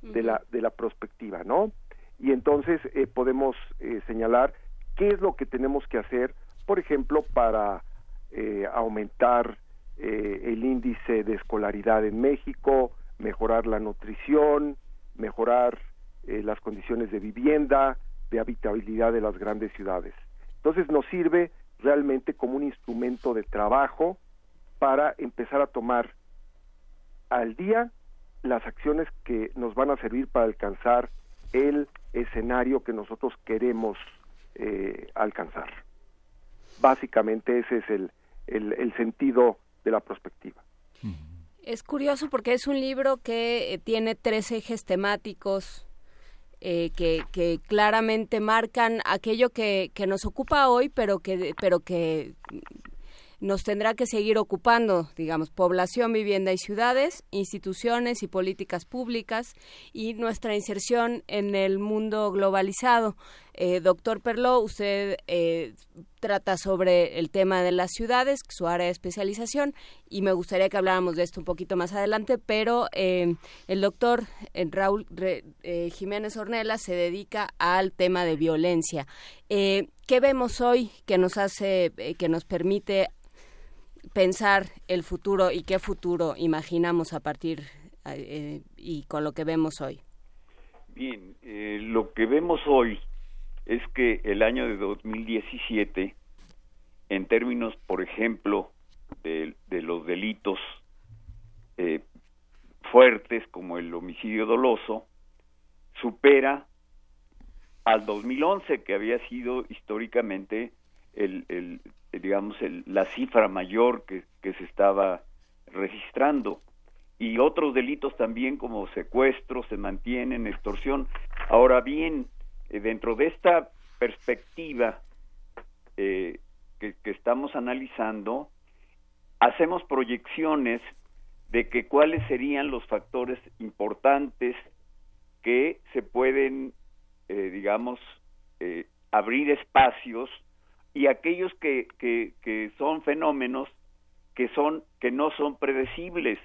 de la de la prospectiva, ¿no? Y entonces eh, podemos eh, señalar qué es lo que tenemos que hacer, por ejemplo, para eh, aumentar eh, el índice de escolaridad en México, mejorar la nutrición, mejorar eh, las condiciones de vivienda, de habitabilidad de las grandes ciudades. Entonces nos sirve realmente como un instrumento de trabajo para empezar a tomar al día las acciones que nos van a servir para alcanzar el escenario que nosotros queremos eh, alcanzar. Básicamente ese es el, el, sentido de la perspectiva. Es curioso porque es un libro que eh, tiene tres ejes temáticos eh, que, que claramente marcan aquello que, que nos ocupa hoy, pero que, pero que nos tendrá que seguir ocupando, digamos, población, vivienda y ciudades, instituciones y políticas públicas y nuestra inserción en el mundo globalizado. Eh, doctor Perló, usted eh, trata sobre el tema de las ciudades, su área de especialización, y me gustaría que habláramos de esto un poquito más adelante, pero eh, el doctor Raúl Jiménez Ornella se dedica al tema de violencia. ¿Qué vemos hoy que nos hace, que nos permite pensar el futuro y qué futuro imaginamos a partir y con lo que vemos hoy? Bien, lo que vemos hoy es que el año de 2017, en términos, por ejemplo, de, los delitos eh, fuertes como el homicidio doloso, supera al 2011, que había sido históricamente el, digamos, la cifra mayor que, se estaba registrando. Y otros delitos también como secuestro se mantienen, extorsión. Ahora bien, eh, dentro de esta perspectiva eh, que, estamos analizando, hacemos proyecciones de que cuáles serían los factores importantes que se pueden, eh, digamos, abrir espacios y aquellos que, que, que, son fenómenos que son que no son predecibles,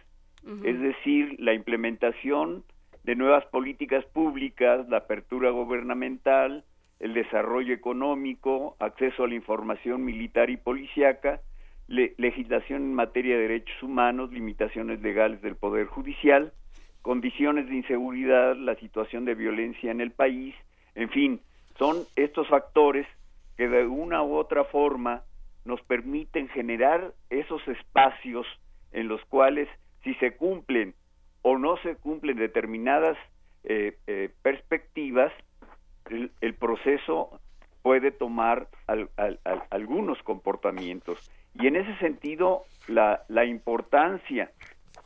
es decir, la implementación de nuevas políticas públicas, la apertura gubernamental, el desarrollo económico, acceso a la información militar y policiaca, legislación en materia de derechos humanos, limitaciones legales del Poder Judicial, condiciones de inseguridad, la situación de violencia en el país, en fin, son estos factores que de una u otra forma nos permiten generar esos espacios en los cuales si se cumplen o no se cumplen determinadas eh, eh, perspectivas, el, proceso puede tomar algunos comportamientos. Y en ese sentido, la, la importancia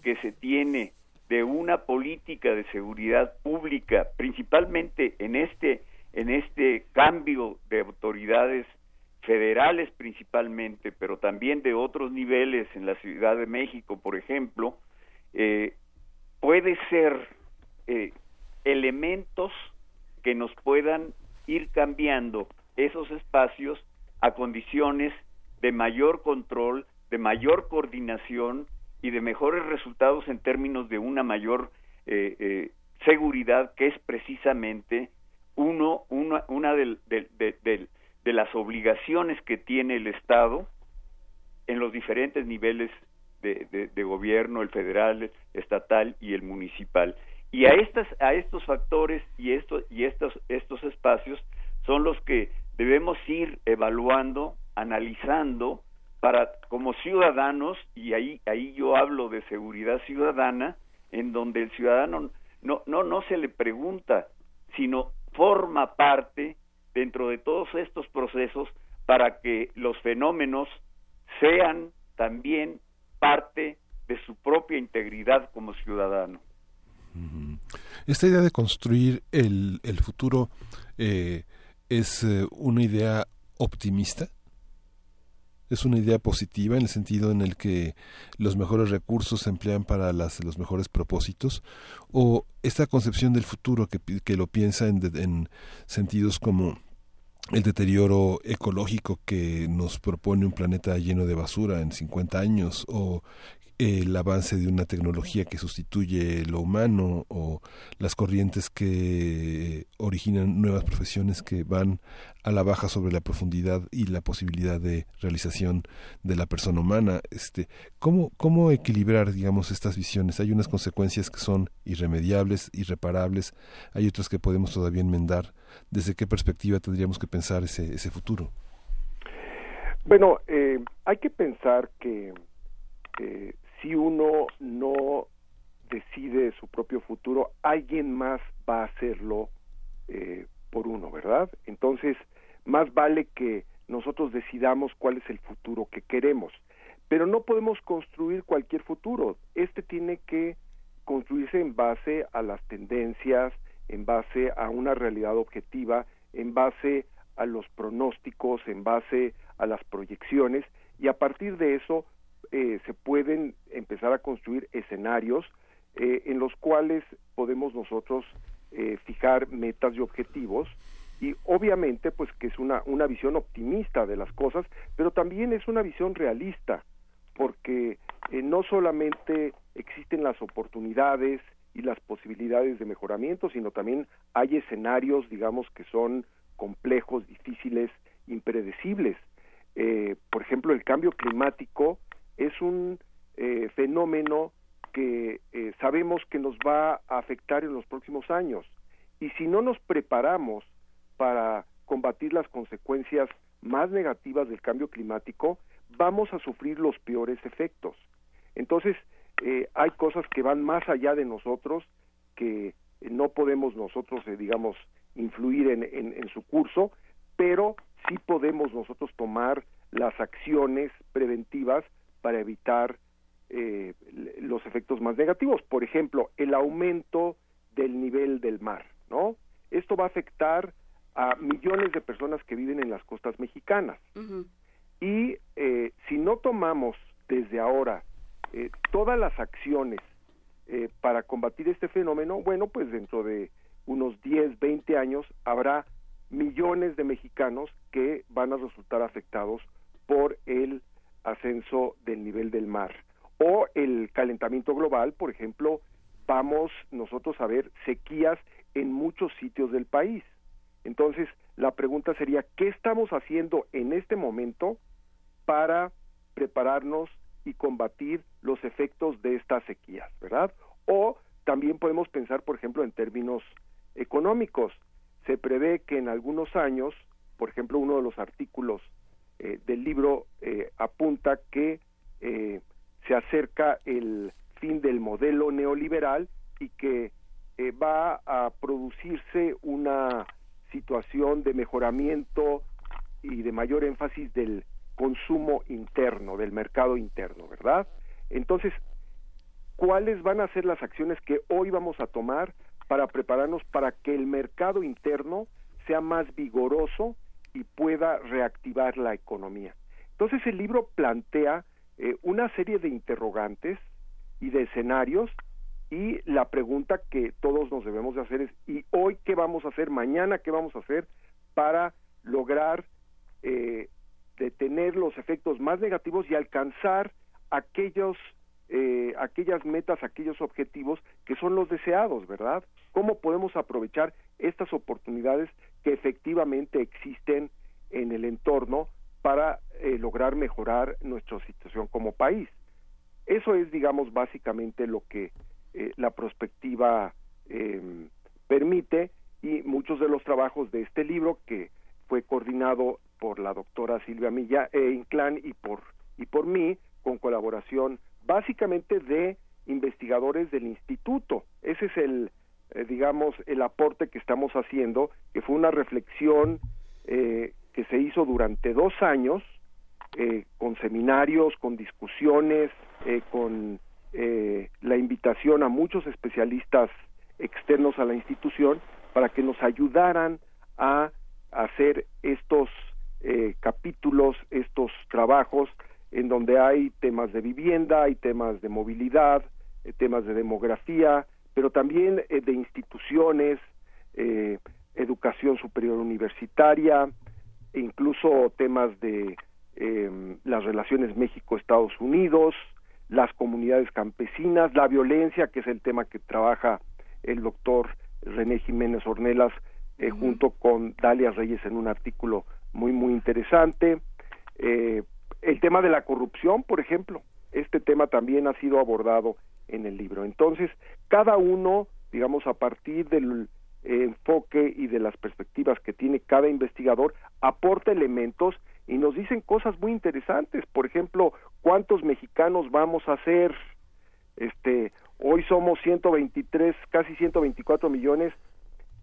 que se tiene de una política de seguridad pública, principalmente en este, en este cambio de autoridades federales principalmente, pero también de otros niveles en la Ciudad de México, por ejemplo, eh, puede ser eh, elementos que nos puedan ir cambiando esos espacios a condiciones de mayor control, de mayor coordinación y de mejores resultados en términos de una mayor eh, eh, seguridad, que es precisamente uno, una, una de, de las obligaciones que tiene el Estado en los diferentes niveles de, gobierno, el federal, estatal y el municipal. Y a estas, a estos factores y estos, y estos, estos espacios son los que debemos ir evaluando, analizando para como ciudadanos y ahí ahí yo hablo de seguridad ciudadana en donde el ciudadano no no no se le pregunta sino forma parte dentro de todos estos procesos para que los fenómenos sean también parte de su propia integridad como ciudadano. Esta idea de construir el, futuro eh, es eh, una idea optimista. Es una idea positiva en el sentido en el que los mejores recursos se emplean para las, los mejores propósitos, o esta concepción del futuro que, que lo piensa en, en sentidos como el deterioro ecológico que nos propone un planeta lleno de basura en 50 años o el avance de una tecnología que sustituye lo humano o las corrientes que originan nuevas profesiones que van a la baja sobre la profundidad y la posibilidad de realización de la persona humana. Este cómo cómo equilibrar digamos estas visiones hay unas consecuencias que son irremediables irreparables. Hay otras que podemos todavía enmendar. Desde qué perspectiva tendríamos que pensar ese ese futuro bueno eh, hay que pensar que eh, si uno no decide su propio futuro, alguien más va a hacerlo eh, por uno, ¿verdad? Entonces, más vale que nosotros decidamos cuál es el futuro que queremos, pero no podemos construir cualquier futuro. Este tiene que construirse en base a las tendencias, en base a una realidad objetiva, en base a los pronósticos, en base a las proyecciones y a partir de eso eh, se pueden empezar a construir escenarios eh, en los cuales podemos nosotros eh, fijar metas y objetivos y obviamente pues que es una, una visión optimista de las cosas, pero también es una visión realista, porque eh, no solamente existen las oportunidades y las posibilidades de mejoramiento, sino también hay escenarios, digamos, que son complejos, difíciles, impredecibles. Eh, por ejemplo, el cambio climático es un eh, fenómeno que eh, sabemos que nos va a afectar en los próximos años. Y si no nos preparamos para combatir las consecuencias más negativas del cambio climático, vamos a sufrir los peores efectos. Entonces, eh, hay cosas que van más allá de nosotros, que no podemos nosotros, eh, digamos, influir en, en, en su curso, pero sí podemos nosotros tomar las acciones preventivas para evitar eh, los efectos más negativos. Por ejemplo, el aumento del nivel del mar, ¿no? Esto va a afectar a millones de personas que viven en las costas mexicanas. Y eh, si no tomamos desde ahora eh, todas las acciones eh, para combatir este fenómeno, bueno, pues dentro de unos 10, 20 años habrá millones de mexicanos que van a resultar afectados por el ascenso del nivel del mar o el calentamiento global, por ejemplo, vamos nosotros a ver sequías en muchos sitios del país. Entonces, la pregunta sería, ¿qué estamos haciendo en este momento para prepararnos y combatir los efectos de estas sequías, ¿verdad? O también podemos pensar, por ejemplo, en términos económicos. Se prevé que en algunos años, por ejemplo, uno de los artículos eh, del libro eh, apunta que eh, se acerca el fin del modelo neoliberal y que va a producirse una situación de mejoramiento y de mayor énfasis del consumo interno, del mercado interno, ¿verdad? Entonces, ¿cuáles van a ser las acciones que hoy vamos a tomar para prepararnos para que el mercado interno sea más vigoroso y pueda reactivar la economía? Entonces, el libro plantea eh, una serie de interrogantes y de escenarios y la pregunta que todos nos debemos de hacer es ¿y hoy qué vamos a hacer? ¿Mañana qué vamos a hacer para lograr eh, detener los efectos más negativos y alcanzar aquellos eh, aquellas metas, aquellos objetivos que son los deseados, ¿verdad? ¿Cómo podemos aprovechar estas oportunidades que efectivamente existen en el entorno para eh, lograr mejorar nuestra situación como país? Eso es, digamos, básicamente lo que eh, la prospectiva eh, permite y muchos de los trabajos de este libro que fue coordinado por la doctora Silvia Milla e Inclán y por y por mí con colaboración básicamente de investigadores del instituto. Ese es el eh, digamos el aporte que estamos haciendo que fue una reflexión eh, que se hizo durante dos años eh, con seminarios con discusiones eh, con eh, la invitación a muchos especialistas externos a la institución para que nos ayudaran a hacer estos capítulos, estos trabajos en donde hay temas de vivienda, hay temas de movilidad, eh, temas de demografía, pero también eh, de instituciones, eh, educación superior universitaria, e incluso temas de eh, las relaciones México-Estados Unidos, las comunidades campesinas, la violencia, que es el tema que trabaja el doctor René Jiménez Ornelas eh, junto con Dalia Reyes en un artículo muy, muy interesante. Eh, el tema de la corrupción, por ejemplo, este tema también ha sido abordado en el libro. Entonces, cada uno, digamos, a partir del eh, enfoque y de las perspectivas que tiene cada investigador, aporta elementos y nos dicen cosas muy interesantes. Por ejemplo, ¿cuántos mexicanos vamos a ser? Este, hoy somos 123, casi 124 millones.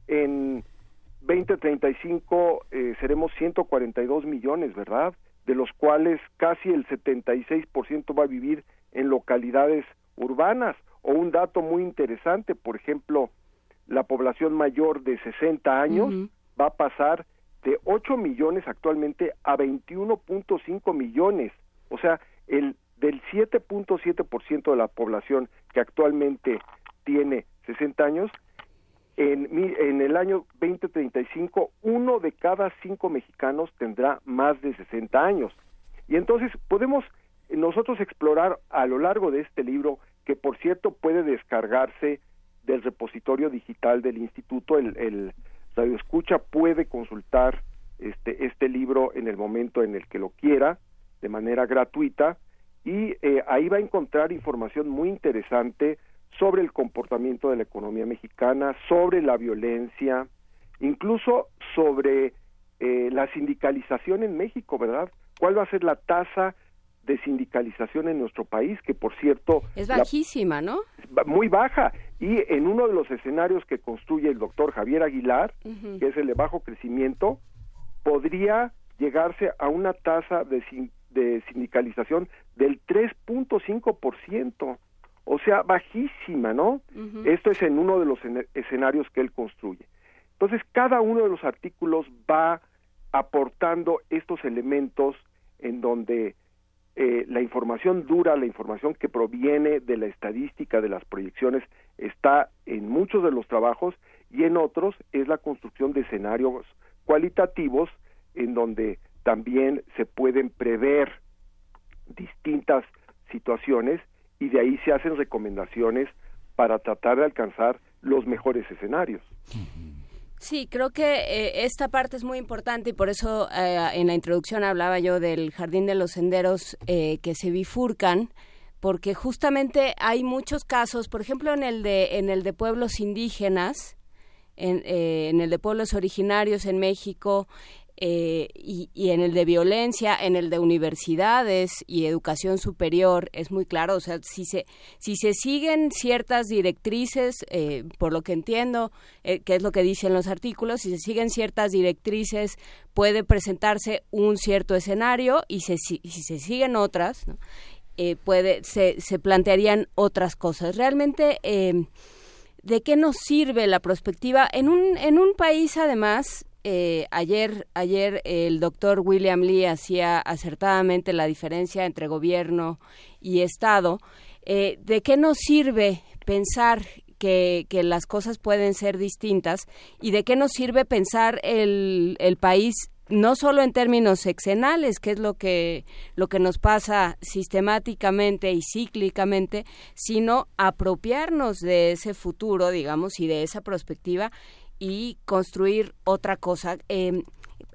En 2035 eh, seremos 142 millones, ¿verdad? De los cuales casi el 76% va a vivir en localidades urbanas. O un dato muy interesante, por ejemplo, la población mayor de 60 años va a pasar de 8 millones actualmente a 21.5 millones. O sea, el del 7.7% de la población que actualmente tiene 60 años, en, en el año 2035, uno de cada cinco mexicanos tendrá más de 60 años. Y entonces podemos nosotros explorar a lo largo de este libro, que por cierto puede descargarse del repositorio digital del instituto, el, el Radio Escucha puede consultar este, este libro en el momento en el que lo quiera, de manera gratuita, y eh, ahí va a encontrar información muy interesante sobre el comportamiento de la economía mexicana, sobre la violencia, incluso sobre eh, la sindicalización en México, ¿verdad? ¿Cuál va a ser la tasa de sindicalización en nuestro país? Que por cierto Es la- bajísima, ¿no? muy baja y en uno de los escenarios que construye el doctor Javier Aguilar, que es el de bajo crecimiento, podría llegarse a una tasa de, de sindicalización del 3.5%, o sea, bajísima, ¿no? Esto es en uno de los escenarios que él construye. Entonces, cada uno de los artículos va aportando estos elementos en donde eh, la información dura, la información que proviene de la estadística, de las proyecciones, está en muchos de los trabajos y en otros es la construcción de escenarios cualitativos en donde también se pueden prever distintas situaciones y de ahí se hacen recomendaciones para tratar de alcanzar los mejores escenarios. Sí, creo que eh, esta parte es muy importante y por eso eh, en la introducción hablaba yo del jardín de los senderos eh, que se bifurcan, porque justamente hay muchos casos, por ejemplo en el de en el de pueblos indígenas, en, eh, en el de pueblos originarios en México eh, y, y en el de violencia, en el de universidades y educación superior, es muy claro, o sea, si se, si se siguen ciertas directrices, eh, por lo que entiendo, eh, que es lo que dicen los artículos, si se siguen ciertas directrices, puede presentarse un cierto escenario y se, si, si se siguen otras, eh, puede, se, se plantearían otras cosas. Realmente, eh, ¿de qué nos sirve la prospectiva? En un, en un país, además, eh, ayer, ayer el doctor William Lee hacía acertadamente la diferencia entre gobierno y Estado. Eh, ¿De qué nos sirve pensar que, que las cosas pueden ser distintas y de qué nos sirve pensar el, el país no solo en términos sexenales, que es lo que lo que nos pasa sistemáticamente y cíclicamente, sino apropiarnos de ese futuro, digamos, y de esa perspectiva y construir otra cosa. Eh,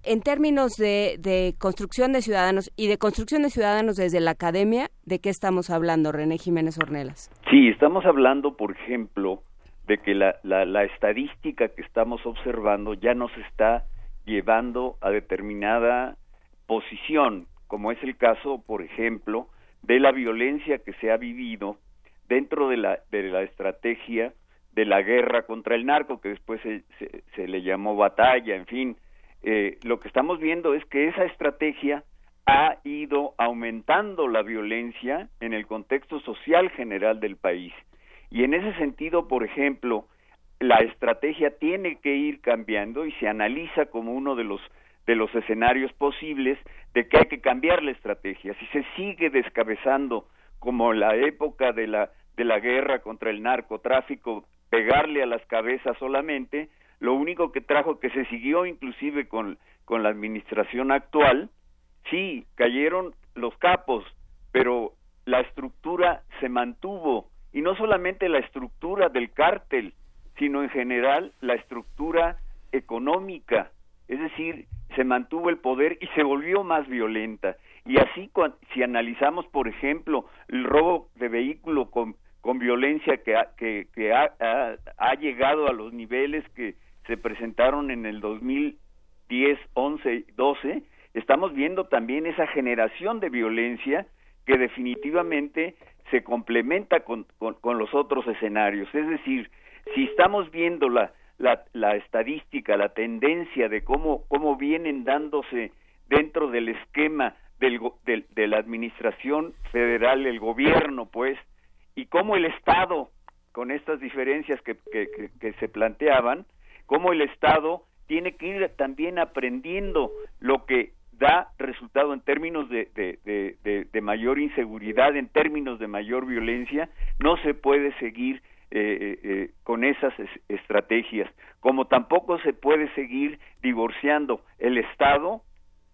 en términos de, de construcción de ciudadanos y de construcción de ciudadanos desde la academia, ¿de qué estamos hablando, René Jiménez Ornelas? Sí, estamos hablando, por ejemplo, de que la, la, la estadística que estamos observando ya nos está llevando a determinada posición, como es el caso, por ejemplo, de la violencia que se ha vivido dentro de la, de la estrategia de la guerra contra el narco, que después se, se, le llamó batalla, en fin. Eh, lo que estamos viendo es que esa estrategia ha ido aumentando la violencia en el contexto social general del país. Y en ese sentido, por ejemplo, la estrategia tiene que ir cambiando y se analiza como uno de los de los escenarios posibles de que hay que cambiar la estrategia. Si se sigue descabezando como la época de la de la guerra contra el narcotráfico, pegarle a las cabezas solamente, lo único que trajo que se siguió inclusive con con la administración actual, sí, cayeron los capos, pero la estructura se mantuvo y no solamente la estructura del cártel, sino en general la estructura económica, es decir, se mantuvo el poder y se volvió más violenta. Y así, si analizamos, por ejemplo, el robo de vehículo con, con violencia que, ha, que, ha, llegado a los niveles que se presentaron en el 2010, 11, 12, estamos viendo también esa generación de violencia que definitivamente se complementa con, con, los otros escenarios. Es decir, si estamos viendo la, la, la, estadística, la tendencia de cómo, vienen dándose dentro del esquema del, de la administración federal, el gobierno, pues, y cómo el Estado, con estas diferencias que, que, se planteaban, cómo el Estado tiene que ir también aprendiendo lo que da resultado en términos de, de, mayor inseguridad, en términos de mayor violencia, no se puede seguir eh, eh, con esas estrategias, como tampoco se puede seguir divorciando el Estado,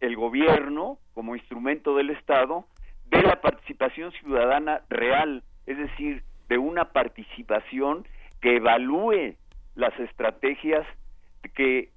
el gobierno como instrumento del Estado, de la participación ciudadana real, es decir, de una participación que evalúe las estrategias que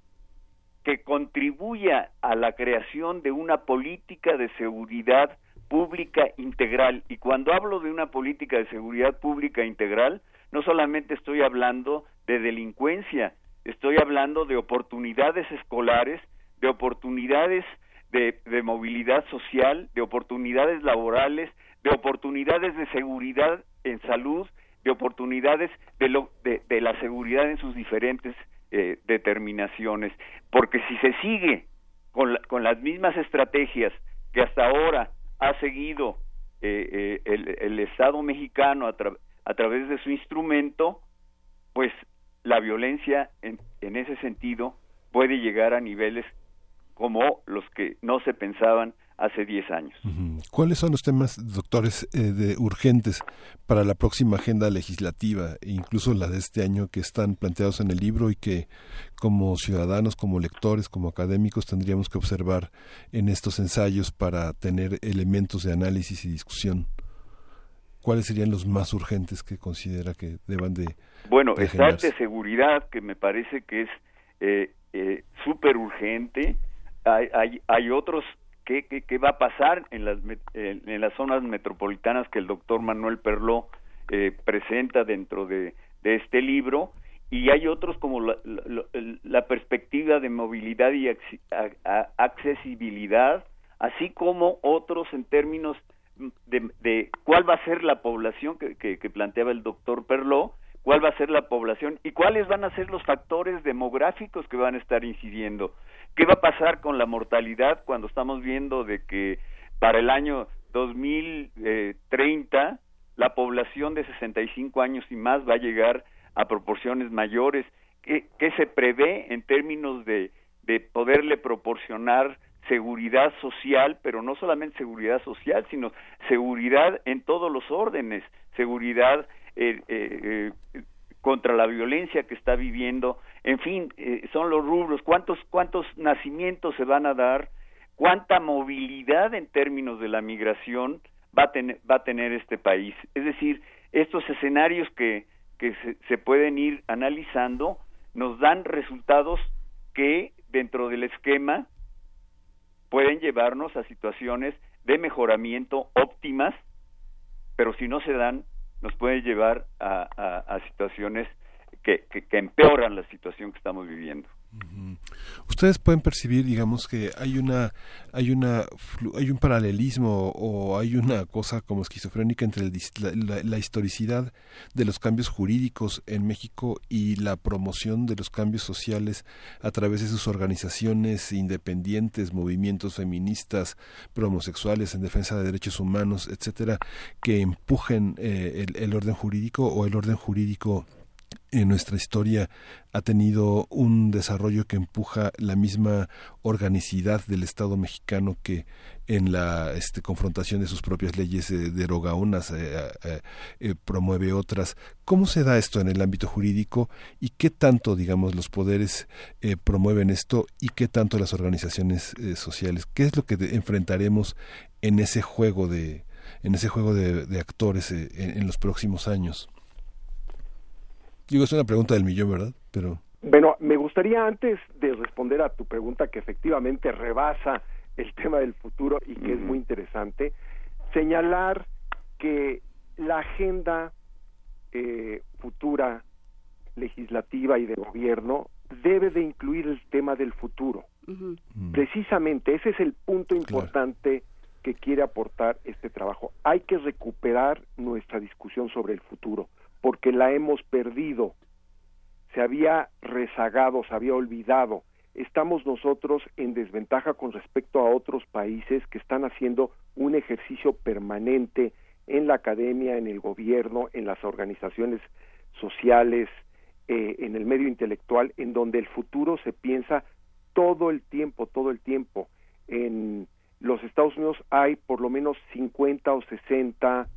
que contribuya a la creación de una política de seguridad pública integral. Y cuando hablo de una política de seguridad pública integral, no solamente estoy hablando de delincuencia, estoy hablando de oportunidades escolares, de oportunidades de, movilidad social, de oportunidades laborales, de oportunidades de seguridad en salud, de oportunidades de, lo, de la seguridad en sus diferentes eh, determinaciones, porque si se sigue con, con, las mismas estrategias que hasta ahora ha seguido eh, eh, el, Estado mexicano a, a, través de su instrumento, pues la violencia en, en ese sentido puede llegar a niveles como los que no se pensaban hace 10 años. ¿Cuáles son los temas, doctores, eh, de urgentes para la próxima agenda legislativa e incluso la de este año que están planteados en el libro y que como ciudadanos, como lectores, como académicos tendríamos que observar en estos ensayos para tener elementos de análisis y discusión? ¿Cuáles serían los más urgentes que considera que deban de... Bueno, está de seguridad, que me parece que es eh, eh, súper urgente. Hay, hay, hay otros qué, va a pasar en las, en las zonas metropolitanas que el doctor Manuel Perló eh, presenta dentro de, este libro y hay otros como la, perspectiva de movilidad y accesibilidad, así como otros en términos de, cuál va a ser la población que, que, planteaba el doctor Perló, cuál va a ser la población y cuáles van a ser los factores demográficos que van a estar incidiendo. ¿Qué va a pasar con la mortalidad cuando estamos viendo de que para el año 2030 la población de 65 años y más va a llegar a proporciones mayores? ¿Qué, se prevé en términos de, de poderle proporcionar seguridad social, pero no solamente seguridad social, sino seguridad en todos los órdenes, seguridad eh, eh, contra la violencia que está viviendo, en fin, eh, son los rubros, cuántos cuántos nacimientos se van a dar, cuánta movilidad en términos de la migración va a tener va a tener este país. Es decir, estos escenarios que que se, se pueden ir analizando nos dan resultados que dentro del esquema pueden llevarnos a situaciones de mejoramiento óptimas, pero si no se dan, nos puede llevar a, situaciones que, empeoran la situación que estamos viviendo. Ustedes pueden percibir, digamos, que hay una, hay una, hay un paralelismo o hay una cosa como esquizofrénica entre la, historicidad de los cambios jurídicos en México y la promoción de los cambios sociales a través de sus organizaciones independientes, movimientos feministas, promosexuales en defensa de derechos humanos, etcétera, que empujen eh, el orden jurídico o el orden jurídico en nuestra historia ha tenido un desarrollo que empuja la misma organicidad del Estado mexicano que en la este, confrontación de sus propias leyes eh, deroga unas, eh, eh, promueve otras. ¿Cómo se da esto en el ámbito jurídico y qué tanto, digamos, los poderes promueven esto y qué tanto las organizaciones sociales? ¿Qué es lo que enfrentaremos en ese juego de en ese juego de, actores en los próximos años? Digo, es una pregunta del millón, ¿verdad? Pero... Bueno, me gustaría antes de responder a tu pregunta que efectivamente rebasa el tema del futuro y que es muy interesante, señalar que la agenda eh, futura legislativa y de gobierno debe de incluir el tema del futuro. Mm. Precisamente ese es el punto importante que quiere aportar este trabajo. Hay que recuperar nuestra discusión sobre el futuro porque la hemos perdido, se había rezagado, se había olvidado. Estamos nosotros en desventaja con respecto a otros países que están haciendo un ejercicio permanente en la academia, en el gobierno, en las organizaciones sociales, eh, en el medio intelectual, en donde el futuro se piensa todo el tiempo, todo el tiempo. en los Estados Unidos hay por lo menos 50 o 60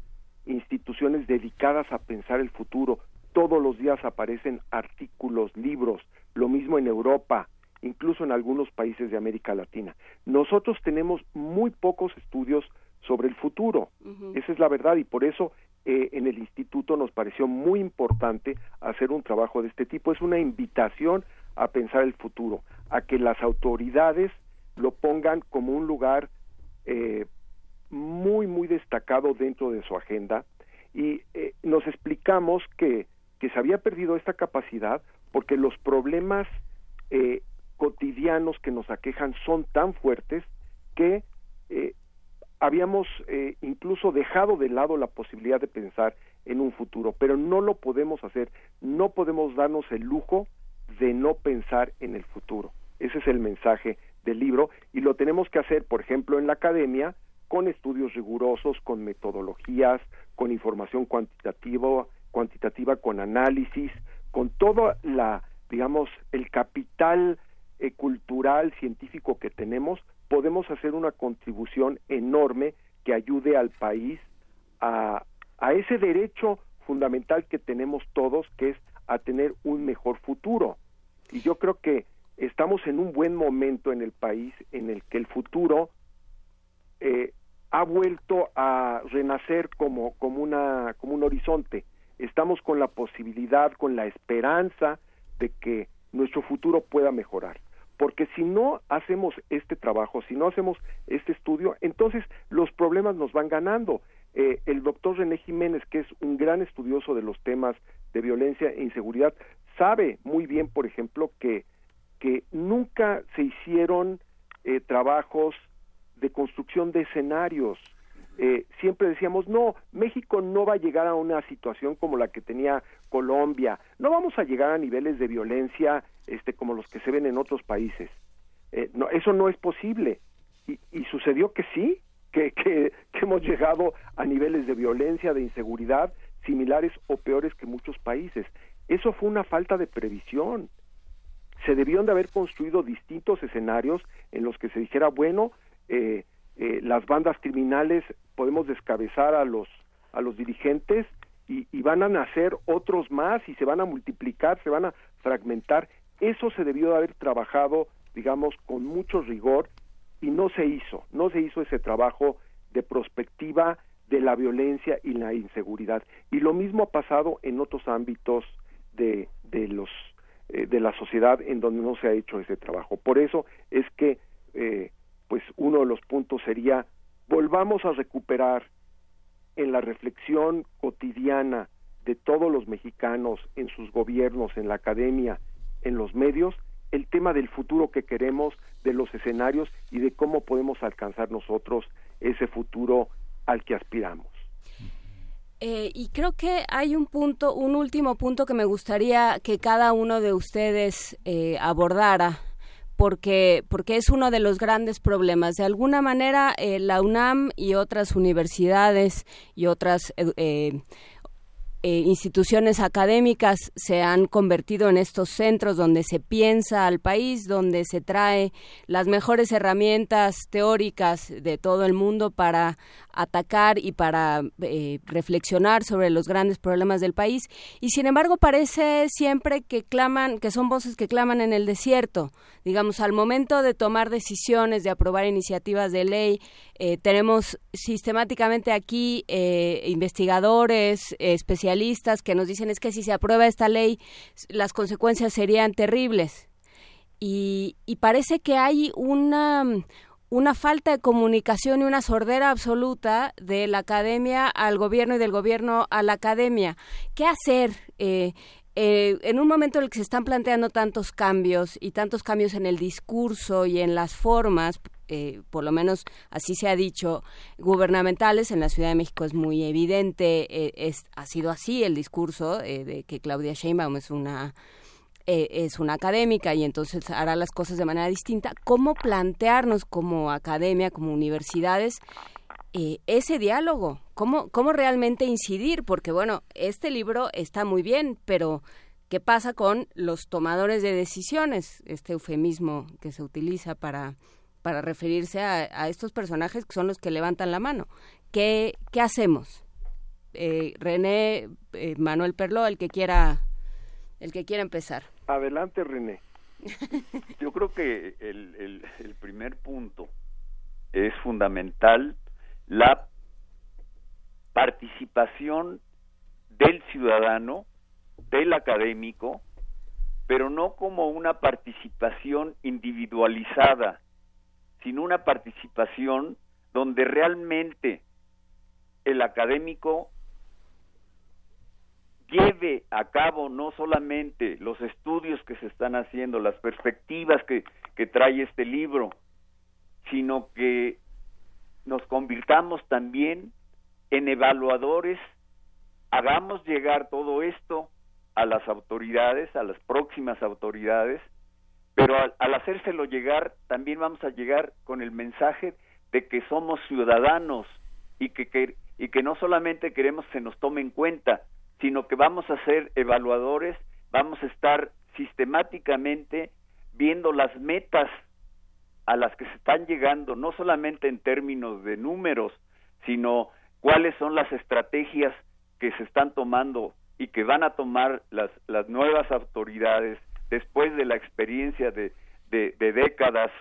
instituciones dedicadas a pensar el futuro. Todos los días aparecen artículos, libros, lo mismo en Europa, incluso en algunos países de América Latina. Nosotros tenemos muy pocos estudios sobre el futuro. Esa es la verdad y por eso eh, en el instituto nos pareció muy importante hacer un trabajo de este tipo. Es una invitación a pensar el futuro, a que las autoridades lo pongan como un lugar eh, muy, muy destacado dentro de su agenda y eh, nos explicamos que, que se había perdido esta capacidad porque los problemas eh, cotidianos que nos aquejan son tan fuertes que eh, habíamos eh, incluso dejado de lado la posibilidad de pensar en un futuro, pero no lo podemos hacer, no podemos darnos el lujo de no pensar en el futuro. Ese es el mensaje del libro y lo tenemos que hacer, por ejemplo, en la academia, con estudios rigurosos, con metodologías, con información cuantitativa, cuantitativa con análisis, con toda la, digamos, el capital eh, cultural, científico que tenemos, podemos hacer una contribución enorme que ayude al país a, a ese derecho fundamental que tenemos todos, que es a tener un mejor futuro. Y yo creo que estamos en un buen momento en el país en el que el futuro eh, ha vuelto a renacer como, como, una, como un horizonte. Estamos con la posibilidad, con la esperanza de que nuestro futuro pueda mejorar. Porque si no hacemos este trabajo, si no hacemos este estudio, entonces los problemas nos van ganando. Eh, el doctor René Jiménez, que es un gran estudioso de los temas de violencia e inseguridad, sabe muy bien, por ejemplo, que, que nunca se hicieron eh, trabajos de construcción de escenarios. Eh, siempre decíamos, no, México no va a llegar a una situación como la que tenía Colombia, no vamos a llegar a niveles de violencia este, como los que se ven en otros países. Eh, no, eso no es posible. Y, y sucedió que sí, que, que, que hemos llegado a niveles de violencia, de inseguridad similares o peores que muchos países. Eso fue una falta de previsión. Se debieron de haber construido distintos escenarios en los que se dijera, bueno, eh, eh, las bandas criminales podemos descabezar a los a los dirigentes y, y, van a nacer otros más y se van a multiplicar, se van a fragmentar. Eso se debió de haber trabajado, digamos, con mucho rigor y no se hizo, no se hizo ese trabajo de prospectiva de la violencia y la inseguridad. Y lo mismo ha pasado en otros ámbitos de, de los eh, de la sociedad en donde no se ha hecho ese trabajo. Por eso es que eh, pues uno de los puntos sería volvamos a recuperar en la reflexión cotidiana de todos los mexicanos, en sus gobiernos, en la academia, en los medios, el tema del futuro que queremos, de los escenarios y de cómo podemos alcanzar nosotros ese futuro al que aspiramos. Eh, y creo que hay un punto, un último punto que me gustaría que cada uno de ustedes eh, abordara porque, porque es uno de los grandes problemas. De alguna manera, eh, la UNAM y otras universidades y otras eh, eh, instituciones académicas se han convertido en estos centros donde se piensa al país, donde se trae las mejores herramientas teóricas de todo el mundo para atacar y para eh, reflexionar sobre los grandes problemas del país. Y sin embargo parece siempre que claman que son voces que claman en el desierto. Digamos al momento de tomar decisiones de aprobar iniciativas de ley eh, tenemos sistemáticamente aquí eh, investigadores especialistas que nos dicen es que si se aprueba esta ley las consecuencias serían terribles y, y parece que hay una una falta de comunicación y una sordera absoluta de la academia al gobierno y del gobierno a la academia. ¿Qué hacer? Eh, eh, en un momento en el que se están planteando tantos cambios y tantos cambios en el discurso y en las formas, eh, por lo menos así se ha dicho, gubernamentales, en la Ciudad de México es muy evidente, es, ha sido así el discurso de que Claudia Sheinbaum es una eh, es una académica y entonces hará las cosas de manera distinta. ¿Cómo plantearnos como academia, como universidades, eh, ese diálogo? ¿Cómo, ¿Cómo realmente incidir? Porque bueno, este libro está muy bien, pero ¿qué pasa con los tomadores de decisiones? Este eufemismo que se utiliza para para referirse a, a estos personajes que son los que levantan la mano. ¿Qué, qué hacemos? Eh, René, Manuel Perló, el que quiera, el que quiera empezar. Adelante, René. [LAUGHS] Yo creo que el, el, el primer punto es fundamental la participación del ciudadano, del académico, pero no como una participación individualizada, sino una participación donde realmente el académico lleve a cabo no solamente los estudios que se están haciendo, las perspectivas que, trae este libro, sino que nos convirtamos también en evaluadores, hagamos llegar todo esto a las autoridades, a las próximas autoridades, pero al, al, hacérselo llegar, también vamos a llegar con el mensaje de que somos ciudadanos y que, que, y que no solamente queremos que se nos tome en cuenta, sino que vamos a ser evaluadores, vamos a estar sistemáticamente viendo las metas a las que se están llegando, no solamente en términos de números, sino cuáles son las estrategias que se están tomando y que van a tomar las, las nuevas autoridades después de la experiencia de, de, décadas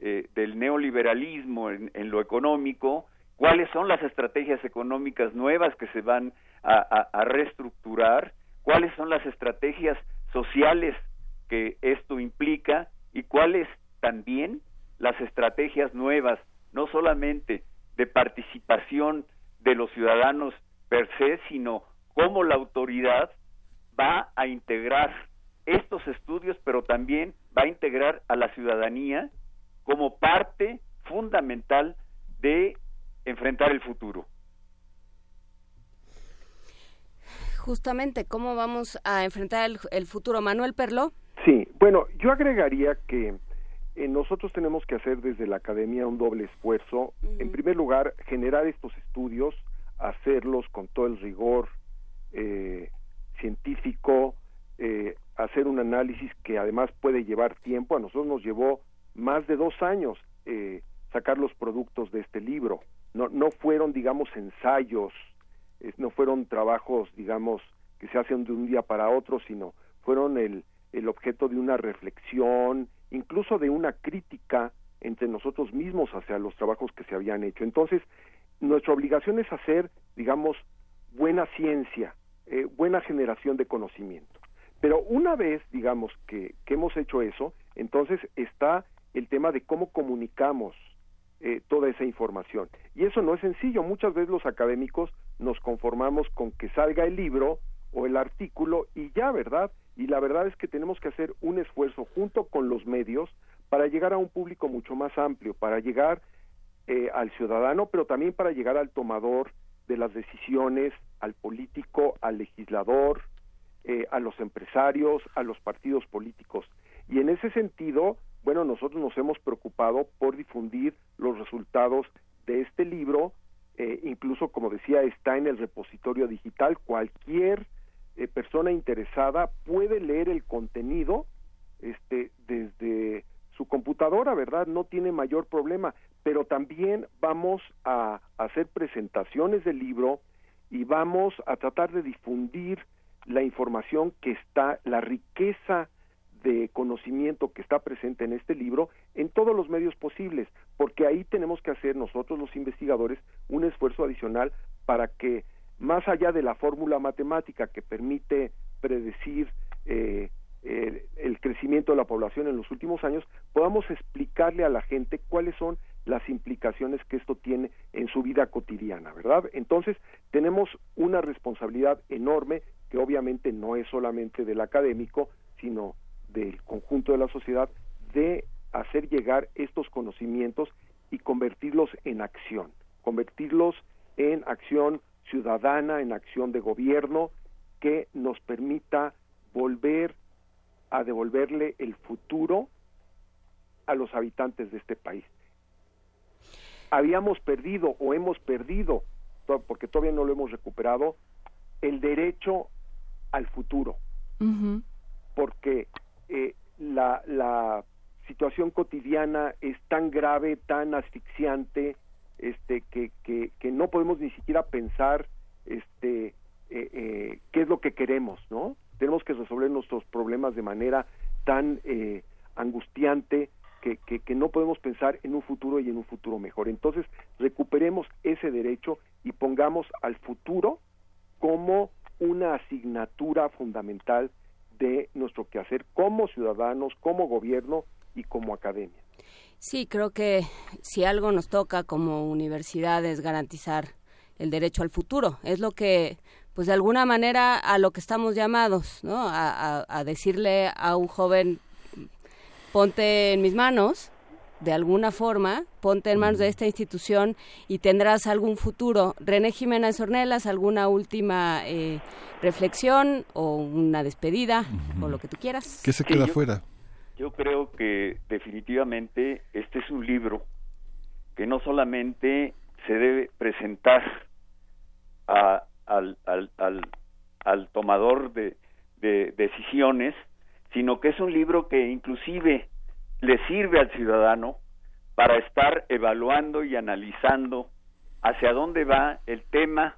eh, del neoliberalismo en, en, lo económico, cuáles son las estrategias económicas nuevas que se van a, reestructurar, cuáles son las estrategias sociales que esto implica y cuáles también las estrategias nuevas, no solamente de participación de los ciudadanos per se, sino cómo la autoridad va a integrar estos estudios, pero también va a integrar a la ciudadanía como parte fundamental de enfrentar el futuro. Justamente, ¿cómo vamos a enfrentar el, el futuro? Manuel Perló. Sí, bueno, yo agregaría que eh, nosotros tenemos que hacer desde la academia un doble esfuerzo. Uh -huh. En primer lugar, generar estos estudios, hacerlos con todo el rigor eh, científico, eh, hacer un análisis que además puede llevar tiempo. A nosotros nos llevó más de dos años eh, sacar los productos de este libro. No, no fueron, digamos, ensayos, eh, no fueron trabajos, digamos, que se hacen de un día para otro, sino fueron el, el objeto de una reflexión, incluso de una crítica entre nosotros mismos hacia los trabajos que se habían hecho. Entonces, nuestra obligación es hacer, digamos, buena ciencia, eh, buena generación de conocimiento. Pero una vez, digamos, que, que, hemos hecho eso, entonces está el tema de cómo comunicamos eh, toda esa información. Y eso no es sencillo. Muchas veces los académicos nos conformamos con que salga el libro o el artículo y ya, ¿verdad? Y la verdad es que tenemos que hacer un esfuerzo junto con los medios para llegar a un público mucho más amplio, para llegar eh, al ciudadano, pero también para llegar al tomador de las decisiones, al político, al legislador, eh, a los empresarios, a los partidos políticos. Y en ese sentido, bueno, nosotros nos hemos preocupado por difundir los resultados de este libro, eh, incluso como decía, está en el repositorio digital, cualquier eh, persona interesada puede leer el contenido este, desde su computadora, ¿verdad? No tiene mayor problema, pero también vamos a hacer presentaciones del libro y vamos a tratar de difundir la información que está, la riqueza de conocimiento que está presente en este libro en todos los medios posibles, porque ahí tenemos que hacer nosotros los investigadores un esfuerzo adicional para que más allá de la fórmula matemática que permite predecir eh, el crecimiento de la población en los últimos años, podamos explicarle a la gente cuáles son las implicaciones que esto tiene en su vida cotidiana, ¿verdad? Entonces, tenemos una responsabilidad enorme que obviamente no es solamente del académico, sino del conjunto de la sociedad, de hacer llegar estos conocimientos y convertirlos en acción, convertirlos en acción ciudadana, en acción de gobierno, que nos permita volver a devolverle el futuro a los habitantes de este país. Habíamos perdido o hemos perdido, porque todavía no lo hemos recuperado, el derecho al futuro. Uh -huh. Porque la, la situación cotidiana es tan grave, tan asfixiante, este, que, que, no podemos ni siquiera pensar este, eh, eh, qué es lo que queremos, ¿no? Tenemos que resolver nuestros problemas de manera tan eh, angustiante que, que, no podemos pensar en un futuro y en un futuro mejor. Entonces, recuperemos ese derecho y pongamos al futuro como una asignatura fundamental de nuestro quehacer como ciudadanos, como gobierno y como academia. Sí, creo que si algo nos toca como universidad es garantizar el derecho al futuro. Es lo que, pues de alguna manera, a lo que estamos llamados, ¿no? A, a, decirle a un joven, ponte en mis manos, de alguna forma, ponte en manos de esta institución y tendrás algún futuro. René Jiménez Ornelas, ¿alguna última eh, reflexión o una despedida o lo que tú quieras? ¿Qué se queda fuera? Yo creo que definitivamente este es un libro que no solamente se debe presentar a, al, al, al, al, tomador de, de decisiones, sino que es un libro que inclusive le sirve al ciudadano para estar evaluando y analizando hacia dónde va el tema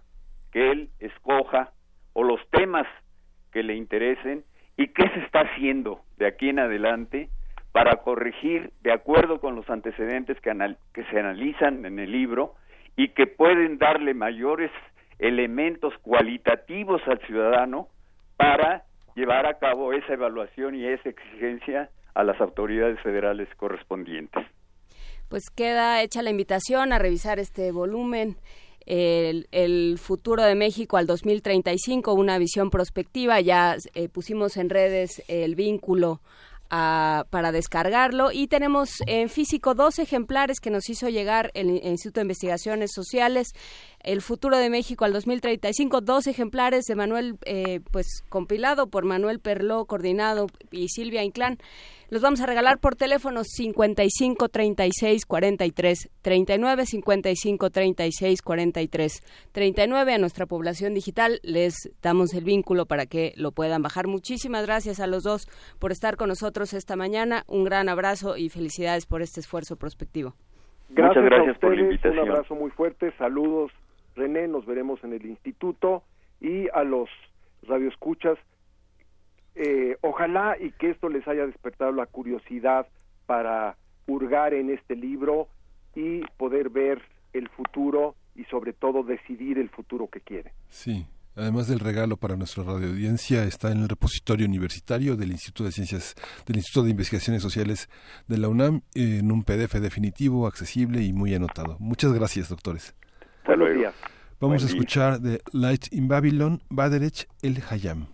que él escoja o los temas que le interesen y qué se está haciendo de aquí en adelante para corregir de acuerdo con los antecedentes que, se analizan en el libro y que pueden darle mayores elementos cualitativos al ciudadano para llevar a cabo esa evaluación y esa exigencia a las autoridades federales correspondientes. Pues queda hecha la invitación a revisar este volumen. El, el, futuro de México al 2035, una visión prospectiva. Ya eh, pusimos en redes el vínculo a, para descargarlo y tenemos en físico dos ejemplares que nos hizo llegar el Instituto de Investigaciones Sociales el futuro de México al 2035 dos ejemplares de Manuel eh, pues compilado por Manuel Perló coordinado y Silvia Inclán los vamos a regalar por teléfono 55 36 43 39 55 36 43 39 a nuestra población digital. Les damos el vínculo para que lo puedan bajar. Muchísimas gracias a los dos por estar con nosotros esta mañana. Un gran abrazo y felicidades por este esfuerzo prospectivo. Gracias, Muchas gracias a ustedes, por la invitación. Un abrazo muy fuerte. Saludos, René. Nos veremos en el instituto y a los radioescuchas eh, ojalá y que esto les haya despertado la curiosidad para hurgar en este libro y poder ver el futuro y sobre todo decidir el futuro que quieren. Sí, además del regalo para nuestra radioaudiencia está en el repositorio universitario del Instituto de Ciencias del Instituto de Investigaciones Sociales de la UNAM en un PDF definitivo, accesible y muy anotado. Muchas gracias, doctores. Buenos días. Vamos Buen a día. escuchar de Light in Babylon, Baderech El Hayam.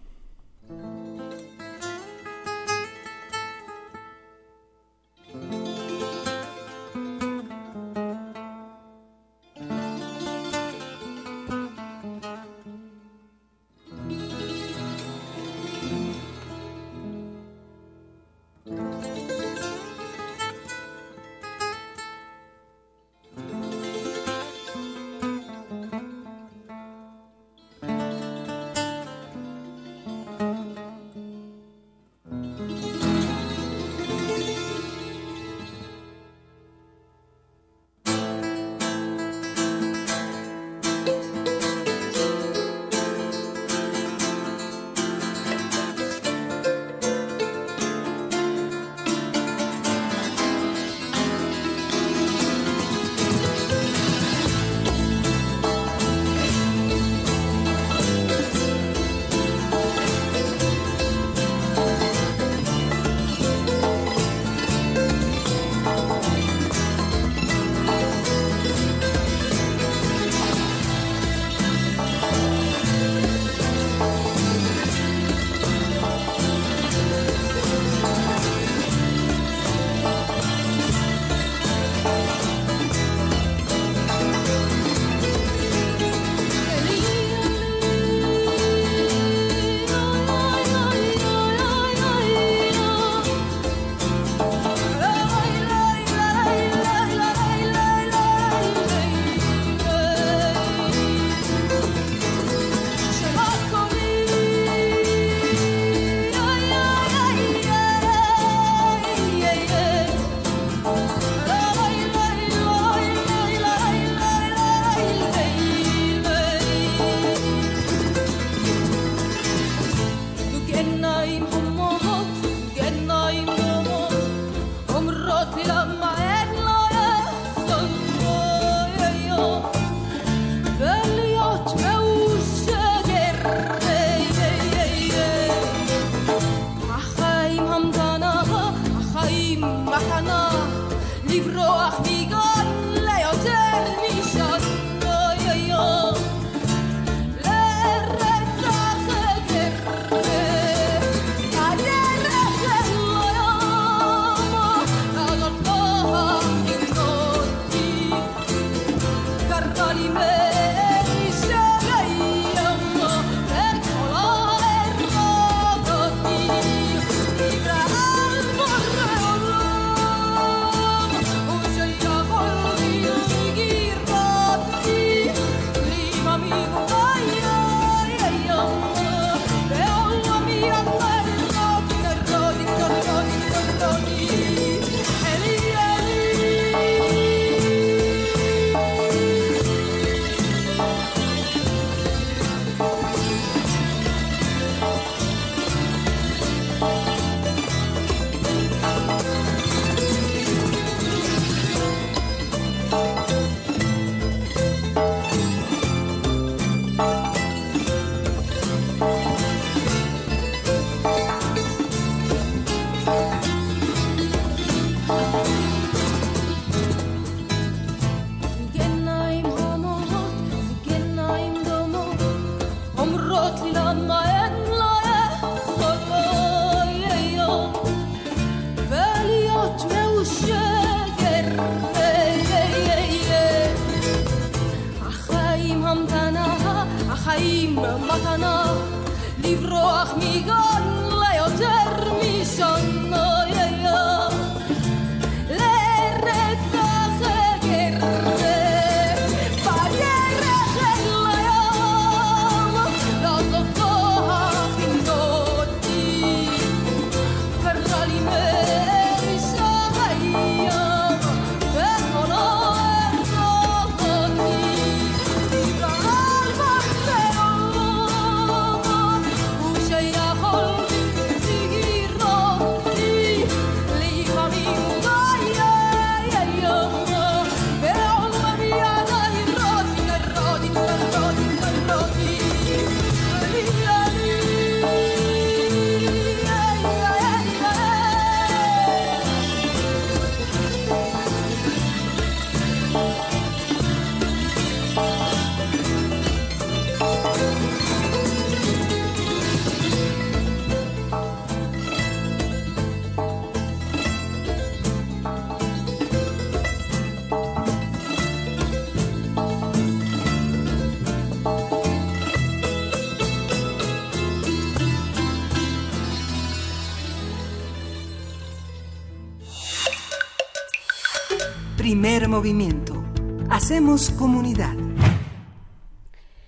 Movimiento. Hacemos comunidad.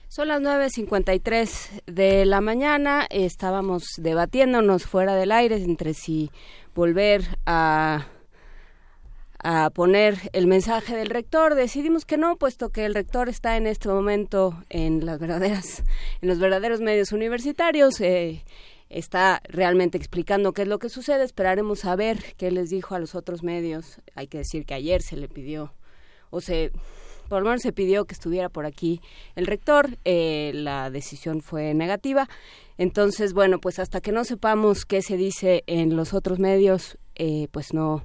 Son las 9.53 de la mañana. Estábamos debatiéndonos fuera del aire entre si volver a, a poner el mensaje del rector. Decidimos que no, puesto que el rector está en este momento en las verdaderas, en los verdaderos medios universitarios. eh, está realmente explicando qué es lo que sucede. Esperaremos a ver qué les dijo a los otros medios. Hay que decir que ayer se le pidió, o se, por lo menos se pidió que estuviera por aquí el rector. Eh, la decisión fue negativa. Entonces, bueno, pues hasta que no sepamos qué se dice en los otros medios, eh, pues no,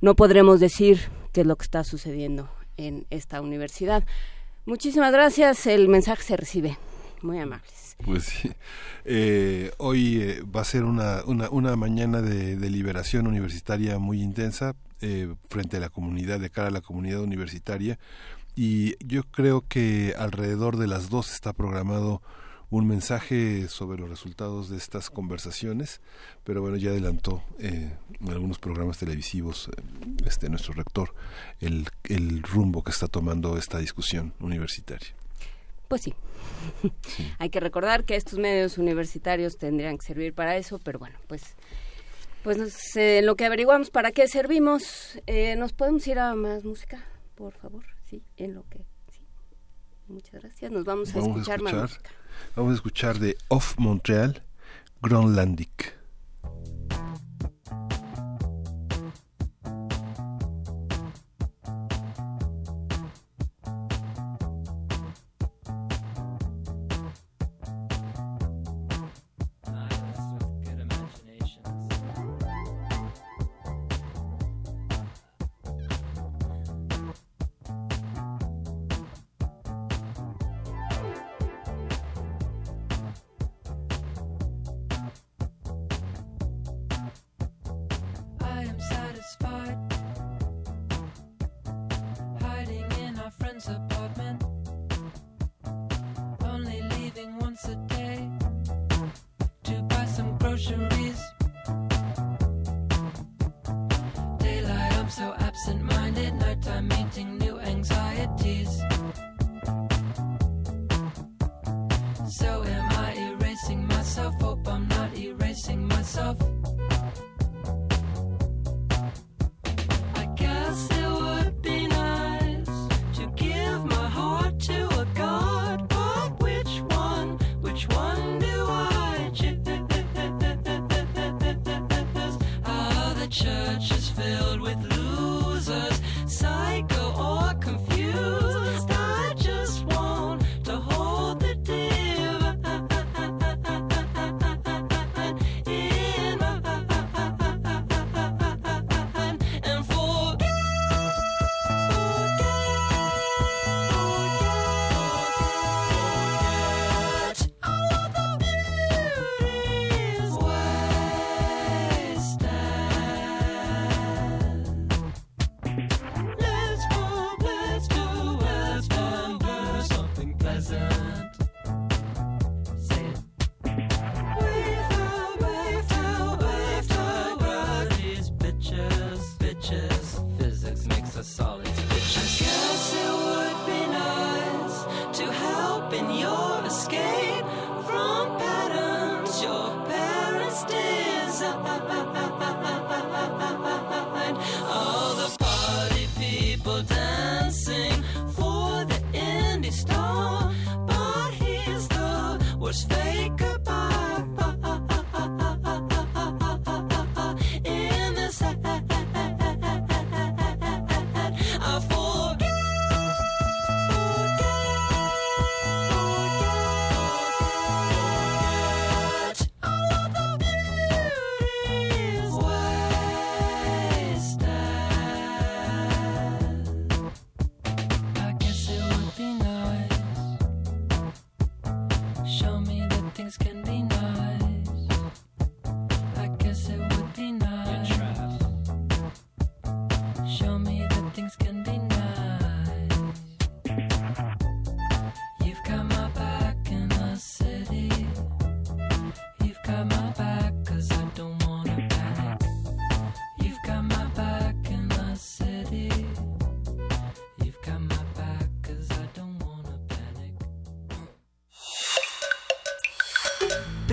no podremos decir qué es lo que está sucediendo en esta universidad. Muchísimas gracias. El mensaje se recibe. Muy amables. Pues sí. Eh, hoy eh, va a ser una, una, mañana de deliberación universitaria muy intensa eh, frente a la comunidad, de cara a la comunidad universitaria. Y yo creo que alrededor de las dos está programado un mensaje sobre los resultados de estas conversaciones, pero bueno, ya adelantó eh, en algunos programas televisivos eh, este nuestro rector el, el rumbo que está tomando esta discusión universitaria. Pues sí. [LAUGHS] Hay que recordar que estos medios universitarios tendrían que servir para eso, pero bueno, pues pues en lo que averiguamos para qué servimos, eh, nos podemos ir a más música, por favor, sí, en lo que sí. Muchas gracias. Nos vamos a Vamos a escuchar, más escuchar, música. vamos a escuchar de Off Montreal, Groenlandic.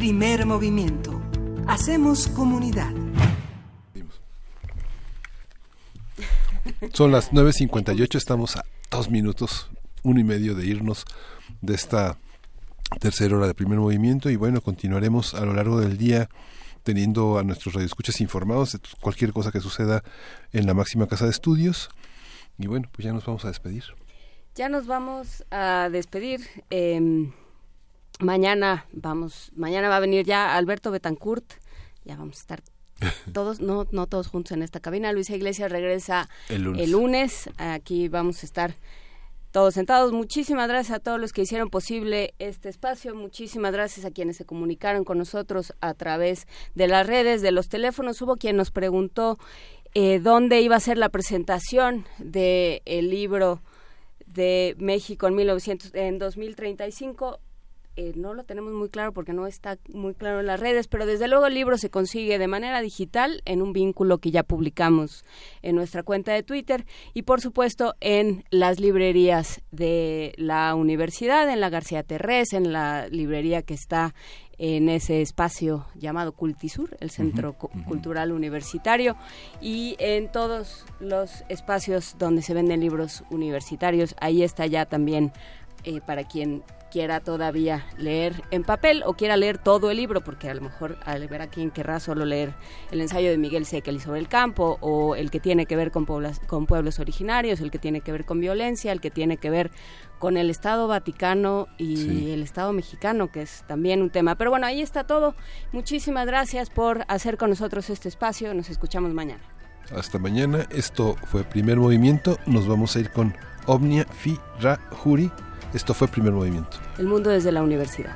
Primer movimiento. Hacemos comunidad. Son las 9.58, estamos a dos minutos, uno y medio de irnos de esta tercera hora de primer movimiento y bueno, continuaremos a lo largo del día teniendo a nuestros radioescuchas informados de cualquier cosa que suceda en la máxima casa de estudios. Y bueno, pues ya nos vamos a despedir. Ya nos vamos a despedir. eh, mañana vamos, mañana va a venir ya Alberto Betancourt. Ya vamos a estar [LAUGHS] todos, no, no todos juntos en esta cabina. Luisa Iglesias regresa El lunes. lunes. Aquí vamos a estar todos sentados. Muchísimas gracias a todos los que hicieron posible este espacio. Muchísimas gracias a quienes se comunicaron con nosotros a través de las redes, de los teléfonos. Hubo quien nos preguntó eh, dónde iba a ser la presentación del el libro de México en 1900, en 2035. Eh, no lo tenemos muy claro porque no está muy claro en las redes, pero desde luego el libro se consigue de manera digital en un vínculo que ya publicamos en nuestra cuenta de Twitter y por supuesto en las librerías de la universidad, en la García Terrés, en la librería que está en ese espacio llamado Cultisur, el Centro Cu- Cultural Universitario, y en todos los espacios donde se venden libros universitarios. Ahí está ya también eh, para quien quiera todavía leer en papel o quiera leer todo el libro, porque a lo mejor al ver a quien querrá solo leer el ensayo de Miguel Sekel sobre el campo, o el que tiene que ver con, pueblas- con pueblos originarios, el que tiene que ver con violencia, el que tiene que ver con el Estado Vaticano y Sí. el Estado mexicano, que es también un tema. Pero bueno, ahí está todo. Muchísimas gracias por hacer con nosotros este espacio. Nos escuchamos mañana. Hasta mañana. Esto fue Primer Movimiento. Nos vamos a ir con Omnia Fi Ra Juri. Esto fue Primer Movimiento. El mundo desde la universidad.